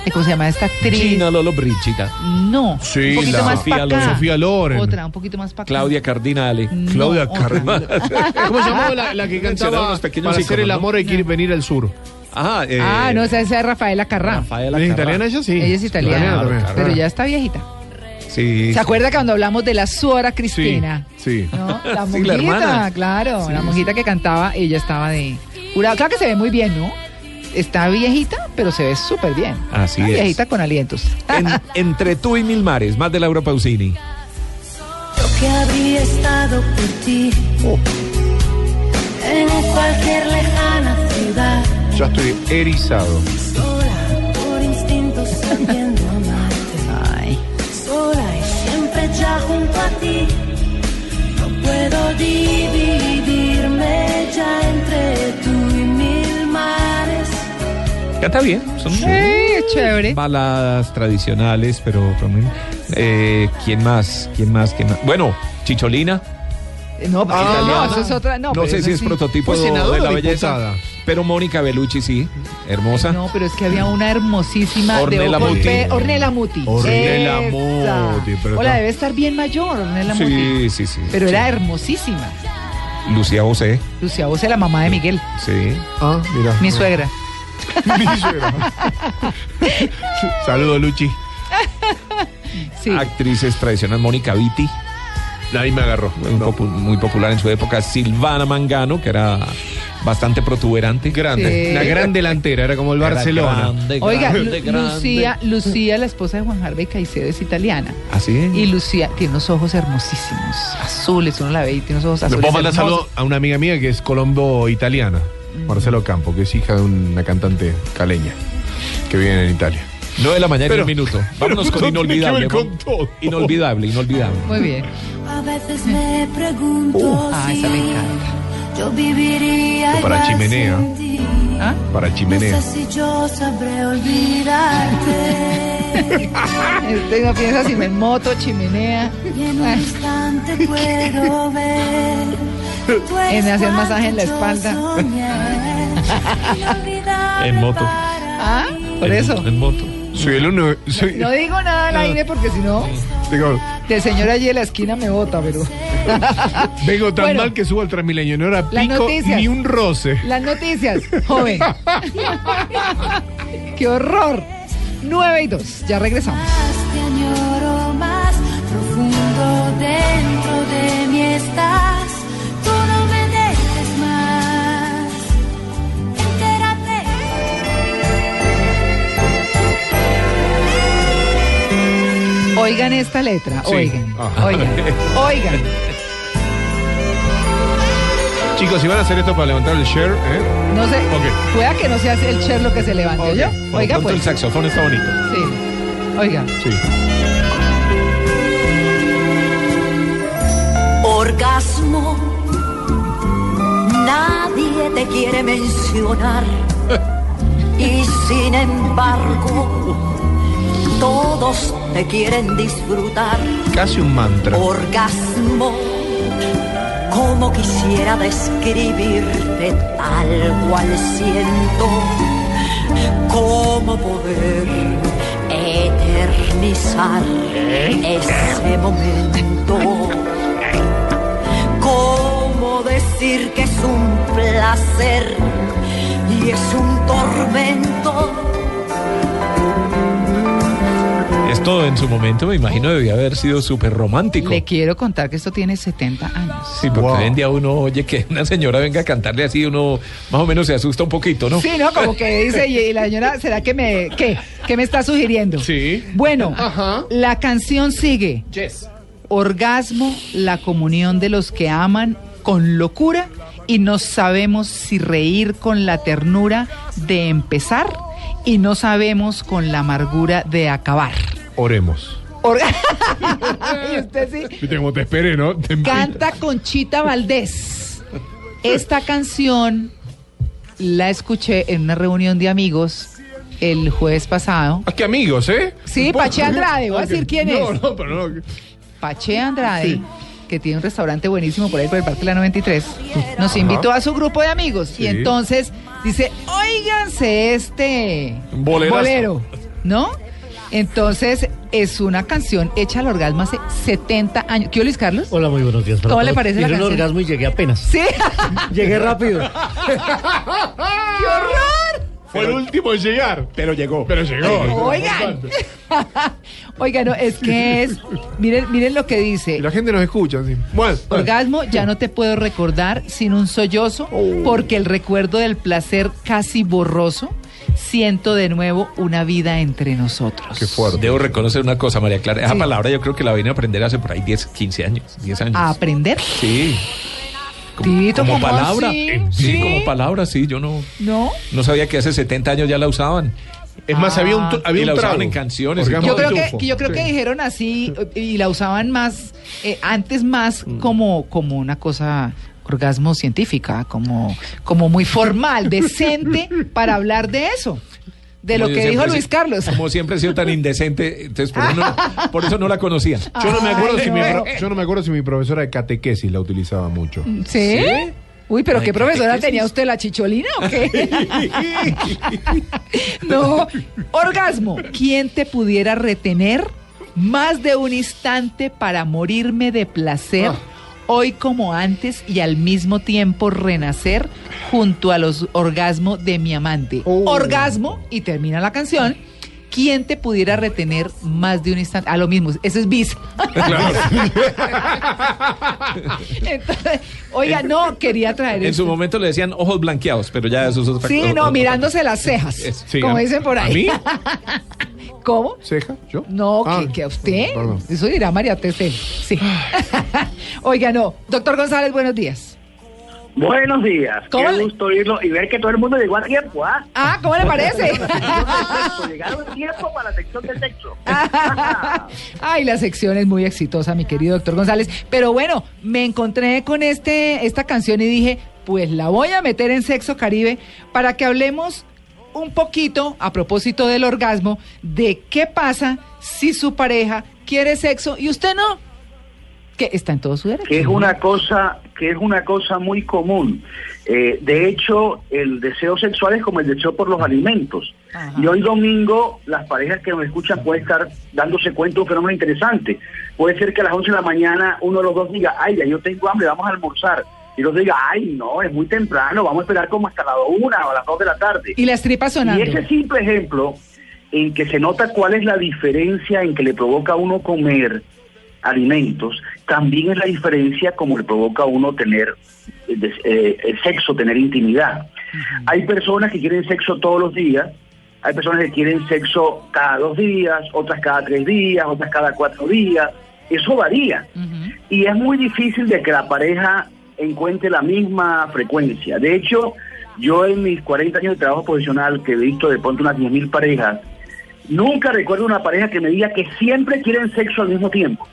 de cómo se llama esta actriz? Gina Lolo Brigida, No, Sí, un poquito la más Sofía acá. Loren. Sofía Loren. Otra, un poquito más para acá. Claudia Cardinale. No, Claudia. Carrera. [laughs] ¿Cómo se llamaba la, la que cantaba para hacer el ¿no? amor hay que ir venir al sur? Ah, eh, Ah, no, esa, esa es Rafaela Carrá. Rafaela ¿Es Carrá. italiana ella? Sí. Ella es italiana, pero ya está viejita. Sí. ¿Se acuerda cuando hablamos de la suora Cristina? Sí. ¿No? La Sí, monjita, la hermana. claro, Sí, la monjita que cantaba, ella estaba de jurado. Claro que se ve muy bien, ¿no? Está viejita, pero se ve súper bien. Así es. Viejita con alientos. En- entre tú y mil mares, más de Laura Pausini. Yo que habría estado por ti en cualquier lejana Ya estoy erizado. sola por instinto sabiendo amarte, Ay. sola y siempre ya junto a ti. No puedo dividirme ya entre tú y mil mares. Canta bien. Son Sí, es chévere. baladas tradicionales, pero... pero muy- eh, ¿Quién más? ¿Quién más? ¿Quién más? Bueno, Chicholina. No, pero Ah, no, eso es otra. No, No, sé si es sí. prototipo ¿Fue de la belleza. diputada? Pero Mónica Bellucci sí, hermosa. No, pero es que había una hermosísima Ornella de Muti. Ornella Muti. Ornella. Muti, pero Hola, debe estar bien mayor, Ornella Muti. Sí, sí, sí. Pero sí. era hermosísima. Lucía José, Lucía Bose, la mamá de Miguel, sí. Ah, mira. mi suegra. [laughs] Mi suegra. [laughs] Saludos, Luchi. Sí. Actrices tradicionales, Mónica Vitti. Ahí me agarró. Muy, popu- muy popular en su época. Silvana Mangano, que era bastante protuberante. Grande. Sí. La gran delantera, era como el Era Barcelona. grande, Oiga, grande, Lu- grande. Lucía, Lucía, la esposa de Juan Harvey Caicedo, es italiana. ¿Así? Y Lucía tiene unos ojos hermosísimos, azules, uno la ve y tiene unos ojos Le azules. puedo mandar hermosos. saludo a una amiga mía que es colombo italiana, Marcelo Campo, que es hija de una cantante caleña que vive en Italia. 9 de la mañana y Pero- un minuto. Vámonos con inolvidable. con todo. Inolvidable, inolvidable. Muy bien. A veces me pregunto Ah, si esa me encanta. yo viviría Para chimenea. sin ti. ¿Ah? Para chimenea. No sé si yo sabré olvidarte. [laughs] Usted no piensa si me moto, chimenea. y en un instante puedo ver. [laughs] En hacer masaje en la espalda. [laughs] En moto. Ah, por En- eso. En moto. Soy el único. Soy, No digo nada al aire porque si no, digo, el señor allí en la esquina me bota, pero. vengo tan Bueno. mal que subo al Transmilenio. No era pico noticias. ni un roce. Las noticias, joven. ¡Qué horror! 9 y 2, ya regresamos. Te añoro más profundo dentro de mí estás. Oigan esta letra, Sí. oigan, Ajá. oigan, oigan. Chicos, si van a hacer esto para levantar el share, ¿eh? No sé, Ok. pueda que no sea el Sherlock que se levante, Ok. yo. Oiga, pronto el pues. saxofón está bonito. Sí. Oiga. Sí. Orgasmo. Nadie te quiere mencionar. [laughs] Y sin embargo, todos te quieren disfrutar. Casi un mantra. Orgasmo. Como quisiera describirte tal cual siento. Cómo poder eternizar ese momento. ¿Cómo decir que es un placer y es un tormento? Esto en su momento me imagino debía haber sido súper romántico. Le quiero contar que esto tiene 70 años. Sí, porque Wow. hoy en día uno oye que una señora venga a cantarle así, uno más o menos se asusta un poquito, ¿no? Sí, ¿no? Como que dice, y la señora, ¿será que me, qué? ¿Qué me está sugiriendo? Sí. Bueno, la canción sigue. Orgasmo, la comunión de los que aman con locura y no sabemos si reír con la ternura de empezar y no sabemos con la amargura de acabar. Oremos. Orga- [laughs] y usted sí. Viste cómo te esperé, ¿no? Te- Canta Conchita Valdés. Esta canción la escuché en una reunión de amigos el jueves pasado. Ah, qué amigos, ¿eh? Sí, Pache Andrade, voy a decir quién no, es. No, pero no. Pache Andrade, Sí. que tiene un restaurante buenísimo por ahí por el Parque de la 93, nos invitó a su grupo de amigos Sí. y entonces dice, óiganse este Bolerazo. bolero, ¿no? Entonces es una canción hecha al orgasmo hace 70 años. ¿Qué Luis Carlos? Hola, muy buenos días. para ¿Cómo le todos. parece la canción? orgasmo y llegué apenas. Sí. [laughs] Llegué rápido. [laughs] ¡Qué horror! Fue el último en llegar. Pero llegó. Pero llegó. Oigan. [laughs] Oigan, no, es que es. Miren, miren lo que Y dice. la gente nos escucha, sí. Bueno, bueno. Orgasmo, ya no te puedo recordar sin un sollozo, Oh. porque el recuerdo del placer casi borroso, siento de nuevo una vida entre nosotros. Qué fuerte. Debo reconocer una cosa, María Clara. Esa Sí. palabra yo creo que la vine a aprender hace por ahí 10, 15 años. 10 años. ¿A aprender? Sí. Tito, Como ¿cómo palabra. así? Sí, ¿Sí? como palabra, sí. Yo no, ¿No? no sabía que hace 70 años ya la usaban. Es más, había un, tu- había y un la usaban en canciones. y Yo creo, que, yo creo que dijeron así y la usaban más, eh, antes más Mm. como, como una cosa orgasmo científica, como, como muy formal, [laughs] decente para hablar de eso, de Como lo que dijo Luis Carlos. Como siempre he sido tan indecente, entonces por eso no, [laughs] por eso no la conocía. Yo no, me acuerdo Ay, si mi, no. pro- yo no me acuerdo si mi profesora de catequesis la utilizaba mucho. ¿Sí? Uy, pero Ay, qué profesora catequesis. tenía usted, la chicholina o qué? [laughs] no, orgasmo. ¿Quién te pudiera retener más de un instante para morirme de placer? Hoy como antes y al mismo tiempo renacer junto a los orgasmos de mi amante. Orgasmo, y termina la canción. ¿quién te pudiera retener más de un instante? A lo mismo, eso es bis. [laughs] Entonces, oiga, no, quería traer En esto. su momento le decían ojos blanqueados, pero ya eso es otra Sí, no, mirándose las cejas, sí, como ¿a- dicen por ¿A ahí. mí? [laughs] ¿Cómo? ¿Ceja? ¿Yo? No, Ah, que, que a usted. perdón. Eso dirá María Teresa. Sí. [laughs] Oiga, no. Doctor González, buenos días. Buenos días. ¿Cómo Qué le- gusto oírlo y ver que todo el mundo llegó a tiempo, ¿ah? Ah, ¿cómo le parece? [laughs] Llegaron a tiempo para la sección del sexo. [laughs] Ay, la sección es muy exitosa, mi querido doctor González. Pero bueno, me encontré con este, esta canción y dije, pues la voy a meter en Sexo Caribe para que hablemos un poquito, a propósito del orgasmo, de qué pasa si su pareja quiere sexo y usted no. Que está en todo su derecho. que es una cosa que es una cosa muy común. Eh, de hecho, el deseo sexual es como el deseo por los alimentos. Y hoy domingo, las parejas que nos escuchan pueden estar dándose cuenta de un fenómeno interesante. Puede ser que a las 11 de la mañana uno de los dos diga, ay, ya yo tengo hambre, vamos a almorzar. Y los diga, ay, no, es muy temprano, vamos a esperar como hasta las 1 o a las 2 de la tarde. Y las tripas sonando. Y ese simple ejemplo en que se nota cuál es la diferencia en que le provoca a uno comer alimentos, también es la diferencia como le provoca a uno tener eh, eh, eh, sexo, tener intimidad. Hay personas que quieren sexo todos los días, hay personas que quieren sexo cada dos días, otras cada tres días, otras cada cuatro días, eso varía. Y es muy difícil de que la pareja encuentre la misma frecuencia. De hecho, yo en mis 40 años de trabajo profesional, que he visto de pronto unas 10.000 parejas, nunca recuerdo una pareja que me diga que siempre quieren sexo al mismo tiempo.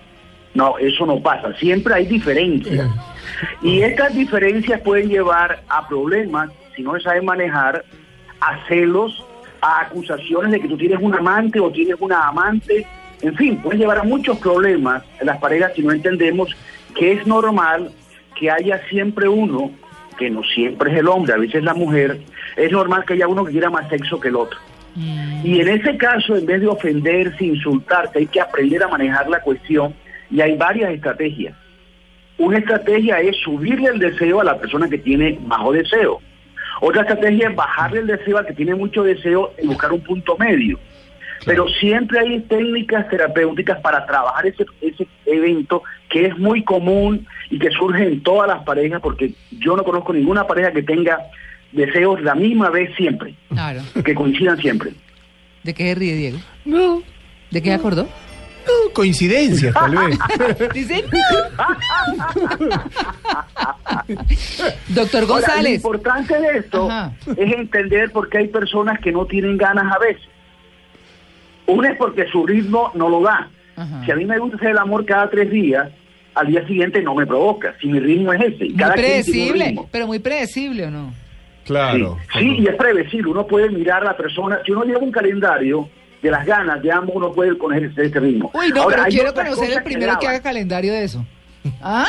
No, eso no pasa. Siempre hay diferencias. Y estas diferencias pueden llevar a problemas, si no se sabe manejar, a celos, a acusaciones de que tú tienes un amante o tienes una amante. En fin, pueden llevar a muchos problemas en las parejas si no entendemos que es normal que haya siempre uno, que no siempre es el hombre, a veces la mujer, es normal que haya uno que quiera más sexo que el otro. Y en ese caso, en vez de ofenderse, insultarse, hay que aprender a manejar la cuestión y hay varias estrategias. Una estrategia es subirle el deseo a la persona que tiene bajo deseo. Otra estrategia es bajarle el deseo al que tiene mucho deseo y buscar un punto medio. Pero siempre hay técnicas terapéuticas para trabajar ese, ese evento que es muy común y que surge en todas las parejas, porque yo no conozco ninguna pareja que tenga deseos la misma vez siempre, Claro. que coincidan siempre. ¿De qué se ríe, Diego? No. ¿De qué acordó? No, coincidencias, tal vez. [laughs] Dice, Doctor Ahora, lo González. importante de esto es entender por qué hay personas que no tienen ganas a veces. Una es porque su ritmo no lo da. Si a mí me gusta hacer el amor cada tres días, al día siguiente no me provoca. Si mi ritmo es ese. y Muy cada predecible, ritmo. pero muy predecible, ¿o no? Claro. Sí, sí, y es previsible. Uno puede mirar a la persona. Si uno lleva un calendario de las ganas de ambos, uno puede conocer ese, ese ritmo. Uy, no, Ahora, pero quiero conocer el primero que graban. haga calendario de eso. ¿Ah?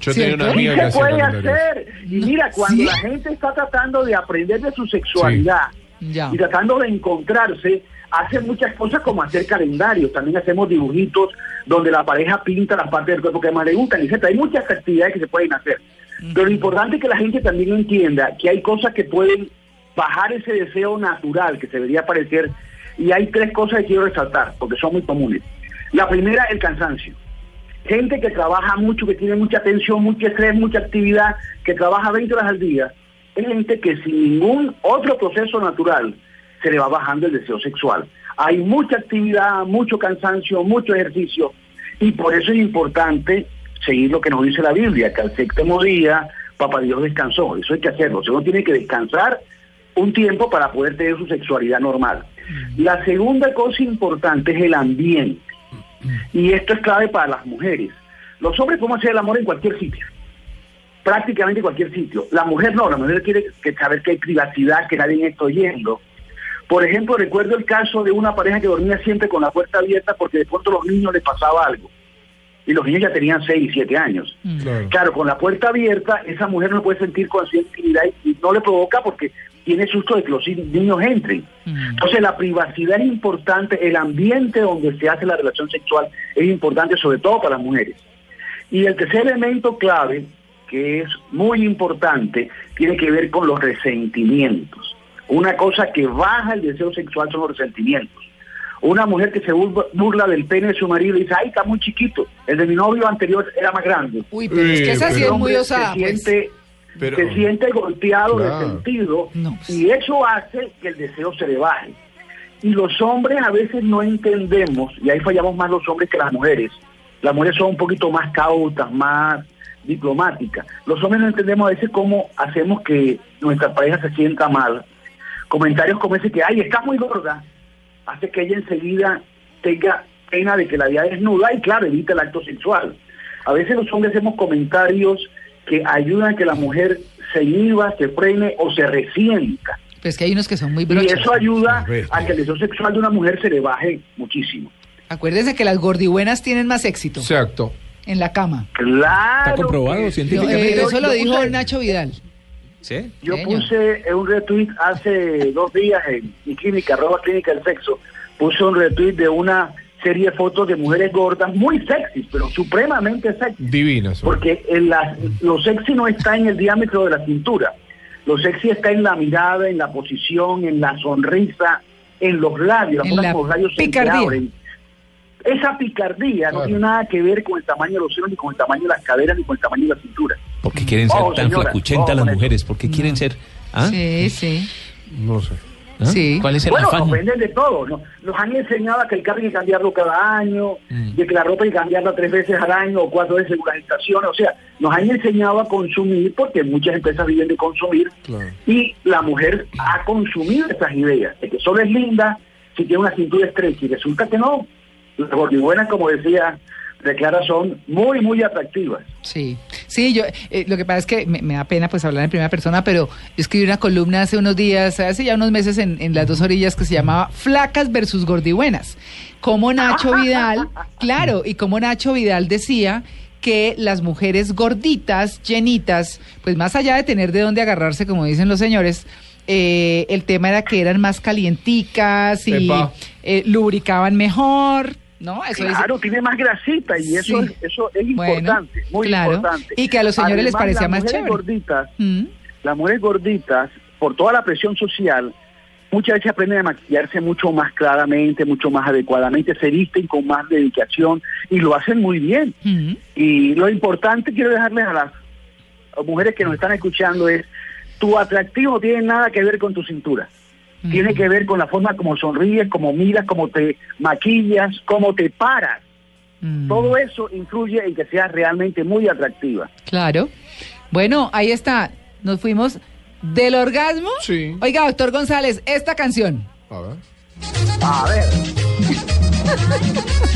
Yo tenía una amiga Sí que se puede hacer. Y mira, cuando ¿Sí? la gente está tratando de aprender de su sexualidad Ya. y tratando de encontrarse, hacen muchas cosas como hacer calendarios. También hacemos dibujitos donde la pareja pinta las partes del cuerpo que más le gustan, etc. Hay muchas actividades que se pueden hacer. Pero lo importante es que la gente también entienda que hay cosas que pueden bajar ese deseo natural que se debería aparecer. Y hay tres cosas que quiero resaltar, porque son muy comunes. La primera, el cansancio gente que trabaja mucho, que tiene mucha tensión, mucho estrés, mucha actividad, que trabaja 20 horas al día, es gente que sin ningún otro proceso natural se le va bajando el deseo sexual. Hay mucha actividad, mucho cansancio, mucho ejercicio, y por eso es importante seguir lo que nos dice la Biblia, que al séptimo día Papá Dios descansó. Eso hay que hacerlo. O sea, uno tiene que descansar un tiempo para poder tener su sexualidad normal. La segunda cosa importante es el ambiente. Y esto es clave para las mujeres. Los hombres podemos hacer el amor en cualquier sitio. Prácticamente en cualquier sitio. La mujer no, la mujer quiere saber que hay privacidad, que nadie está oyendo. Por ejemplo, recuerdo el caso de una pareja que dormía siempre con la puerta abierta porque de pronto a los niños les pasaba algo. Y los niños ya tenían 6, 7 años. Claro, con la puerta abierta, esa mujer no puede sentir con intimidad y no le provoca porque tiene susto de que los niños entren. Entonces, la privacidad es importante, el ambiente donde se hace la relación sexual es importante, sobre todo para las mujeres. Y el tercer elemento clave, que es muy importante, tiene que ver con los resentimientos. Una cosa que baja el deseo sexual son los resentimientos. Una mujer que se burla, del pene de su marido y dice, ay, está muy chiquito. El de mi novio anterior era más grande. Uy, pero es que esa sí es muy osada. Se pues. siente, Pero- se siente golpeado Claro. de sentido y eso hace que el deseo se le baje. Y los hombres a veces no entendemos, y ahí fallamos más los hombres que las mujeres. Las mujeres son un poquito más cautas, más diplomáticas. Los hombres no entendemos a veces cómo hacemos que nuestra pareja se sienta mal. Comentarios como ese que, ay, estás muy gorda, hace que ella enseguida tenga pena de que la vida desnuda y claro, evita el acto sexual. A veces los hombres hacemos comentarios que ayudan a que la mujer se inhiba, se frene o se resienta. Pues que hay unos que son muy Y eso ayuda a que el deseo sexual de una mujer se le baje muchísimo. Acuérdense que las gordibuenas tienen más éxito Exacto. en la cama. Claro. Está comprobado científicamente. Eh, eso lo dijo Nacho Vidal. ¿Sí? Yo puse un retweet hace dos días en mi clínica, arroba clínica del sexo, puse un retweet de una serie de fotos de mujeres gordas muy sexys, pero supremamente sexys. Divinas. Porque en la- lo sexy no está en el diámetro de la cintura. Lo sexy está en la mirada, en la posición, en la sonrisa, en los labios. En la los labios se picardía. entreabren. Esa picardía no tiene nada que ver con el tamaño de los senos, ni con el tamaño de las caderas, ni con el tamaño de la cintura. ¿Por qué quieren ser Oh, tan señora, flacuchentas oh, las mujeres? ¿Por qué quieren ser...? ¿Ah? Sí, sí. No sé. ¿Ah? Sí. ¿Cuál es el bueno, afán? nos venden de todo. ¿no? Nos han enseñado a que el carro hay que cambiarlo cada año, Mm. de que la ropa hay que cambiarla tres veces al año o cuatro veces según las estaciones. O sea, nos han enseñado a consumir porque muchas empresas viven de consumir y la mujer ha consumido esas ideas de que solo es linda si tiene una cintura estrecha y resulta que no. Las gordibuenas, como decía Declara, son muy, muy atractivas. Sí, sí, yo, eh, lo que pasa es que me, me da pena pues hablar en primera persona, pero escribí una columna hace unos días, hace ya unos meses en, en las dos orillas que se llamaba Flacas versus Gordibuenas. Como Nacho Vidal, [laughs] claro, y como Nacho Vidal decía que las mujeres gorditas, llenitas, pues más allá de tener de dónde agarrarse, como dicen los señores, eh, el tema era que eran más calienticas y eh, lubricaban mejor, ¿no? Eso dice- claro, tiene más grasita y eso, Sí. es, eso es Bueno, importante, muy claro. importante. Y que a los señores les parecía más chévere. gorditas, Mm. las mujeres gorditas, por toda la presión social, muchas veces aprenden a maquillarse mucho más claramente, mucho más adecuadamente, se visten con más dedicación y lo hacen muy bien. Mm. Y lo importante quiero dejarles a las mujeres que nos están escuchando es, tu atractivo no tiene nada que ver con tu cintura. Tiene que ver con la forma como sonríes, como miras, como te maquillas, cómo te paras. Mm. Todo eso influye en que seas realmente muy atractiva. Claro. Bueno, ahí está. Nos fuimos del orgasmo. Sí. Oiga, doctor González, esta canción. A ver. A ver.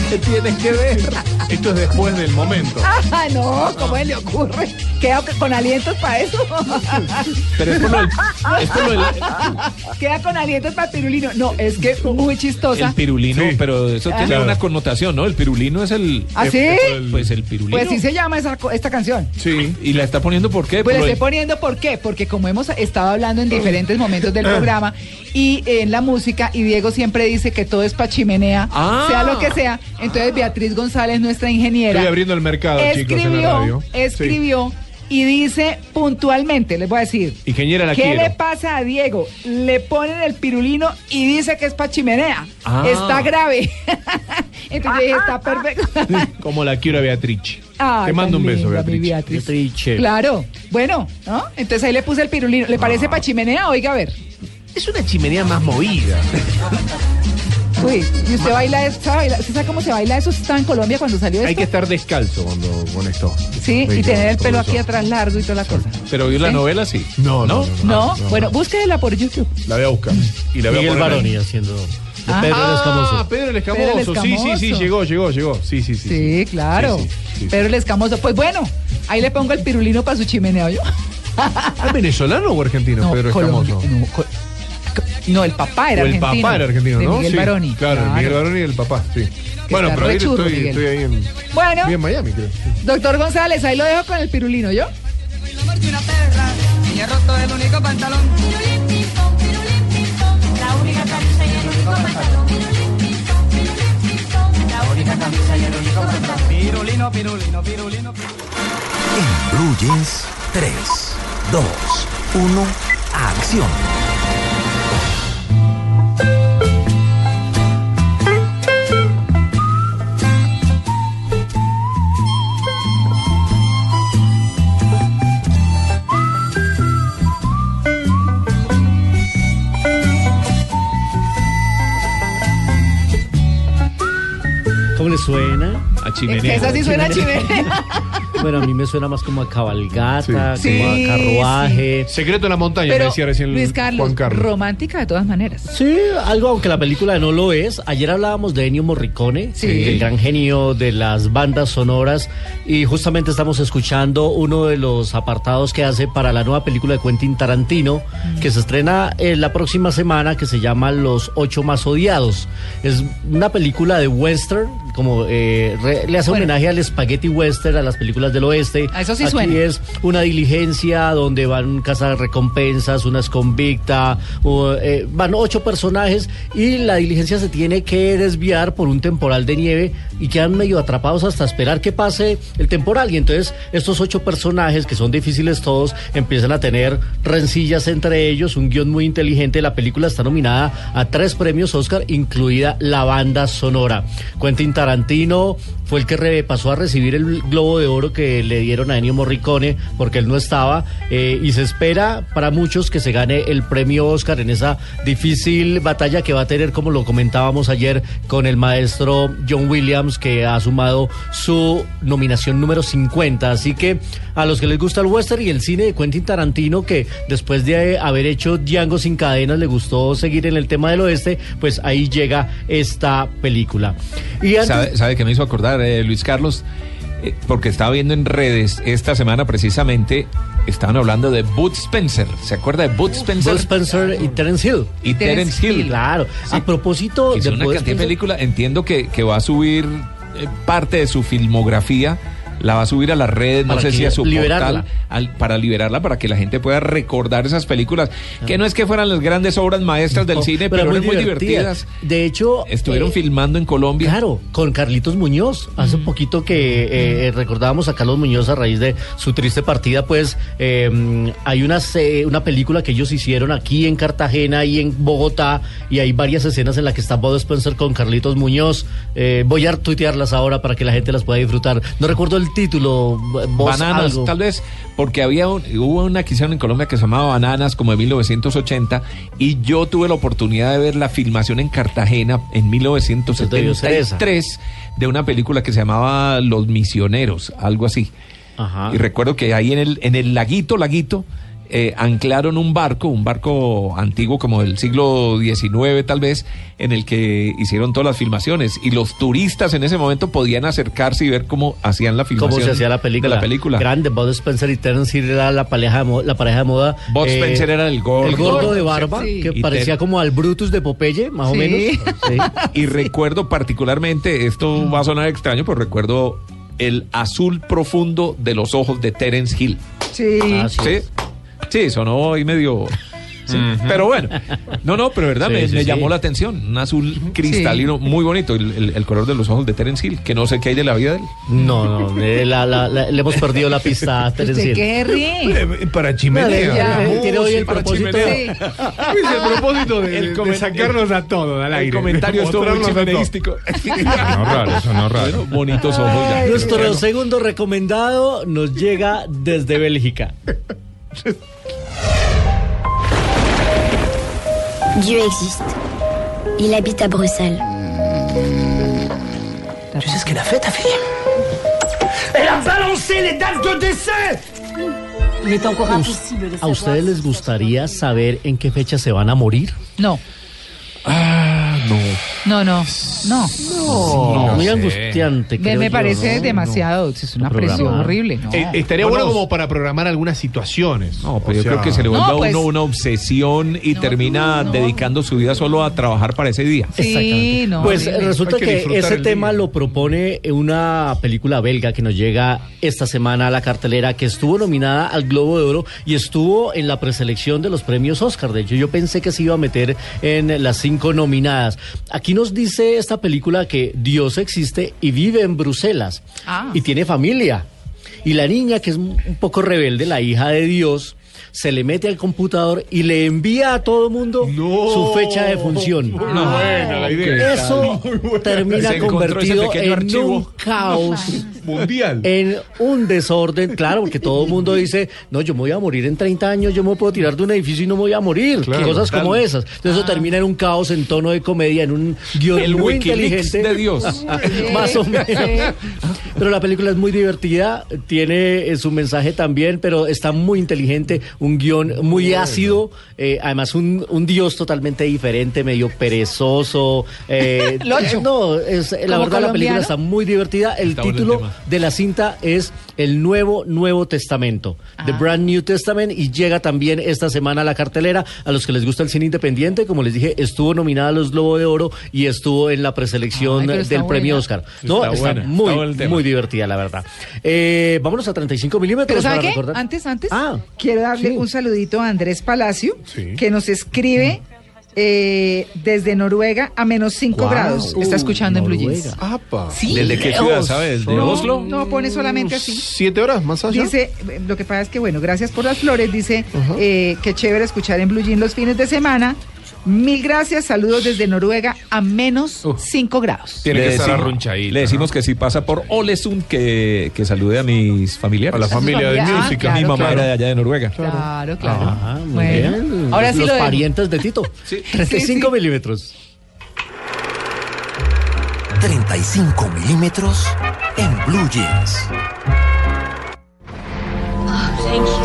¿Qué tiene que ver? Esto es después del momento. Ah, no, ¿cómo se le ocurre? Queda con alientos para eso. Pero es por lo del- es por lo del- Queda con alientos para pirulino. No, es que muy chistosa. El pirulino, pero eso Ah. tiene Claro. una connotación, ¿no? El pirulino es el... ¿Ah, sí? el- Pues el pirulino. Pues sí se llama esa, esta canción. Sí. ¿Y la está poniendo por qué? Pues Por lo estoy poniendo por qué, porque como hemos estado hablando en diferentes momentos del programa y en la música, y Diego siempre dice que todo es pa' chimenea, Ah. Sea lo que sea, entonces Beatriz González, nuestra ingeniera, Estoy abriendo el mercado, chicos, en la escribió, radio. escribió y dice puntualmente, les voy a decir, Ingeniera la ¿qué quiero. le pasa a Diego? Le ponen el pirulino y dice que es pa' chimenea, Ah. está grave. [laughs] entonces yo dije, está perfecto. [laughs] Como la quiero a Beatriz. Ay, Te mando un beso, Beatriz. Beatriz. Claro, bueno, ¿no? Entonces ahí le puse el pirulino. ¿Le parece pa' chimenea? Oiga, a ver. Es una chimenea más movida. [laughs] Uy, ¿y usted baila eso? ¿Sabe, bailar? ¿Usted sabe cómo se baila eso? ¿Usted estaba en Colombia cuando salió esto? Hay que estar descalzo cuando con esto. Sí, y tener el pelo eso. aquí atrás largo y toda la cosa. Pero vio la ¿Sí? novela, sí. No, no, No, bueno, búsquela por YouTube. La voy a buscar. Y la voy a Baroni haciendo. Ah. Pedro el Ah, Escamoso. Pedro el Escamoso. Pedro el Sí, sí, sí, Escamoso. llegó, llegó, llegó. Sí, sí, sí. Sí, claro. Sí, sí, sí. Pero el escamoso. Pues bueno, ahí le pongo el pirulino para su chimenea, ¿yo? ¿Es venezolano o argentino, Pedro Colombia- Escamoso? no, no, el papá era o el argentino. papá era argentino, de ¿no? Miguel sí. Baroni. Claro, Miguel Baroni y el papá, sí. Bueno, pero ahí churro, estoy, estoy ahí en, Bueno, en Miami, creo. doctor González, ahí lo dejo con el pirulino, ¿yo? Y he roto el único pantalón. La única camisa y el único pantalón. La única camisa y el único pantalón. Pirulino, pirulino, pirulino. En Blue Jeans, 3, 2, 1, acción. Suena? A que esa sí suena chimenea. Bueno, a mí me suena más como a cabalgata, Sí. como Sí, a carruaje. Secreto en la montaña, Pero, me decía recién Luis Carlos, Juan Carlos. romántica de todas maneras. Sí, algo aunque la película no lo es. Ayer hablábamos de Ennio Morricone, Sí. el gran genio de las bandas sonoras, y justamente estamos escuchando uno de los apartados que hace para la nueva película de Quentin Tarantino, que se estrena eh, la próxima semana, que se llama Los Ocho Más Odiados. Es una película de western, como eh, re- le hace homenaje al spaghetti western, a las películas del oeste. A eso sí Aquí suena. es una diligencia donde van cazar recompensas, una es convicta, o, eh, van ocho personajes y la diligencia se tiene que desviar por un temporal de nieve y quedan medio atrapados hasta esperar que pase el temporal. Y entonces estos ocho personajes, que son difíciles todos, empiezan a tener rencillas entre ellos, un guion muy inteligente. La película está nominada a tres premios Oscar, incluida la banda sonora. Quentin Tarantino fue el que pasó a recibir el Globo de Oro que le dieron a Ennio Morricone porque él no estaba eh, y se espera para muchos que se gane el premio Oscar en esa difícil batalla que va a tener como lo comentábamos ayer con el maestro John Williams que ha sumado su nominación número 50 así que a los que les gusta el western y el cine de Quentin Tarantino que después de haber hecho Django sin cadenas le gustó seguir en el tema del oeste pues ahí llega esta película y ¿Sabe, sabe qué me hizo acordar, eh, Luis Carlos? Eh, porque estaba viendo en redes esta semana precisamente, estaban hablando de Bud Spencer. ¿Se acuerda de Bud Spencer? Bud Spencer y Terence Hill. Y Terence Hill. Claro. A propósito de una cantidad de películas. Entiendo que, que va a subir eh, parte de su filmografía. La va a subir a las redes, no sé si a su liberarla. portal, al- para liberarla, para que la gente pueda recordar esas películas, que no es que fueran las grandes obras maestras del No, cine, pero pero, muy eran muy divertidas. divertidas. De hecho, Estuvieron eh, filmando en Colombia. Claro, con Carlitos Muñoz. Hace poquito que eh, eh, recordábamos a Carlos Muñoz a raíz de su triste partida, pues eh, hay una, una película que ellos hicieron aquí en Cartagena y en Bogotá y hay varias escenas en las que está Bob Spencer con Carlitos Muñoz. Eh, voy a tuitearlas ahora para que la gente las pueda disfrutar. No recuerdo el título. Voz Bananas, algo. tal vez, porque había un- hubo una que hicieron en Colombia que se llamaba Bananas, como de 1980, y yo tuve la oportunidad de ver la filmación en Cartagena en debió ser esa. 1973 de una película que se llamaba Los Misioneros, algo así. Y recuerdo que ahí en el, en el laguito, laguito, eh, anclaron un barco, un barco antiguo como del siglo XIX tal vez, en el que hicieron todas las filmaciones. Y los turistas en ese momento podían acercarse y ver cómo hacían la filmación. cómo se hacía la película. De la película. Grande, Bob Spencer y Terence Hill era la pareja de, mo- la pareja de moda. eh, Bob Spencer era el gordo. El gordo de barba, Sí. que Y parecía como al Brutus de Popeye, más o menos. Sí. Y recuerdo particularmente, esto va a sonar extraño, pero recuerdo el azul profundo de los ojos de Terence Hill. Sí. Sí, sí, sonó ahí medio... sí, Pero bueno, no, no, pero verdad, Sí, me, sí, me sí. llamó la atención. Un azul cristalino muy bonito, el, el- el color de los ojos de Terence Hill, que no sé qué hay de la vida de él. No, no, eh, la- la- la- le hemos perdido la pista a Terence ¿Usted Hill. qué ríe? Para chimenea. chimenea. Eh, tiene hoy el para propósito. el propósito de, El de sacarnos a todos al el aire. comentario estuvo muy chimeneístico. [laughs] No raro, eso no raro. Bueno, bonitos ojos ya. Nuestro segundo recomendado nos llega desde Bélgica. [laughs] Dieu existe. Il habite à Bruxelles. Tu sais ce qu'elle a fait, ta fille? Elle a balancé les dates de décès Il est encore impossible de ¿A ustedes les gustaría saber en qué fecha se van a morir? No. Ah, no. No, no, no. No, muy angustiante. Me, creo me yo, parece ¿no? demasiado. Es una Programar. presión horrible. No. Eh, estaría bueno como para programar algunas situaciones. No, pero O yo creo que se le vuelve No, a pues- uno una obsesión y termina dedicando su vida solo a trabajar para ese día. Sí, no. Pues horrible. resulta Hay que ese tema día. lo propone una película belga que nos llega esta semana a la cartelera, que estuvo nominada al Globo de Oro y estuvo en la preselección de los premios Oscar. De hecho, yo pensé que se iba a meter en las cinco nominadas. Aquí nos dice esta película que Dios existe y vive en Bruselas Ah. y tiene familia. Y la niña, que es un poco rebelde, la hija de Dios, se le mete al computador y le envía a todo mundo su fecha de función. Muy buena la idea. Eso termina convertido en archivo. un caos [laughs] mundial. En un desorden, claro, porque todo el mundo dice, no, yo me voy a morir en 30 años, yo me puedo tirar de un edificio y no me voy a morir. Claro, Cosas como esas. Entonces eso termina en un caos en tono de comedia, en un guion El muy Wikileaks inteligente. de Dios. [laughs] Más o menos. Pero la película es muy divertida, tiene eh, su mensaje también, pero está muy inteligente, un guion muy ácido, eh, además un, un Dios totalmente diferente, medio perezoso. eh, [laughs] no, es, la ¿Como verdad la película está muy divertida. El Está bueno el título de la cinta es El Nuevo Nuevo Testamento, The Brand New Testament, y llega también esta semana a la cartelera. A los que les gusta el cine independiente, como les dije, estuvo nominada a los Globo de Oro y estuvo en la preselección Ay, del premio. Oscar. No, Está está, buena, muy, está muy divertida, la verdad. Eh, vámonos a 35 milímetros Pero ¿sabe para qué? recordar. Antes, antes, Ah, Quiero darle Sí. un saludito a Andrés Palacio, Sí. que nos escribe eh, desde Noruega a menos 5 Guau. grados. está escuchando en Blue. Jeans. Apa. Sí. ¿Desde qué ciudad, sabes? ¿De no, Oslo? No, pone solamente así. ¿Siete horas más allá? Dice, eh, lo que pasa es que, bueno, gracias por las flores. Dice, eh, qué chévere escuchar en Blue Jean los fines de semana. Mil gracias, saludos desde Noruega a menos 5 grados. Tiene Le que estar decimos- arrunchadita. Le decimos que si pasa por Olesund, que, que salude a mis familiares. A la familia de familia, ah, música. claro, Mi mamá claro. era de allá de Noruega. Claro, claro. Ah, muy Bueno. bien. Ahora sí Los lo parientes de Tito. [laughs] 35 milímetros. 35 milímetros en Blue Jeans. Thank you,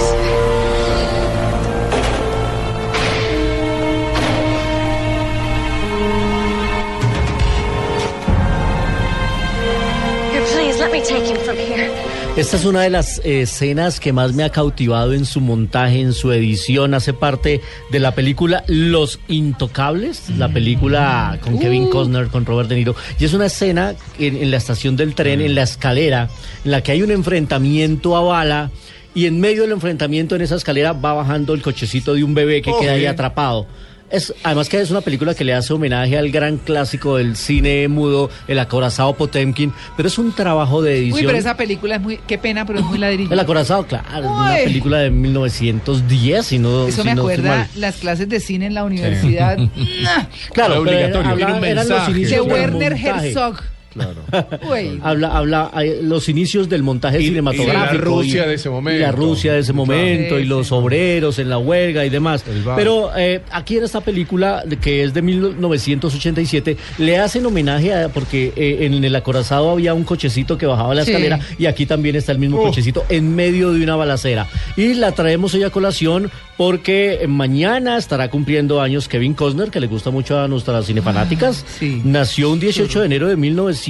Esta es una de las escenas que más me ha cautivado en su montaje, en su edición. Hace parte de la película Los Intocables, la película con Kevin Costner, con Robert De Niro. Y es una escena en, en la estación del tren, en la escalera, en la que hay un enfrentamiento a bala. Y en medio del enfrentamiento en esa escalera va bajando el cochecito de un bebé que Oh, queda ahí bien. atrapado. Es, además que es una película que le hace homenaje al gran clásico del cine mudo, El acorazado Potemkin, pero es un trabajo de edición. Uy, pero esa película es muy, qué pena, pero es muy ladrillo. El acorazado, claro, una Uy. película de 1910, si no Eso si me no acuerda las clases de cine en la universidad. [laughs] Nah, Claro, Era pero obligatorio, era- habla- eran los inicios de Werner montaje. Herzog. Claro. [laughs] Uy. Habla, habla eh, los inicios del montaje Y- y la cinematográfico. Rusia de ese momento. Y la Rusia de ese momento, y los obreros en la huelga y demás. Pero eh, aquí en esta película, que es de 1987, le hacen homenaje a, porque eh, en el acorazado había un cochecito que bajaba la Sí. escalera, y aquí también está el mismo Oh. cochecito en medio de una balacera. Y la traemos hoy a colación porque mañana estará cumpliendo años Kevin Costner, que le gusta mucho a nuestras cinefanáticas. sí. Nació un 18 de enero de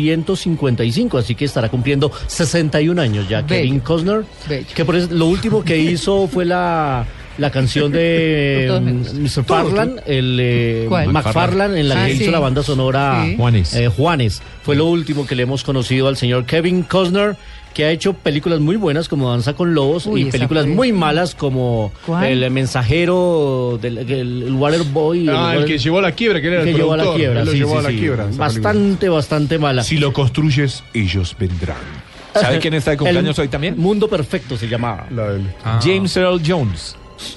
1955, así que estará cumpliendo 61 años ya Bello. Kevin Costner. Bello. Que por eso, lo último que hizo fue la la canción de [laughs] me mm. Mr. Farland, el eh. McFarland, en la Ah, que sí. hizo la banda sonora Sí. Juanes. eh, Juanes. Fue lo último que le hemos conocido al señor Kevin Costner, que ha hecho películas muy buenas como Danza con Lobos Uy, y películas fue- muy malas como ¿Cuál? El Mensajero, del, el, el Waterboy. Ah, el que llevó a la quiebra, que era que el llevó a la productor. quiebra. Él lo sí, llevó a la sí. quiebra. película. Bastante, bastante mala. Si lo construyes, ellos vendrán. [laughs] ¿Sabe quién está de cumpleaños El hoy también? Mundo Perfecto se llamaba. La del- James Earl Jones.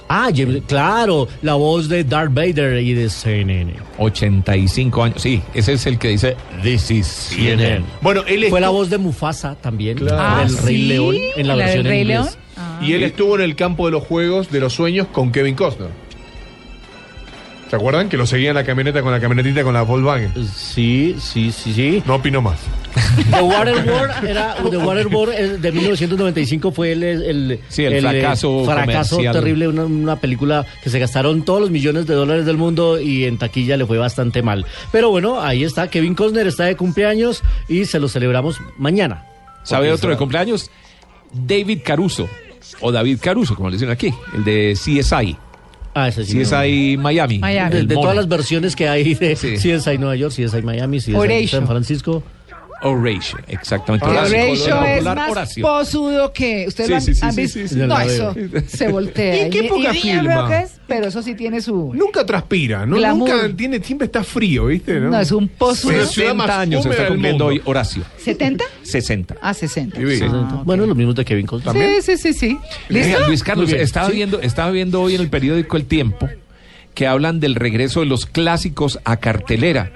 Ah, James- claro, la voz de Darth Vader y de CNN. 85 años. Sí, ese es el que dice This is CNN. Bueno, él Fue la voz de Mufasa también, Claro. del Ah, Rey ¿sí? León, en la, ¿La del versión en Rey inglés. León? Ah. Y él estuvo en el campo de los juegos de los sueños con Kevin Costner. ¿Se acuerdan? Que lo seguía en la camioneta con la camionetita con la Volkswagen. Sí, sí, sí, sí. No opino más. [laughs] The Waterboard era The Waterboard eh, de 1995 fue el, el, Sí, el eh, fracaso fracaso terrible una, una película que se gastaron todos los millones de dólares del mundo y en taquilla le fue bastante mal. Pero bueno, ahí está Kevin Costner está de cumpleaños y se lo celebramos mañana. ¿Sabe otro de cumpleaños? David Caruso. O David Caruso, como le dicen aquí. El de CSI. Ah, ese sí. CSI Miami. Miami. De, todas las versiones que hay de Sí. CSI Nueva York, CSI Miami, CSI. San Francisco. Horatio, exactamente. Horatio color es más Horacio. posudo que... ¿Ustedes Sí, lo han, sí, sí, han sí, visto? sí, sí. No, La eso se voltea. ¿Y qué época dime filma? lo que es, pero eso sí tiene su... Nunca transpira, ¿no? Glamour. Nunca tiene, siempre está frío, ¿viste? No, No, es un ciudad 60 más años húmeda está cumpliendo hoy Horacio. ¿70? 60. Ah, 60. Sí. Ah, Bueno, los mismos de Kevin Costner. Sí, sí, sí, sí. Oiga, ¿Listo? Luis Carlos, estaba, Sí. viendo, estaba viendo hoy en el periódico El Tiempo que hablan del regreso de los clásicos a cartelera.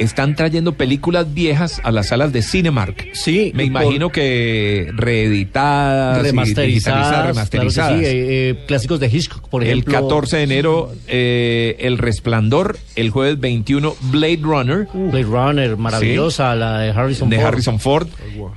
Están trayendo películas viejas a las salas de Cinemark. Sí, Me imagino que reeditadas, y remasterizadas, remasterizadas. claro que sí, eh, eh, clásicos de Hitchcock, por el ejemplo. 14 de enero, eh, El Resplandor. El jueves 21, Blade Runner. Blade Runner, maravillosa, la de Harrison de Ford. Harrison Ford.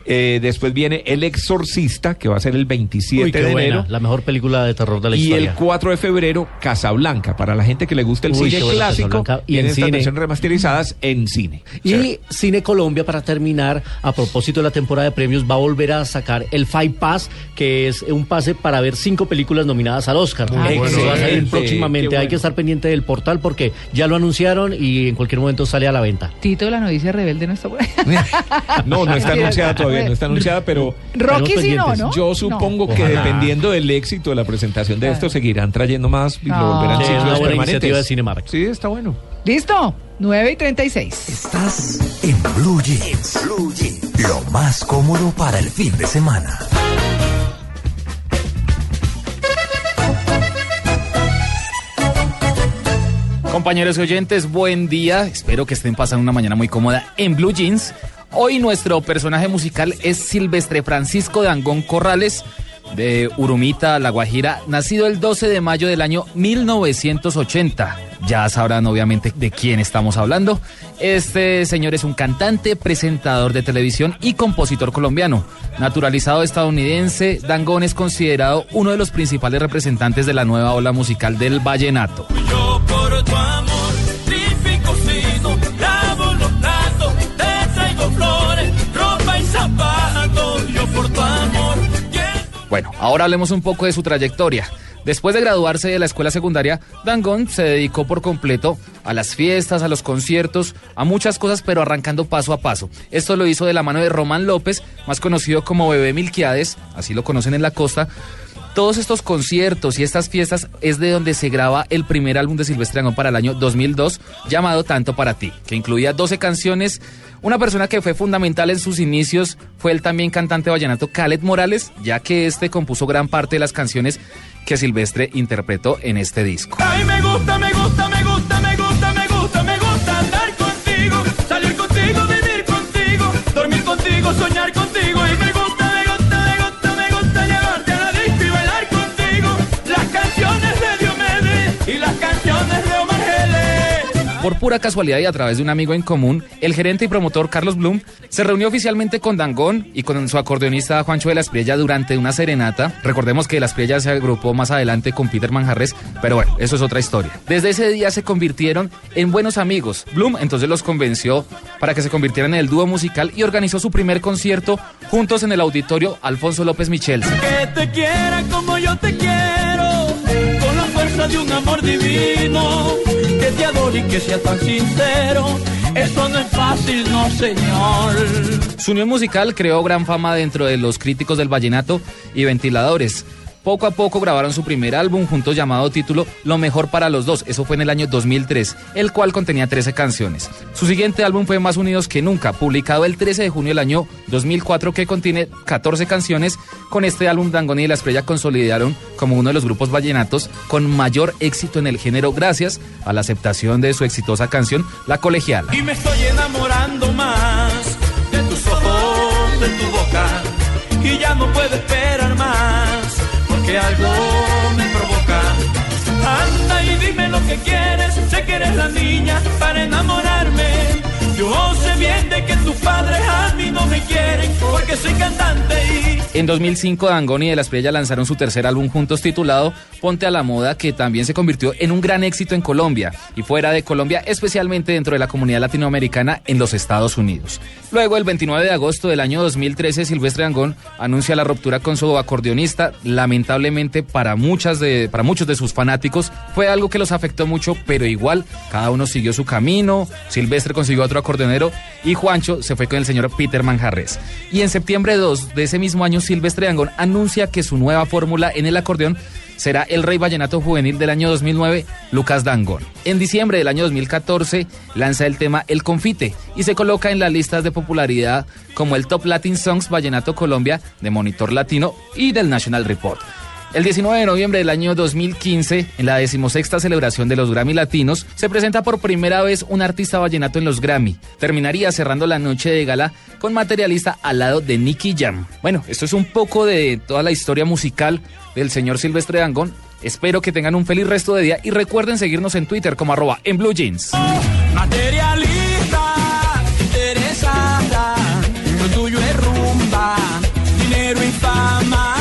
Eh, después viene El Exorcista, que va a ser el 27 Uy, qué de buena, enero. la mejor película de terror de la Y historia. el 4 de febrero, Casablanca. Para la gente que le gusta el Uy, cine clásico. Y en estas cine. versiones remasterizadas en cine. Y Cine Colombia, para terminar, a propósito de la temporada de premios, va a volver a sacar el Five Pass, que es un pase para ver cinco películas nominadas al Oscar. Muy Que bueno. va a salir Excelente, próximamente. Hay que estar pendiente del portal porque ya lo anunciaron y en cualquier momento sale a la venta. Tito, la novicia rebelde no está ahí. [laughs] No, no está anunciada todavía, no está anunciada, pero Rocky sí no, ¿no? yo supongo No. que Ojalá. dependiendo del éxito de la presentación de esto, seguirán trayendo más y lo volverán Sí, una buena iniciativa de Cinemark. Sí, está bueno. ¿Listo? 9 y 36. Estás en Blue Jeans. Blue Jeans. Lo más cómodo para el fin de semana. Compañeros y oyentes, buen día. Espero que estén pasando una mañana muy cómoda en Blue Jeans. Hoy nuestro personaje musical es Silvestre Francisco de Angón Corrales, de Urumita, La Guajira, nacido el 12 de mayo del año 1980. Ya sabrán obviamente de quién estamos hablando. Este señor es un cantante, presentador de televisión y compositor colombiano. Naturalizado estadounidense, Dangón es considerado uno de los principales representantes de la nueva ola musical del vallenato. Yo por tu amor, Bueno, ahora hablemos un poco de su trayectoria. Después de graduarse de la escuela secundaria, Dangón se dedicó por completo a las fiestas, a los conciertos, a muchas cosas, pero arrancando paso a paso. Esto lo hizo de la mano de Román López, más conocido como Bebé Milquiades, así lo conocen en la costa. Todos estos conciertos y estas fiestas es de donde se graba el primer álbum de Silvestre Dangond para el año 2002, llamado Tanto para ti, que incluía 12 canciones. Una persona que fue fundamental en sus inicios fue el también cantante vallenato Khaled Morales, ya que este compuso gran parte de las canciones que Silvestre interpretó en este disco. Ay, me gusta, me gusta, me Por pura casualidad y a través de un amigo en común, el gerente y promotor Carlos Blum se reunió oficialmente con Dangón y con su acordeonista Juancho de la Espriella durante una serenata. Recordemos que la Espriella se agrupó más adelante con Peter Manjarres, pero bueno, eso es otra historia. Desde ese día se convirtieron en buenos amigos. Blum entonces los convenció para que se convirtieran en el dúo musical y organizó su primer concierto juntos en el auditorio Alfonso López Michels. Que te quiera como yo te quiero, de un amor divino. Que te adore y que tan sincero. Su unión musical creó gran fama dentro de los críticos del vallenato y ventiladores. Poco a poco grabaron su primer álbum juntos llamado título Lo mejor para los dos, eso fue en el año 2003, el cual contenía 13 canciones. Su siguiente álbum fue Más Unidos que Nunca, publicado el 13 de junio del año 2004 que contiene 14 canciones. Con este álbum Dangón y La Estrella consolidaron como uno de los grupos vallenatos con mayor éxito en el género gracias a la aceptación de su exitosa canción La Colegiala. Y me estoy enamorando más de tus ojos, de tu boca. Y ya no puedo esperar más, porque algo me provoca. Anda y dime lo que quieres, sé que eres la niña para enamorarme. Yo En 2005, Dangond y De la Espriella lanzaron su tercer álbum juntos titulado Ponte a la Moda, que también se convirtió en un gran éxito en Colombia y fuera de Colombia, especialmente dentro de la comunidad latinoamericana en los Estados Unidos. Luego, el 29 de agosto del año 2013, Silvestre Dangond anuncia la ruptura con su acordeonista. Lamentablemente, para, muchas de, para muchos de sus fanáticos, fue algo que los afectó mucho, pero igual, cada uno siguió su camino. Silvestre consiguió otro acordeonero y Juancho se fue con el señor Peter Manjarres. Y en septiembre 2 de ese mismo año, Silvestre Dangond anuncia que su nueva fórmula en el acordeón será el rey vallenato juvenil del año 2009, Lucas Dangond. En diciembre del año 2014 lanza el tema El Confite y se coloca en las listas de popularidad como el Top Latin Songs Vallenato Colombia de Monitor Latino y del National Report. El 19 de noviembre del año 2015, en la decimosexta celebración de los Grammy Latinos, se presenta por primera vez un artista vallenato en los Grammy. Terminaría cerrando la noche de gala con materialista al lado de Nicky Jam. Bueno, esto es un poco de toda la historia musical del señor Silvestre Dangond. Espero que tengan un feliz resto de día y recuerden seguirnos en Twitter como arroba en Blue Jeans. materialista, interesada. Lo tuyo es rumba, dinero y fama.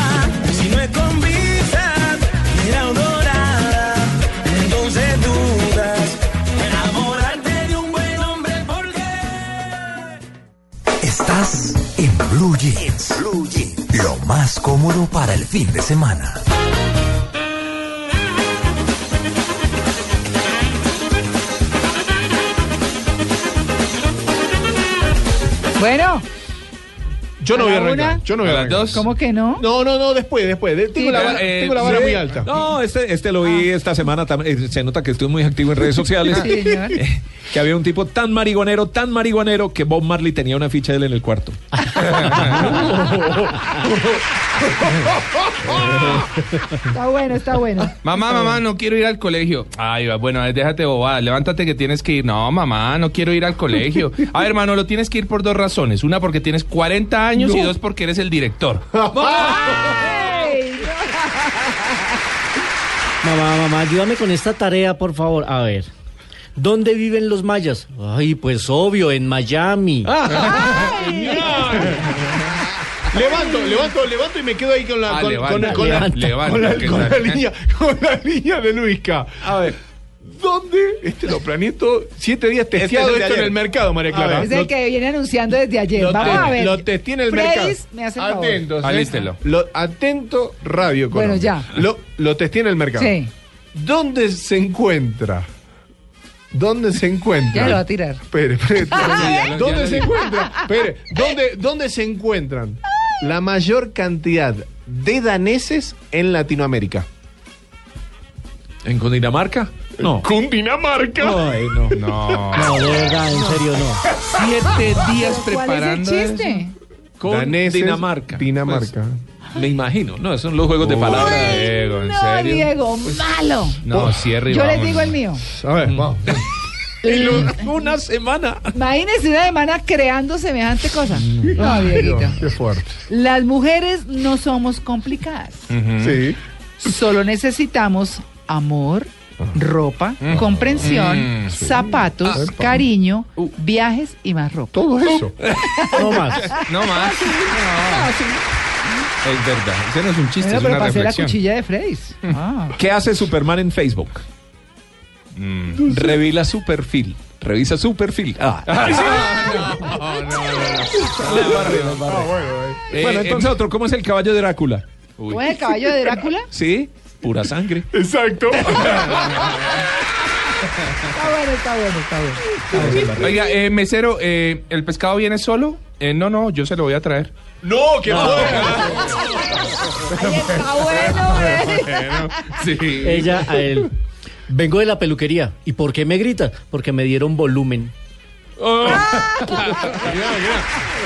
Estás en Blue Jeans. Blue. Lo más cómodo para el fin de semana. Bueno. Yo no ¿A voy a arrancar. Yo no voy a ¿A las arrancar. dos? ¿Cómo que no? No, no, no, después, después. De- Tengo, Sí, la, pero, vara- Eh, tengo la vara sí. muy alta. No, este, este lo vi esta semana. tam- eh, Se nota que estoy muy activo en redes sociales. Sí, señor. [laughs] Eh, que había un tipo tan marihuanero, tan marihuanero, que Bob Marley tenía una ficha de él en el cuarto. [laughs] [laughs] Está bueno, está bueno. Mamá, mamá, no quiero ir al colegio. Ay, va, bueno, déjate bobada, levántate que tienes que ir. No, mamá, no quiero ir al colegio. [laughs] A ver, hermano, lo tienes que ir por dos razones. Una porque tienes 40 años y dos porque eres el director. [laughs] Ay, Mamá, mamá, ayúdame con esta tarea, por favor. A ver. ¿Dónde viven los mayas? Ay, pues obvio, en Miami. [laughs] Levanto, levanto, levanto y me quedo ahí con la, línea, con la línea de Luisca. A ver, ¿dónde? Este lo planeé todo, siete días testeado es el de esto en el mercado, María Clara. Es el que viene anunciando desde ayer. Lo Vamos a ver. Lo testé en el Fredis, mercado. me hace. Atentos. Alístelo. Lo, atento, Radio Bueno, Colombia. ya. Lo, lo testé en el mercado. Sí. ¿Dónde se encuentra? ¿Dónde se encuentra? Ya lo va a tirar. Espere, espere. lo- [laughs] ¿Dónde se lo- encuentra? Espere, ¿dónde, ¿dónde se encuentran la mayor cantidad de daneses en Latinoamérica? ¿En Cundinamarca? No. ¿Cundinamarca? Ay, no. No. No, de verdad, en serio, no. Siete días ¿Cuál es el preparando. Con Daneses, Dinamarca. Dinamarca. Pues, me imagino. No, son los juegos de palabras. Diego, ¿en No, serio? Diego, malo. No, cierre y Yo les digo el mío. A ver, vamos. En lo- una semana. Imagínense una semana creando semejante cosa. No, Dieguito. Qué fuerte. Las mujeres no somos complicadas. Sí. Solo necesitamos amor, ropa, comprensión, Mm, sí. zapatos, Ah, cariño, viajes y más ropa. Todo eso. No más. No más. Es verdad. Ese no es un chiste, Bueno, es pero una pasé la cuchilla de Freys. Ah. ¿Qué hace Superman en Facebook? Mm. Revila su perfil. Revisa su perfil. Ah. Ah, bueno, eh. bueno, entonces otro, ¿cómo es el caballo de Drácula? ¿Cómo es el caballo de Drácula? Sí, pura sangre. Exacto. Está bueno, está bueno, está bueno. Oiga, eh, mesero, eh, ¿el pescado viene solo? Eh, no, no, yo se lo voy a traer. no, qué bueno. Ay, está bueno, eh. Bueno, sí. Ella a él. Vengo de la peluquería. ¿Y por qué me grita? Porque me dieron volumen.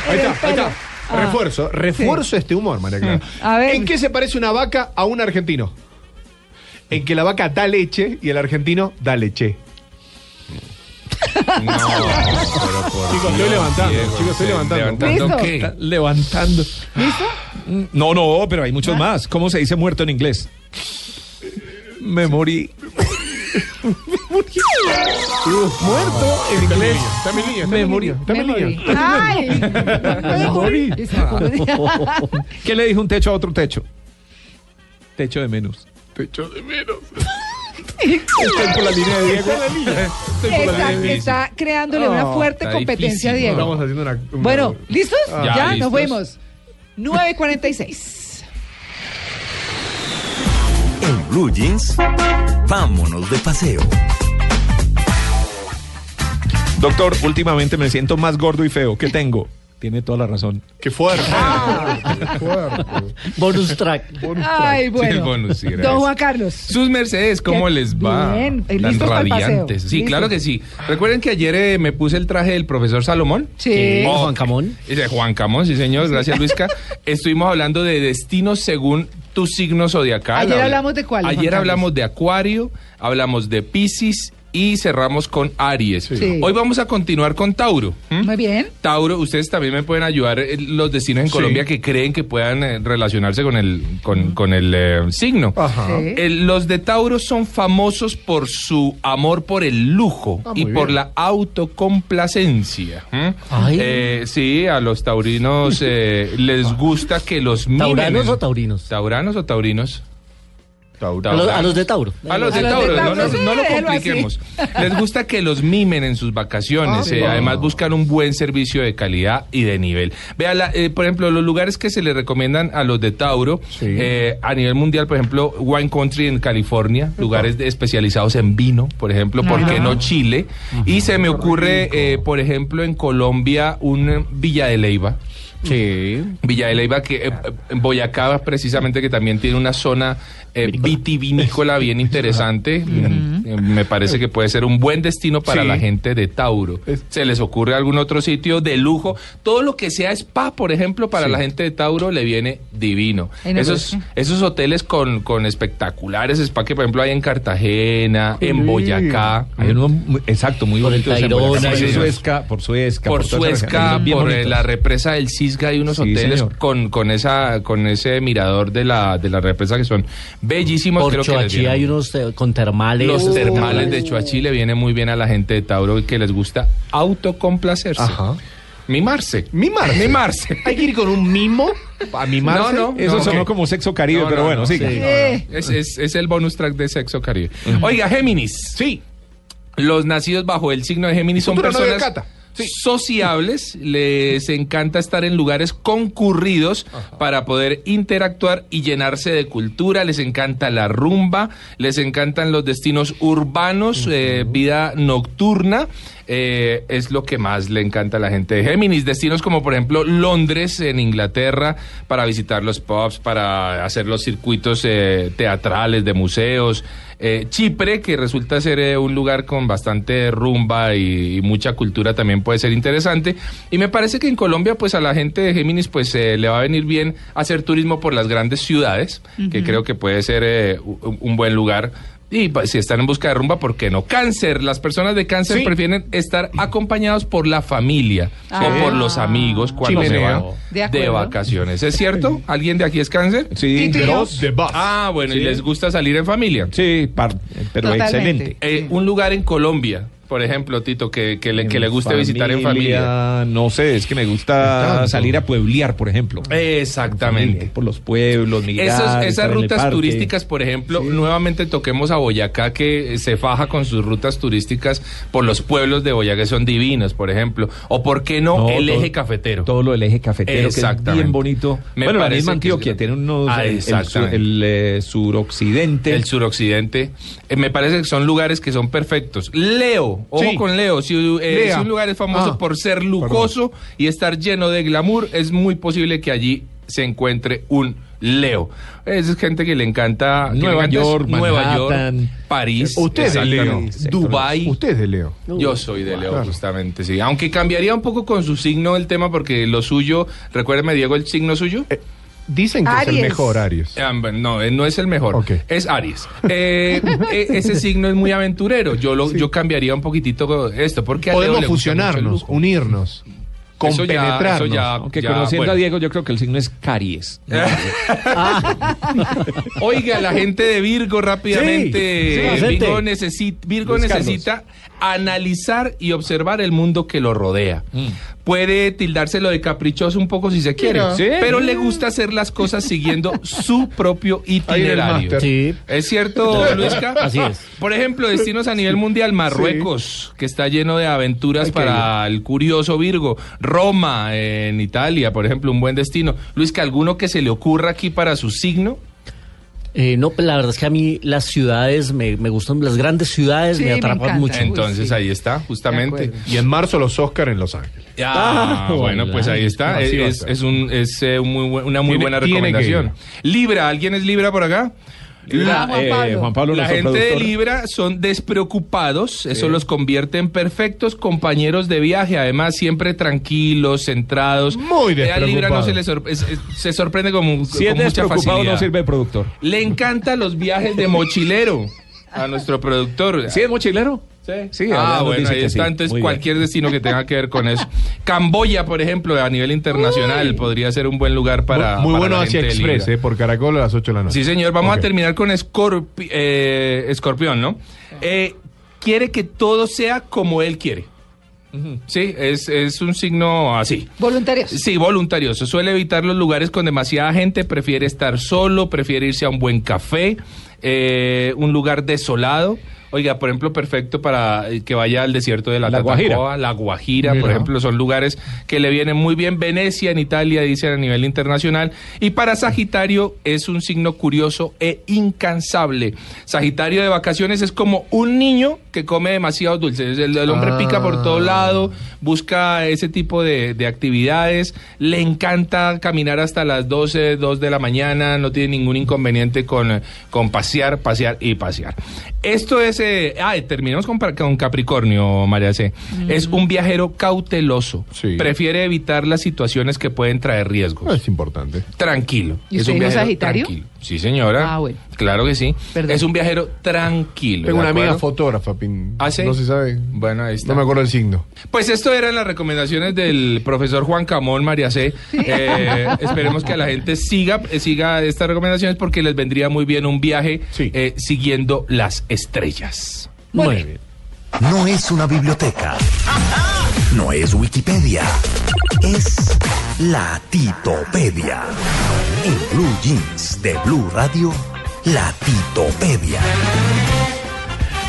Ahí está, ahí está. Ah. Refuerzo, refuerzo este humor, María Clara. [laughs] A ver. ¿En qué se parece una vaca a un argentino? En que la vaca da leche y el argentino da leche. [laughs] No, pero por Chicos, estoy levantando, Diego, chicos, estoy levantando. ¿Levantando qué? Levantando. ¿Listo? No, no, pero hay muchos más. ¿Cómo se dice muerto en inglés? Me morí. Muerto en inglés. Línea, mi Memory. línea. Ay, [laughs] Memory. [laughs] ¿Qué le dijo un techo a otro techo? Techo de menos. Techo de menos. Estoy por la línea de Diego. Estoy por la está, línea de está creándole una Oh, fuerte competencia, difícil, Diego. Estamos haciendo una. una- Bueno, ¿listos? Ah. ya, nos fuimos. 9.46. Blue Jeans, vámonos de paseo. Doctor, últimamente me siento más gordo y feo. ¿Qué tengo? Tiene toda la razón. Qué fuerte. Ah. Qué fuerte. Bonus track. Ay, Sí, el bueno. bonus, sí, gracias. Don Juan Carlos. Sus Mercedes, ¿cómo ¿Qué? les va? Bien, Tan radiantes. Sí, Listos. claro que sí. Recuerden que ayer eh, me puse el traje del profesor Salomón. Sí. Oh, Juan Camón. De Juan Camón, sí señor, gracias Luisca. [laughs] Estuvimos hablando de destinos según tu signo zodiacal. Ayer Habla- hablamos de cuál, Juan Ayer Carlos? hablamos de Acuario, hablamos de Piscis y cerramos con Aries. Sí. Hoy vamos a continuar con Tauro. Muy bien. Tauro, ustedes también me pueden ayudar eh, los destinos en Sí. Colombia que creen que puedan eh, relacionarse con el, con, con el eh, signo. Ajá. Sí. Los de Tauro son famosos por su amor por el lujo Ah, y por la autocomplacencia. ¿m? Ay. Eh, sí, a los taurinos eh, les gusta que los mimen. ¿Tauranos o taurinos? ¿Tauranos o taurinos? Tauro. A los, a los de Tauro. A los de Tauro, de no, Tauro, no- sí, no lo compliquemos. Les gusta que los mimen en sus vacaciones. Ah, eh, además buscan un buen servicio de calidad y de nivel. Vea, la- eh, por ejemplo, los lugares que se le recomiendan a los de Tauro Sí. eh, a nivel mundial, por ejemplo, Wine Country en California, lugares de- especializados en vino, por ejemplo, ¿por qué no Chile? Y se me ocurre, eh, por ejemplo, en Colombia, un Villa de Leiva. Sí. Villa de Leyva, que eh, en Boyacá precisamente que también tiene una zona eh, vitivinícola bien interesante. Mm, eh, Me parece que puede ser un buen destino para Sí. la gente de Tauro. ¿Se les ocurre algún otro sitio de lujo? Todo lo que sea spa, por ejemplo, para Sí. la gente de Tauro le viene divino. Esos, esos hoteles con, con espectaculares spa que, por ejemplo, hay en Cartagena, en Boyacá. Hay uno, muy- exacto, muy Por el bonito. Por Suezca, por Suezca. por. Suezca, por eh, bonitos. la represa del Cisga hay unos Sí, hoteles señor. con, con esa con ese mirador de la de la represa que son bellísimos. Por creo Choachí hay unos eh, con termales. los termales de. Choachí le viene muy bien a la gente de Tauro y que les gusta autocomplacerse. Ajá. Mimarse. Mimarse. Mimarse. [laughs] Hay que ir con un mimo a mimarse. No, no. Eso No, sonó ok. como sexo caribe, No, pero no, bueno, no, sí. sí, no, no. Es, es- es el bonus track de Sexo Caribe. Oiga, Géminis. Sí. Los nacidos bajo el signo de Géminis son personas Cata. Sí. sociables, les encanta estar en lugares concurridos para poder interactuar y llenarse de cultura, les encanta la rumba, les encantan los destinos urbanos, eh, vida nocturna. eh, es lo que más le encanta a la gente de Géminis. Destinos como por ejemplo Londres en Inglaterra para visitar los pubs, para hacer los circuitos eh, teatrales de museos. Eh, Chipre, que resulta ser eh, un lugar con bastante rumba y, y mucha cultura, también puede ser interesante. Y me parece que en Colombia, pues a la gente de Géminis, pues eh, le va a venir bien hacer turismo por las grandes ciudades, que creo que puede ser eh, un, un buen lugar. Y pues, si están en busca de rumba, ¿por qué no? Cáncer, las personas de cáncer Sí. prefieren estar acompañados por la familia Ah. o por los amigos cuando se van De de, vacaciones. ¿Es cierto? ¿Alguien de aquí es cáncer? Sí. The Bus. Ah, bueno, y les gusta salir en familia. Sí, par- pero Totalmente. excelente. Eh, un lugar en Colombia, por ejemplo, Tito, que, que le, que le guste visitar en familia. No sé, es que me gusta Tanto. salir a pueblear, por ejemplo. Exactamente. Por los pueblos, migrar. Esos- esas el rutas turísticas, por ejemplo, nuevamente toquemos a Boyacá, que se faja con sus rutas turísticas por los pueblos de Boyacá, que son divinos, por ejemplo. O por qué no, No, el todo- eje cafetero. Todo lo del eje cafetero, que es Exactamente. bien bonito. Me bueno, la parece misma que Antioquia es- tiene unos... Ah, el- el, sur- exactamente. el, eh, suroccidente. El suroccidente. Eh, me parece que son lugares que son perfectos. Leo, ojo Sí. con Leo. Si, eh, si un lugar es famoso Ah, por ser lujoso y estar lleno de glamour, es muy posible que allí se encuentre un Leo. Es gente que le encanta Nueva York, Nueva. York, París, Usted es de Leo. Dubai. Usted es de Leo. Yo soy de Leo, Claro. justamente, sí. Aunque cambiaría un poco con su signo el tema, porque lo suyo, recuérdeme, Diego, el signo suyo. Dicen que es el mejor Aries. Ah, No, eh, no es el mejor. Es Aries. Eh, eh, ese signo es muy aventurero. Yo lo, yo cambiaría un poquitito esto, porque Podemos fusionarnos, unirnos. Eso ya- compenetrarnos. eso ya- Aunque ya, conociendo bueno. a [laughs] Diego, yo creo que el signo es caries. Oiga, la gente de Virgo rápidamente. Sí, sí, Vicente. Virgo, necesita, Virgo necesita analizar y observar el mundo que lo rodea. Puede tildárselo de caprichoso un poco si se quiere, Mira. Sí. pero le gusta hacer las cosas [laughs] siguiendo su propio itinerario. Sí. ¿Es cierto, Luisca? [laughs] Así es. Por ejemplo, destinos a nivel mundial, Marruecos, que está lleno de aventuras para el curioso Virgo. Roma, en Italia, por ejemplo, un buen destino. Luisca, ¿alguno que se le ocurra aquí para su signo? Eh, no, la verdad es que a mí las ciudades me, me gustan, las grandes ciudades Sí, me atrapan mucho. Entonces sí. ahí está, justamente. Y en marzo los Oscar en Los Ángeles. Ah, Ah, bueno, hola. pues ahí está. A Es, es un, es, eh, un muy buen- una muy Tiene- buena recomendación. Libra, ¿alguien es Libra por acá? La- Juan eh, Pablo. Juan Pablo, La gente de. Libra son despreocupados, eso los convierte en perfectos compañeros de viaje, además siempre tranquilos, centrados. Muy Eh, Al Libra no se le sorpre- es- es- se sorprende con, Si es con mucha despreocupado, facilidad. no sirve de productor. Le encantan los viajes de mochilero a nuestro productor. ¿Sí es mochilero? Sí, Sí, ah, bueno, ahí está. sí. Entonces, Muy bien. cualquier destino que tenga que ver con eso. Camboya, por ejemplo, a nivel internacional, podría ser un buen lugar para. muy para bueno la hacia Express, eh, por Caracol a las 8 de la noche. Sí, señor. Vamos a terminar con Escorpi- eh, Escorpión, ¿no? Eh, quiere que todo sea como él quiere. Sí, es, es un signo así. Voluntarios. Sí, voluntarioso. Suele evitar los lugares con demasiada gente, prefiere estar solo, prefiere irse a un buen café, eh, un lugar desolado. Oiga, por ejemplo, perfecto para eh, que vaya al desierto de la, La Guajira. La Guajira, por ejemplo, son lugares que le vienen muy bien. Venecia en Italia, dicen a nivel internacional. Y para Sagitario es un signo curioso e incansable. Sagitario de vacaciones es como un niño que come demasiado dulce. El, el hombre Ah. pica por todo lado, busca ese tipo de, de actividades, le encanta caminar hasta las 12, 2 de la mañana, no tiene ningún inconveniente con, con pasear, pasear y pasear. Esto es, eh, ah, terminamos con, con Capricornio, María C. Es un viajero cauteloso, Sí. prefiere evitar las situaciones que pueden traer riesgos. Es importante. Tranquilo. ¿Y es usted un viajero Sagitario? tranquilo. Sí, señora. Ah, bueno. Claro que sí. Perdón. Es un viajero tranquilo. Tengo ¿de una amiga acuerdo? fotógrafa, Pin. ¿Ah, sí? No se sabe. Bueno, ahí está. No me acuerdo el signo. Pues esto eran las recomendaciones del profesor Juan Camón, María C. Eh, [laughs] esperemos que la gente siga, siga estas recomendaciones porque les vendría muy bien un viaje Sí. eh, siguiendo las estrellas. Muy bien. No es una biblioteca. No es Wikipedia. Es la Titopedia. En Blue Jeans de Blue Radio, la Titopedia.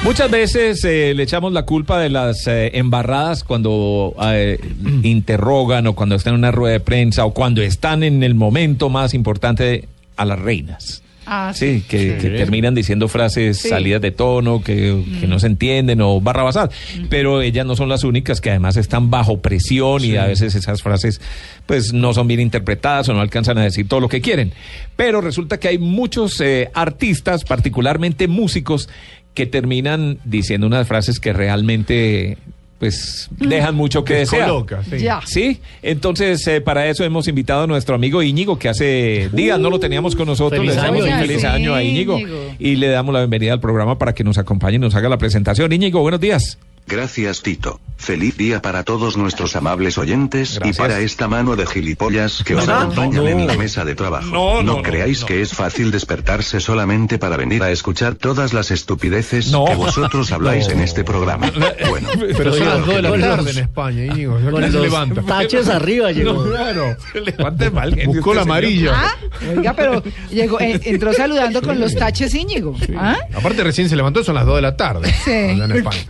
Muchas veces eh, le echamos la culpa de las eh, embarradas cuando eh, interrogan o cuando están en una rueda de prensa o cuando están en el momento más importante a las reinas. Ah, Sí, que, que terminan diciendo frases Sí. salidas de tono, que, que no se entienden o barrabasar. Pero ellas no son las únicas que además están bajo presión y a veces esas frases pues no son bien interpretadas o no alcanzan a decir todo lo que quieren. Pero resulta que hay muchos eh, artistas, particularmente músicos, que terminan diciendo unas frases que realmente pues dejan mucho que desear. Sí. Ya. Sí, entonces eh, para eso hemos invitado a nuestro amigo Íñigo, que hace días no lo teníamos con nosotros. Feliz le deseamos año, un feliz Sí, año a Íñigo, Íñigo. y le damos la bienvenida al programa para que nos acompañe y nos haga la presentación. Íñigo, buenos días. Gracias Tito. Feliz día para todos nuestros amables oyentes Gracias. y para esta mano de gilipollas que os No, acompañan no. en la mesa de trabajo. No, no, no, creáis no. que es fácil despertarse solamente para venir a escuchar todas las estupideces No. que vosotros habláis No. en este programa. [laughs] Bueno, Pero son las 2 de la tarde en España, Íñigo. Con se los levanta. taches arriba llegó. [laughs] Claro. Levante mal. Buscó la amarilla. Ah, oiga, pero llegó, eh, entró saludando con los taches Íñigo. ¿Ah? Aparte recién se levantó, son las 2 de la tarde. Sí. Allá en España.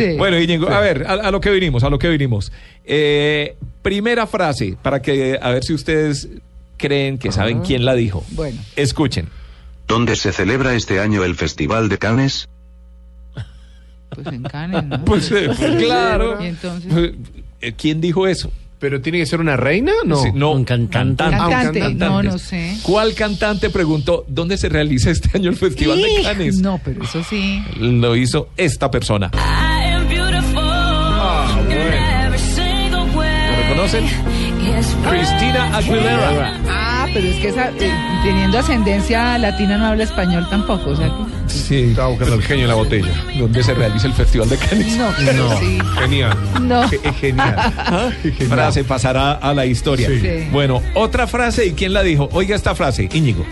Sí. [laughs] Bueno, Íñigo, a ver, a, a lo que vinimos, a lo que vinimos. Eh, primera frase, para que a ver si ustedes creen que saben quién la dijo. Bueno. Escuchen. ¿dónde se celebra este año el Festival de Cannes? Pues en Cannes, ¿no? Pues, eh, pues, claro. Y entonces. Eh, ¿Quién dijo eso? ¿Pero tiene que ser una reina? No. Sí, no, Un cantante. Ah, un Cantante. cantante. No, no sé. ¿Cuál cantante preguntó dónde se realiza este año el Festival de. Cannes? No, pero eso sí. Lo hizo esta persona. ¿Lo reconocen? Cristina Aguilera. Ah, pero es que esa, eh, teniendo ascendencia latina no habla español tampoco, o sea que... Sí. Estaba buscando el genio en la botella. Donde se realiza el Festival de Cannes. No, pero sí. Genial. No. Es genial. [laughs] Genial. Frase pasará a la historia. Sí. Sí. Bueno, otra frase, ¿y quién la dijo? Oiga esta frase, Íñigo.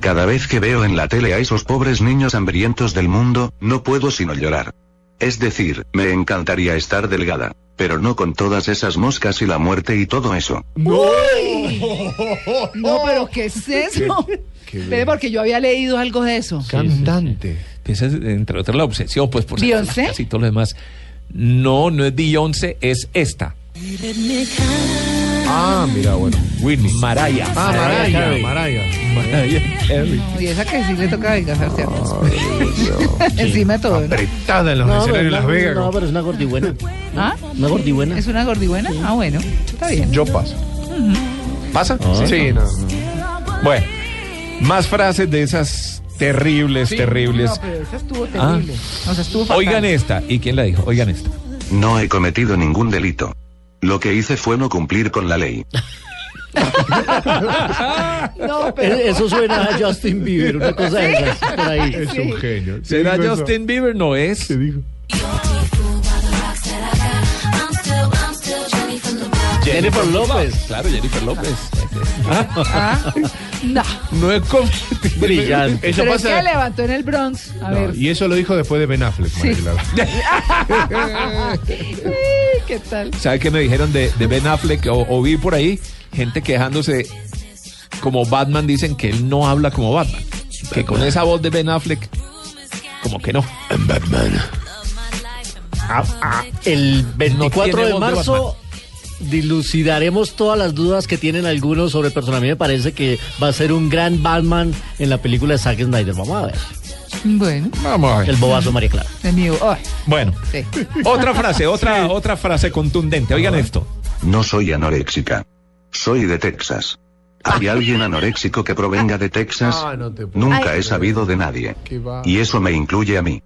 Cada vez que veo en la tele a esos pobres niños hambrientos del mundo, no puedo sino llorar. Es decir, me encantaría estar delgada, pero no con todas esas moscas y la muerte y todo eso. ¡Uy! No, pero ¿qué es eso? qué porque yo había leído algo de eso. Cantante. Esa es, entre otras, la obsesión, pues, por ¿Beyoncé? las y todo lo demás. No, no es Beyoncé, es esta. Ah, mira, bueno. Whitney. Maraya. Ah, Maraya. Maraya. Y esa que sí le toca adelgazarse. [laughs] Encima de todo, ¿no? Apretada en los No, escenarios de Las Vegas. no, pero es una gordibuena. ¿Ah? Una gordibuena. ¿Es una gordibuena? Ah, bueno, está bien. Yo paso. ¿Pasa? Sí, no. Bueno, más frases de esas terribles, terribles. No, pero esa estuvo Ah. terrible. O sea, estuvo fatal. Oigan esta. ¿Y quién la dijo? Oigan esta. No he cometido ningún delito. Lo que hice fue no cumplir con la ley. [laughs] [laughs] No, pero... Eh, Eso suena a Justin Bieber, una cosa de esas, por ahí. Es Sí. un genio. ¿Será. Justin Bieber? No es. ¿Qué dijo? Jennifer López. Claro, Jennifer López. Ah, [laughs] no. No es. Brillante. Eso Pero es que pasa. levantó en el Bronx. A No, ver. y eso lo dijo después de Ben Affleck, Sí. [laughs] ¿Qué tal? ¿Sabe qué me dijeron de, de Ben Affleck? O, o vi por ahí gente quejándose como Batman, dicen que él no habla como Batman. Que con esa voz de Ben Affleck, como que no. Batman. Ah, ah, el 24 tiene de marzo dilucidaremos todas las dudas que tienen algunos sobre el personaje. A mí me parece que va a ser un gran Batman en la película de Zack Snyder. Vamos a ver. Bueno, Vamos a ver. El bobazo María Clara. Bueno, sí. otra frase, otra, otra frase contundente. Oigan esto. No soy anoréxica. Soy de Texas. ¿Hay alguien anoréxico que provenga de Texas? Ah, no Nunca he sabido de nadie. Y eso me incluye a mí.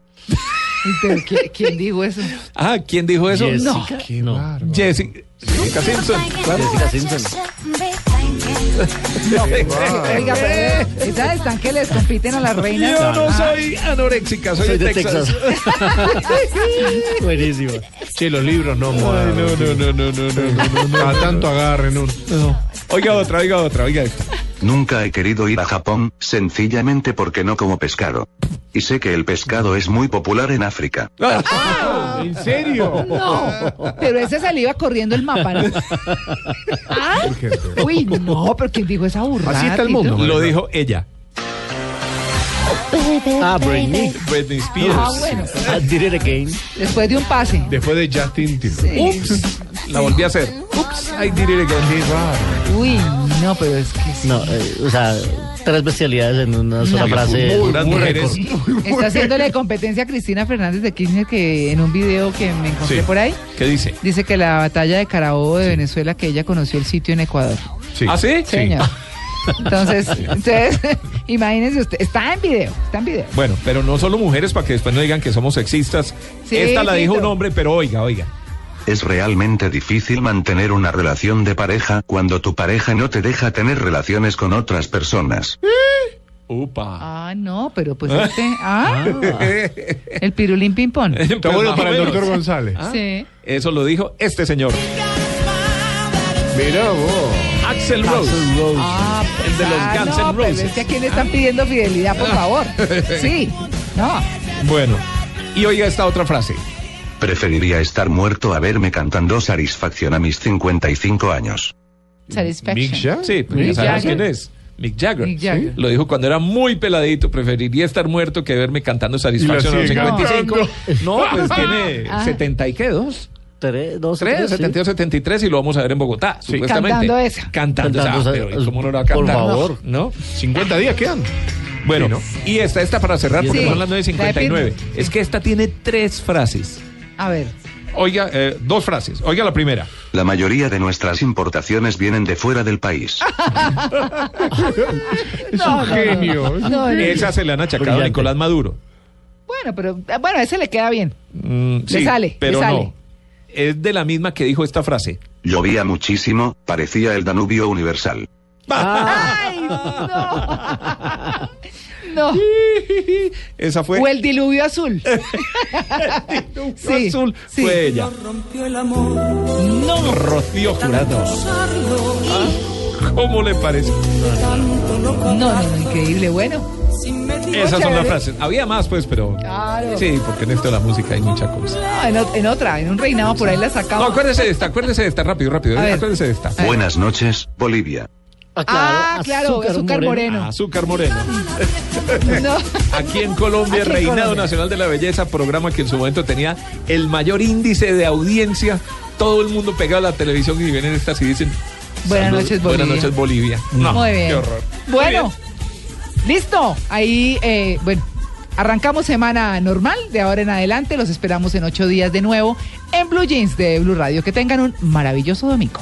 [laughs] Pero ¿quién, quién dijo eso? Ah, ¿quién dijo eso? Jessica. Qué No. bárbaro. Jessica, Jessica Simpson. Claro. Jessica Simpson. [laughs] Oiga, pero esas están que les compiten a las reinas. Yo no soy anoréxica, soy, Soy de, de Texas. Texas. [laughs] Buenísimo. Che, los libros no, Ay, no, no, no, no, no, no, no, no. Tanto agarren un. Oiga otra, oiga otra, oiga esta. Nunca he querido ir a Japón, sencillamente porque no como pescado. Y sé que el pescado es muy popular en África. ¿En serio? No, pero ese iba corriendo el mapa, ¿no? [laughs] Ah. Uy, no, pero ¿quién dijo esa burrada? Así está el mundo. Lo dijo ella. Ah, Britney. Britney Spears. Ah, bueno. I did it again. Después de un pase. Después de Justin Timberlake. Sí. La volví a hacer. Ups, I did it again. Uy, no, pero es que sí. No, eh, o sea, tres bestialidades en una sola No. frase. Muy, muy. Está haciéndole competencia a Cristina Fernández de Kirchner que en un video que me encontré Sí. por ahí ¿Qué dice? dice que la batalla de Carabobo de Venezuela que ella conoció el sitio en Ecuador. Sí. ¿Ah, sí? Señor. Entonces, [laughs] entonces, [laughs] imagínense usted, está en video, está en video. Bueno, pero no solo mujeres para que después no digan que somos sexistas. Sí, Esta la dijo un hombre, pero oiga, oiga. Es realmente difícil mantener una relación de pareja cuando tu pareja no te deja tener relaciones con otras personas. Upa. Ah, no, pero pues este, ah, el pirulín ping pong. Está bueno para el doctor González. Sí. Eso lo dijo este señor. Mirá vos. Axel Rose. Ah, El de los ah, Guns no, N' pero Roses. es que a quién le están pidiendo fidelidad, por favor. [laughs] Sí, no. Bueno, y oiga esta otra frase. Preferiría estar muerto a verme cantando Satisfacción a mis 55 años. Satisfaction. Mick Jagger. Sí, pues ya Jagger. quién es. Mick Jagger. Mick Jagger. Lo dijo cuando era muy peladito. Preferiría estar muerto que verme cantando Satisfacción a los sigue 55. No, pues [laughs] tiene Ah. 70 y qué, dos. Tres, dos, 3, tres, sí. 72, 73 y lo vamos a ver en Bogotá, supuestamente. Cantando esa. Cantando, Cantando esa. Pero ¿y ¿cómo no lo va a Por cantar? favor. ¿No? 50 días quedan. Bueno, Sí, ¿no? y esta, esta para cerrar, porque Sí. son las 9.59. La de Es que esta tiene tres frases. A ver. Oiga, eh, dos frases. Oiga la primera. La mayoría de nuestras importaciones vienen de fuera del país. [laughs] Es No, un no, genio. No. Esa se le han achacado a. Nicolás Maduro. Bueno, pero ah, bueno, ese le queda bien. Mm, Le sí, sale, le pero sale. no. Es de la misma que dijo esta frase. Llovía muchísimo, parecía el Danubio universal. ¡Ay, no! [laughs] no. Esa fue. O el diluvio azul. [laughs] sí, azul sí. fue ella. Rompió el amor. No. Rocío Jurado. ¿Cómo le parece? No, no, no, increíble. Bueno. Esas son las frases. Había más, pues, pero. Claro. Sí, porque en esto de la música hay mucha cosa. No, en, ot- en otra, en un reinado por ahí la No, sacamos. acuérdese de esta, acuérdese de esta, rápido, rápido. A ver. Acuérdese de esta. Buenas noches, Bolivia. Ah, claro, azúcar, moreno. Azúcar moreno. [laughs] No. Aquí en Colombia, Aquí en Reinado Colombia. Nacional de la Belleza, programa que en su momento tenía el mayor índice de audiencia. Todo el mundo pegado a la televisión y vienen estas y dicen. Buenas "Salud, noches, Buenas Bolivia". noches, Bolivia. Muy bien. Qué horror. Bueno, listo. Ahí, eh, bueno, arrancamos semana normal de ahora en adelante. Los esperamos en ocho días de nuevo en Blue Jeans de Blue Radio. Que tengan un maravilloso domingo.